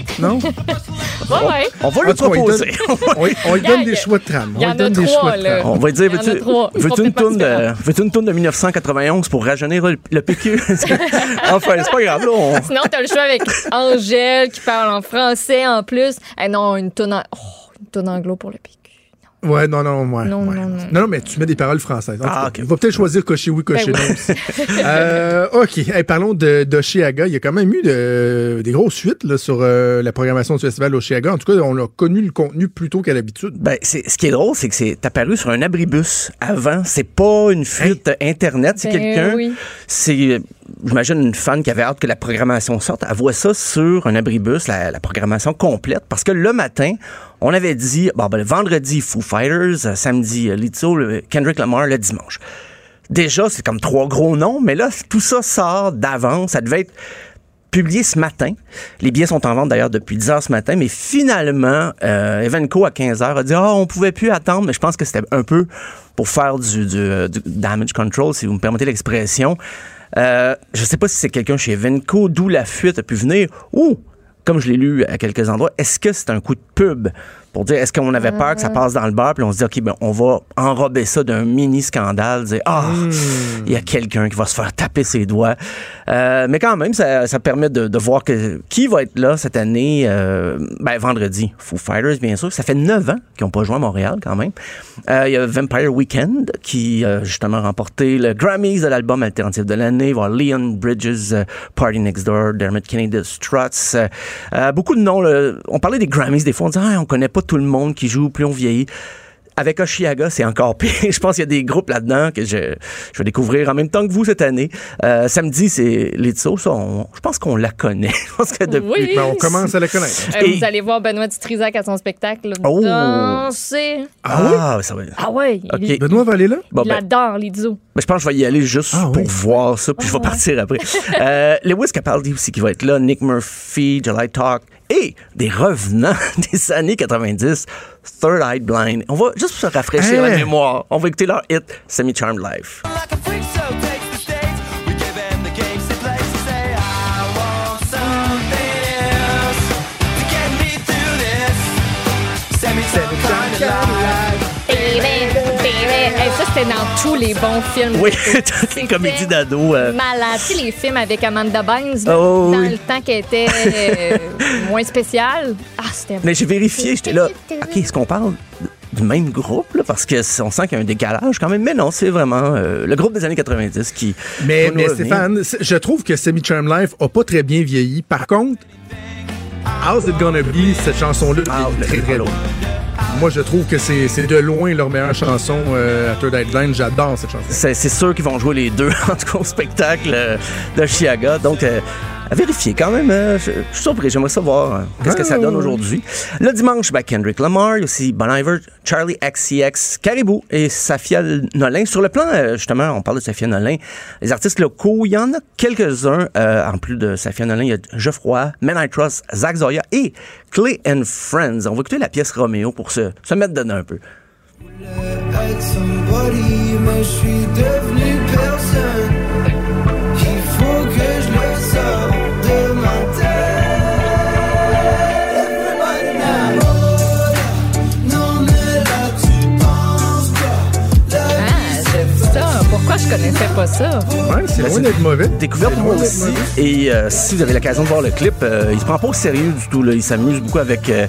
Non? Ouais, ouais. On va lui proposer. donne- On, on lui donne des choix de trame. Il y On en lui donne des choix de là. trame. On va dire, veux-tu sont une tourne de, veux-tu une tourne de 1991 pour rajeunir le, le PQ? enfin, c'est pas grave, là. on- Sinon, t'as le choix avec Angèle qui parle en français en plus. Eh non, une tonne, en... oh, une tonne anglo pour le PQ. Ouais, non, non, ouais. Non, ouais. non, non. Non, mais tu mets des paroles françaises. En Ah, cas. On va peut-être choisir cocher oui, cocher Ben non oui. Euh, OK. Hey, parlons de d'Oshiaga. Il y a quand même eu de- des grosses suites là, sur euh, la programmation du festival d'Oshiaga. En tout cas, on a connu le contenu plus tôt qu'à l'habitude. Ben, c'est, ce qui est drôle, c'est que c'est apparu sur un abribus avant. C'est pas une fuite Internet. C'est Ben quelqu'un. oui. C'est, euh, j'imagine, une fan qui avait hâte que la programmation sorte. Elle voit ça sur un abribus, la, la programmation complète. Parce que le matin, on avait dit, bon, ben, le vendredi, Foo Fighters, euh, samedi, euh, Lizzo, le Kendrick Lamar, le dimanche. Déjà, c'est comme trois gros noms, mais là, tout ça sort d'avance. Ça devait être publié ce matin. Les billets sont en vente d'ailleurs depuis 10 heures ce matin, mais finalement, euh, Evenco à 15 heures a dit ah on pouvait plus attendre, mais je pense que c'était un peu pour faire du, euh, damage control, si vous me permettez l'expression. Euh, je sais pas si c'est quelqu'un chez Evenco, d'où la fuite a pu venir, ou comme je l'ai lu à quelques endroits, est-ce que c'est un coup de pub? Pour dire est-ce qu'on avait peur que ça passe dans le bar, puis on se dit ok ben on va enrober ça d'un mini scandale, dire ah il y a quelqu'un qui va se faire taper ses doigts, Euh, mais quand même ça, ça permet de, de voir que qui va être là cette année, euh, ben vendredi, Foo Fighters bien sûr, ça fait neuf ans qu'ils n'ont pas joué à Montréal quand même. Euh, Il y a Vampire Weekend qui a justement remporté le Grammys de l'album alternatif de l'année, voir Leon Bridges, euh, Party Next Door, Dermot Kennedy, Struts, euh, euh, beaucoup de noms. là. On parlait des Grammys des fois, on disait ah, on connaît pas tout le monde qui joue, plus on vieillit. Avec Oshiaga, c'est encore pire. je pense qu'il y a des groupes là-dedans que je, je vais découvrir en même temps que vous cette année. Euh, samedi, c'est Lizzo. Ça, on- je pense qu'on la connaît. je pense que depuis... Oui. Ben, on commence à la connaître. Euh, Et- Vous allez voir Benoît Dutrisac à son spectacle Oh. danser. Ah, ça va. Ah ouais, il, Benoît va aller là? Bon, il ben, adore Lizzo. Ben, je pense que je vais y aller juste Ah pour oui. voir ça, puis je vais partir après. euh, Lewis Capaldi aussi qui va être là, Nick Murphy, July Talk, et des revenants des années 90, Third Eye Blind. On va juste se rafraîchir Hein? la mémoire. On va écouter leur hit Semi Charmed Life. C'était dans tous les bons films. Oui, toutes les comédies d'ado. euh, Malade. Tu sais, les films avec Amanda Bynes, Oh, dans oui. le temps qu'elle était euh, moins spéciale. Ah, c'était Mais j'ai vérifié, j'étais là. OK, est-ce qu'on parle du même groupe? Là? Parce que on sent qu'il y a un décalage quand même. Mais non, c'est vraiment euh, le groupe des années 90 qui. Mais. Stéphane, je trouve que Semi Charm Life a pas très bien vieilli. Par contre, How's It Gonna Be, cette chanson-là, Ah, est très très loin. Moi, je trouve que c'est c'est de loin leur meilleure chanson euh, à Third Blind. J'adore cette chanson. C'est c'est sûr qu'ils vont jouer les deux, en tout cas, au spectacle euh, de Chiaga. Donc, euh, à vérifier quand même. euh, je, je suis surpris. J'aimerais savoir euh, qu'est-ce que ça donne aujourd'hui. Le dimanche, ben, Kendrick Lamar, il y a aussi Bon Iver, Charlie XCX, Caribou et Safia Nolin. Sur le plan, euh, justement, on parle de Safia Nolin. Les artistes locaux, il y en a quelques-uns. euh, en plus de Safia Nolin, il y a Geoffroy, Men I Trust, Zach Zoya et Clay and Friends. On va écouter la pièce Roméo pour se, se mettre dedans un peu. Connaissais pas ça? Ouais, c'est Ben, loin d'être mauvais. Découverte moi aussi. Et euh, si vous avez l'occasion de voir le clip, euh, il se prend pas au sérieux du tout. Là. Il s'amuse beaucoup avec euh,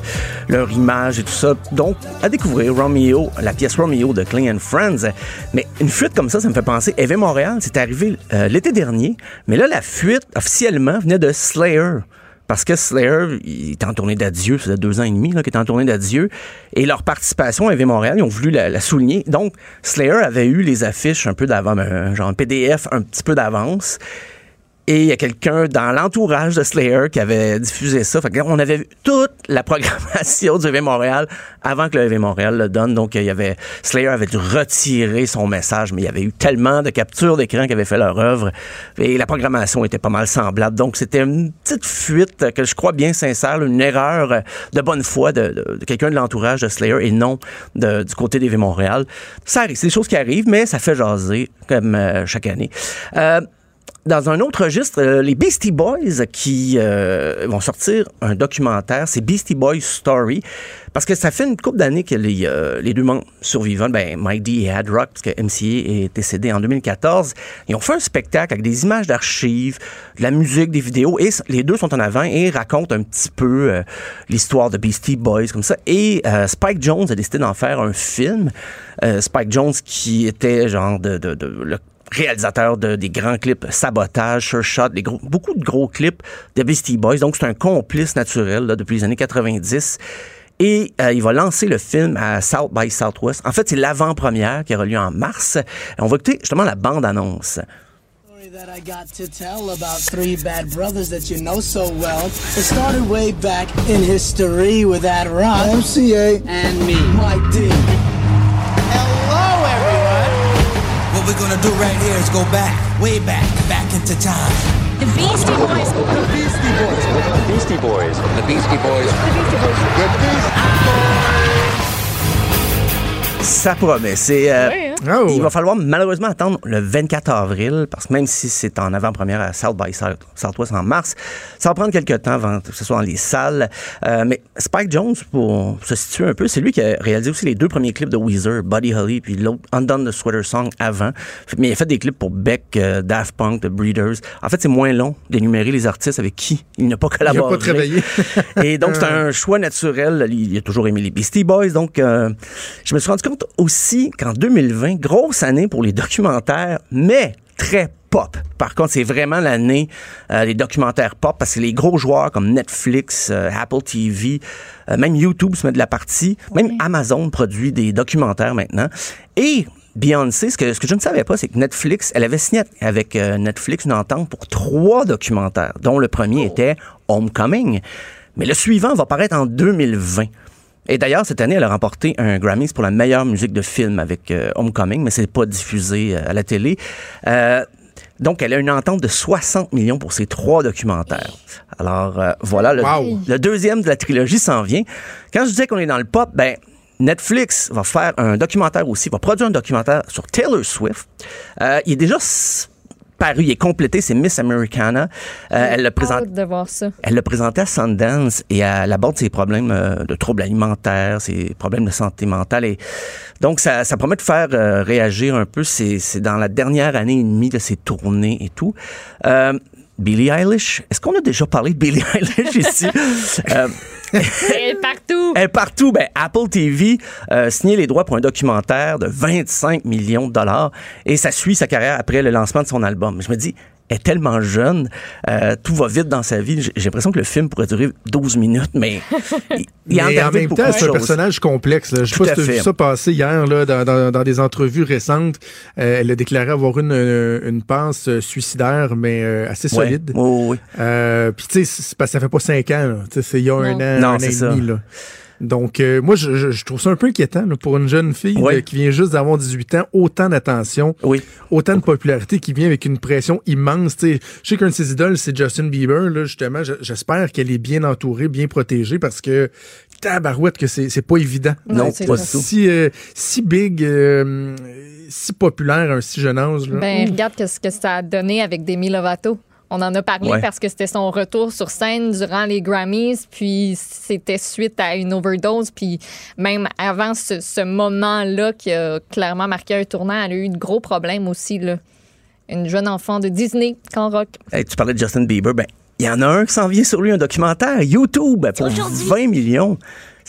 leur image et tout ça. Donc, à découvrir Romeo, la pièce Romeo de Clay and Friends. Mais une fuite comme ça, ça me fait penser. Eve Montréal, c'est arrivé euh, l'été dernier. Mais là, la fuite, officiellement, venait de Slayer. Parce que Slayer, il est en tournée d'adieu, ça faisait deux ans et demi là, qu'il est en tournée d'adieu. Et leur participation à EV Montréal, ils ont voulu la, la souligner. Donc, Slayer avait eu les affiches un peu d'avant, un genre un PDF un petit peu d'avance. Et il y a quelqu'un dans l'entourage de Slayer qui avait diffusé ça. Fait que on avait vu toute la programmation du EV Montréal avant que le EV Montréal le donne. Donc, il y avait, Slayer avait dû retirer son message, mais il y avait eu tellement de captures d'écran qui avaient fait leur œuvre. Et la programmation était pas mal semblable. Donc, c'était une petite fuite que je crois bien sincère, une erreur de bonne foi de, quelqu'un de l'entourage de Slayer et non du côté d'EV Montréal. Ça arrive, c'est des choses qui arrivent, mais ça fait jaser comme euh, chaque année. Euh, dans un autre registre, euh, les Beastie Boys qui euh, vont sortir un documentaire, c'est Beastie Boys Story, parce que ça fait une couple d'années que les, euh, les deux membres survivants, ben, D et Ad Rock, parce que MCA est décédé en 2014, ils ont fait un spectacle avec des images d'archives, de la musique, des vidéos, et les deux sont en avant et racontent un petit peu euh, l'histoire de Beastie Boys, comme ça. Et euh, Spike Jones a décidé d'en faire un film. Euh, Spike Jones qui était genre de, de, de- le réalisateur de, des grands clips Sabotage, Sure Shot, des gros, beaucoup de gros clips de Beastie Boys. Donc, c'est un complice naturel là, depuis les années 90. Et euh, il va lancer le film à South by Southwest. En fait, c'est l'avant-première qui aura lieu en mars. On va écouter justement la bande-annonce. that I got to tell about three bad brothers that you know so well. It started way back in history with that rock. MCA and me, Mike D. we're gonna do right here is go back, way back, back into time. The Beastie Boys. The Beastie Boys. The Beastie Boys. The Beastie Boys. The Ça promet. C'est, euh, Ouais, hein? Oh. Il va falloir malheureusement attendre le 24 avril, parce que même si c'est en avant-première à South by South- Southwest en mars, ça va prendre quelques temps avant que ce soit dans les salles. Euh, mais Spike Jones, pour se situer un peu, c'est lui qui a réalisé aussi les deux premiers clips de Weezer, Buddy Holly, puis l'autre Undone the Sweater Song avant. Mais il a fait des clips pour Beck, euh, Daft Punk, The Breeders. En fait, c'est moins long d'énumérer les artistes avec qui il n'a pas collaboré. pas travaillé. Et donc, c'est un choix naturel. Il a toujours aimé les Beastie Boys. Donc, euh, je me suis rendu compte aussi qu'en 2020, grosse année pour les documentaires, mais très pop. Par contre, c'est vraiment l'année euh, des documentaires pop parce que les gros joueurs comme Netflix, euh, Apple TV, euh, même YouTube se met de la partie. Même Amazon produit des documentaires maintenant. Et Beyoncé, ce que, ce que je ne savais pas, c'est que Netflix, elle avait signé avec Netflix une entente pour trois documentaires, dont le premier était Homecoming. Mais le suivant va paraître en 2020. Et d'ailleurs, cette année, elle a remporté un Grammys pour la meilleure musique de film avec euh, Homecoming, mais c'est pas diffusé euh, à la télé. Euh, donc, elle a une entente de 60 millions pour ces trois documentaires. Alors, euh, voilà, le, Wow. le deuxième de la trilogie s'en vient. Quand je disais qu'on est dans le pop, ben, Netflix va faire un documentaire aussi, va produire un documentaire sur Taylor Swift. Il est déjà paru, il est complété, c'est Miss Americana. Euh, elle le présente. Hâte de voir ça. Elle le présentait à Sundance et elle aborde ses problèmes euh, de troubles alimentaires, ses problèmes de santé mentale. Et donc, ça, ça promet de faire euh, réagir un peu. C'est c'est dans la dernière année et demie de ses tournées et tout. Euh, Billie Eilish, est-ce qu'on a déjà parlé de Billie Eilish ici? Elle partout. elle partout. Ben, Apple TV euh, signé les droits pour un documentaire de 25 millions de dollars et ça suit sa carrière après le lancement de son album. Je me dis, est tellement jeune, euh, tout va vite dans sa vie. J'ai l'impression que le film pourrait durer 12 minutes, mais il, il Mais en arrive même temps, c'est un personnage complexe. là. Je sais pas si tu as vu ça passer hier là, dans, dans- dans des entrevues récentes. Euh, elle a déclaré avoir une, une, une passe euh, suicidaire, mais euh, assez Ouais. solide. Oui, oui, oui. Euh, Puis tu sais, c'est parce que ça fait pas cinq ans. là. Tu sais, C'est il y a un an, Non, un an c'est et ça. demi. Là. Donc, euh, moi, je, je- je trouve ça un peu inquiétant là, pour une jeune fille là, qui vient juste d'avoir 18 ans, autant d'attention, Oui. autant de popularité, qui vient avec une pression immense. Tu sais, je sais qu'un de ses idoles, c'est Justin Bieber. Là, justement, Je- j'espère qu'elle est bien entourée, bien protégée, parce que tabarouette que c'est c'est pas évident. Non, Donc, pas du tout. Si, euh, si big, euh, si populaire à un si jeune âge. Là. Ben, Ouh. regarde ce que ça a donné avec Demi Lovato. On en a parlé Ouais. parce que c'était son retour sur scène durant les Grammys, puis c'était suite à une overdose, puis même avant ce, ce moment-là qui a clairement marqué un tournant, elle a eu de gros problèmes aussi. Là. Une jeune enfant de Disney, quand rock. Hey, tu parlais de Justin Bieber, ben il y en a un qui s'en vient sur lui, un documentaire, YouTube, pour 20 millions.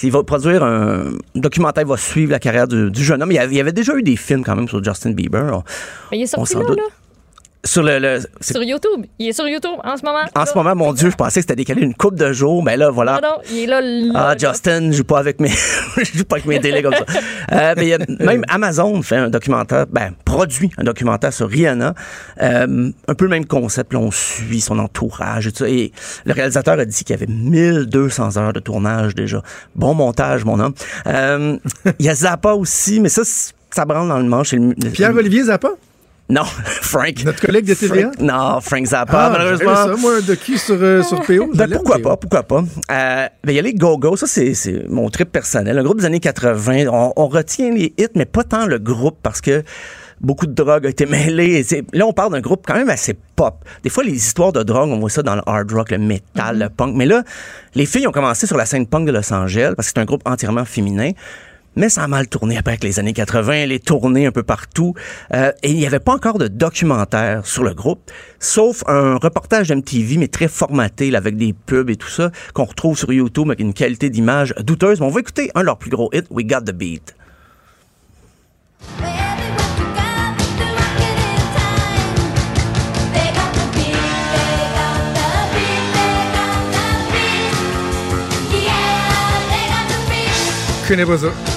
Il va produire un documentaire, il va suivre la carrière du, du jeune homme. Il y avait, déjà eu des films quand même sur Justin Bieber. Mais il est on sorti là, doute. là. Sur le, Sur YouTube. Il est sur YouTube en ce moment. en ce moment, mon Dieu, je pensais que c'était décalé une coupe de jours, mais là, voilà. Non, non, il est là. là, Ah, là. Justin, je joue pas avec mes, je joue pas avec mes télés comme ça. Euh, mais il y a- même Amazon fait un documentaire, ben, produit un documentaire sur Rihanna. Euh, un peu le même concept, là, on suit son entourage et tout ça. Et le réalisateur a dit qu'il y avait 1200 heures de tournage déjà. Bon montage, mon homme. Euh, Il y a Zappa aussi, mais ça, ça branle dans le manche. Pierre-Olivier Zappa? Non, Frank. Notre collègue de TVA? Frank- non, Frank Zappa, Ah, malheureusement. ça, moi, un docu sur, euh, sur PO. Ben, pourquoi PO. pas, pourquoi pas. Euh, ben, il y a les Go-Go, ça c'est, mon trip personnel. Un groupe des années 80, on, on retient les hits, mais pas tant le groupe parce que beaucoup de drogue a été mêlée. Là, on parle d'un groupe quand même assez pop. Des fois, les histoires de drogue, on voit ça dans le hard rock, le metal, le punk. Mais là, les filles ont commencé sur la scène punk de Los Angeles parce que c'est un groupe entièrement féminin. Mais ça a mal tourné après avec les années 80, les tournées un peu partout. Euh, et il n'y avait pas encore de documentaire sur le groupe, sauf un reportage d'MTV, mais très formaté, là, avec des pubs et tout ça, qu'on retrouve sur YouTube avec une qualité d'image douteuse. Mais on va écouter un de leurs plus gros hits, We Got the Beat. Je connais pas ça.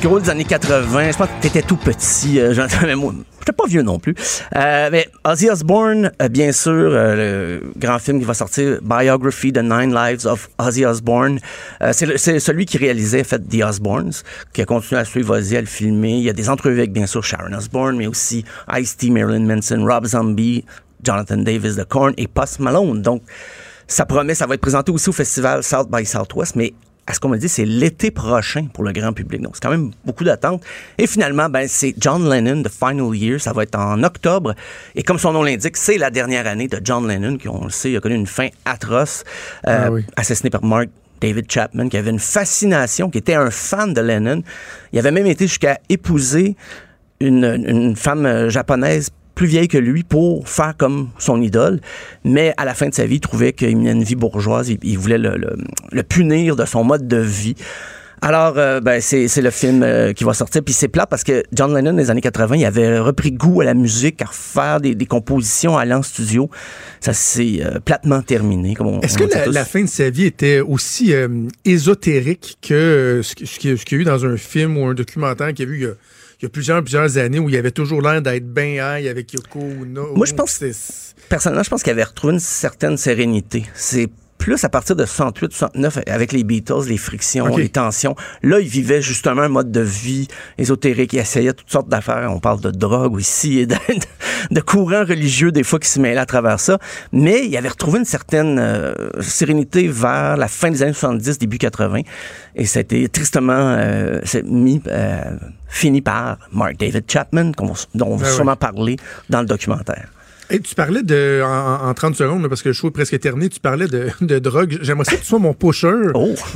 Gros des années 80, je pense que t'étais tout petit, euh, mais moi, j'étais pas vieux non plus. Euh, mais Ozzy Osbourne, euh, bien sûr, euh, le grand film qui va sortir, Biography, The Nine Lives of Ozzy Osbourne. Euh, c'est celui qui réalisait, en fait, The Osbournes, qui a continué à suivre Ozzy, à le filmer. Il y a des entrevues avec, bien sûr, Sharon Osbourne, mais aussi Ice-T, Marilyn Manson, Rob Zombie, Jonathan Davis de Korn et Post Malone. Donc, ça promet, ça va être présenté aussi au festival South by Southwest, mais à ce qu'on me dit, c'est l'été prochain pour le grand public. Donc, c'est quand même beaucoup d'attente. Et finalement, ben, c'est John Lennon, The Final Year. Ça va être en octobre. Et comme son nom l'indique, c'est la dernière année de John Lennon, qui, on le sait, a connu une fin atroce, euh, Ah oui. assassiné par Mark David Chapman, qui avait une fascination, qui était un fan de Lennon. Il avait même été jusqu'à épouser une, une femme euh, japonaise plus vieille que lui pour faire comme son idole. Mais à la fin de sa vie, il trouvait qu'il menait une vie bourgeoise. Il, il voulait le, le- le punir de son mode de vie. Alors, euh, ben, c'est le film euh, qui va sortir. Puis c'est plat parce que John Lennon, dans les années 80, il avait repris goût à la musique, à refaire des, des compositions, à aller en studio. Ça s'est euh, platement terminé. Est-ce que la, la fin de sa vie était aussi ésotérique que ce, qui- ce qu'il y a- eu dans un film ou un documentaire qu'il y a vu il y a, il y a plusieurs, plusieurs années où il avait toujours l'air d'être bien high avec Yoko Ono? Moi, je pense, personnellement, je pense qu'il avait retrouvé une certaine sérénité. C'est plus à partir de 68, 69, avec les Beatles, les frictions, les tensions. Là, il vivait justement un mode de vie ésotérique. Il essayait toutes sortes d'affaires. On parle de drogue aussi et de, de courants religieux, des fois, qui se mêlaient à travers ça. Mais il avait retrouvé une certaine euh, sérénité vers la fin des années 70, début 80. Et ça a été tristement euh, mis, euh, fini par Mark David Chapman, dont on va Ah ouais. sûrement parler dans le documentaire. Hey, tu parlais de, en, en 30 secondes, parce que le show est presque terminé, tu parlais de, de drogue. J'aimerais ça que tu sois mon pusher,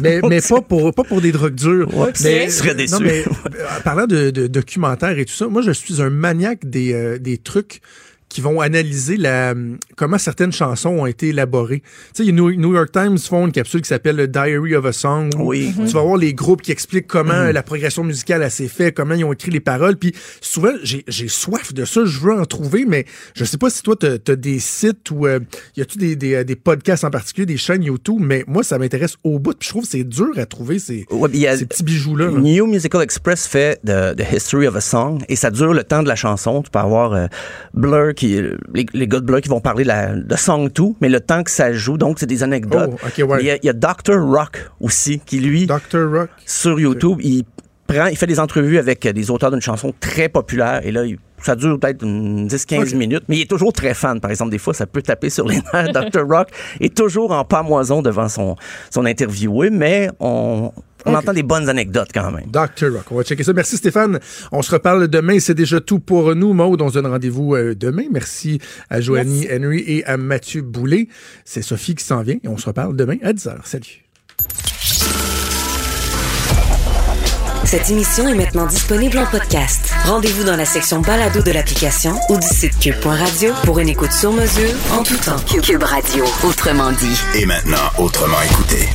mais, mais pas, pour, pas pour des drogues dures. mais, tu serais déçu. non, mais, euh, parlant de, de documentaires et tout ça, moi, je suis un maniaque des, euh, des trucs qui vont analyser la, comment certaines chansons ont été élaborées. Tu sais, a New, York Times font une capsule qui s'appelle le Diary of a Song. où Oui. Tu vas voir les groupes qui expliquent comment Mhm. la progression musicale a s'est fait, comment ils ont écrit les paroles. Puis souvent, j'ai soif de ça, je veux en trouver, mais je sais pas si toi, tu as, des sites ou euh, y a-tu des, des, des podcasts en particulier, des chaînes YouTube, mais moi, ça m'intéresse au bout. Puis je trouve que c'est dur à trouver ces, Ouais, a- ces petits bijoux-là. là. New Musical Express fait The, The History of a Song et ça dure le temps de la chanson. Tu peux avoir euh, Blur, qui, les, les gars de Blur qui vont parler de, la, de Song 2, mais le temps que ça joue, donc c'est des anecdotes. Oh, ouais. Il y, a- il y a Dr. Rock aussi, qui lui, Dr. Rock. sur YouTube, il prend, il fait des entrevues avec euh, des auteurs d'une chanson très populaire et là, il- ça dure peut-être une 10-15 Ok. minutes, mais il est toujours très fan. Par exemple, des fois, ça peut taper sur les nerfs. Dr. Rock est toujours en pamoison devant son, son interviewé, mais on, on entend des bonnes anecdotes quand même. Dr. Rock. On va checker ça. Merci Stéphane. On se reparle demain. C'est déjà tout pour nous. Maude, on se donne rendez-vous euh, demain. Merci à Joanie Henry et à Mathieu Boulet. C'est Sophie qui s'en vient et on se reparle demain à 10h. Salut. Cette émission est maintenant disponible en podcast. Rendez-vous dans la section balado de l'application ou du site cube.radio pour une écoute sur mesure en tout temps. Cube Radio, autrement dit. Et maintenant, autrement écouté.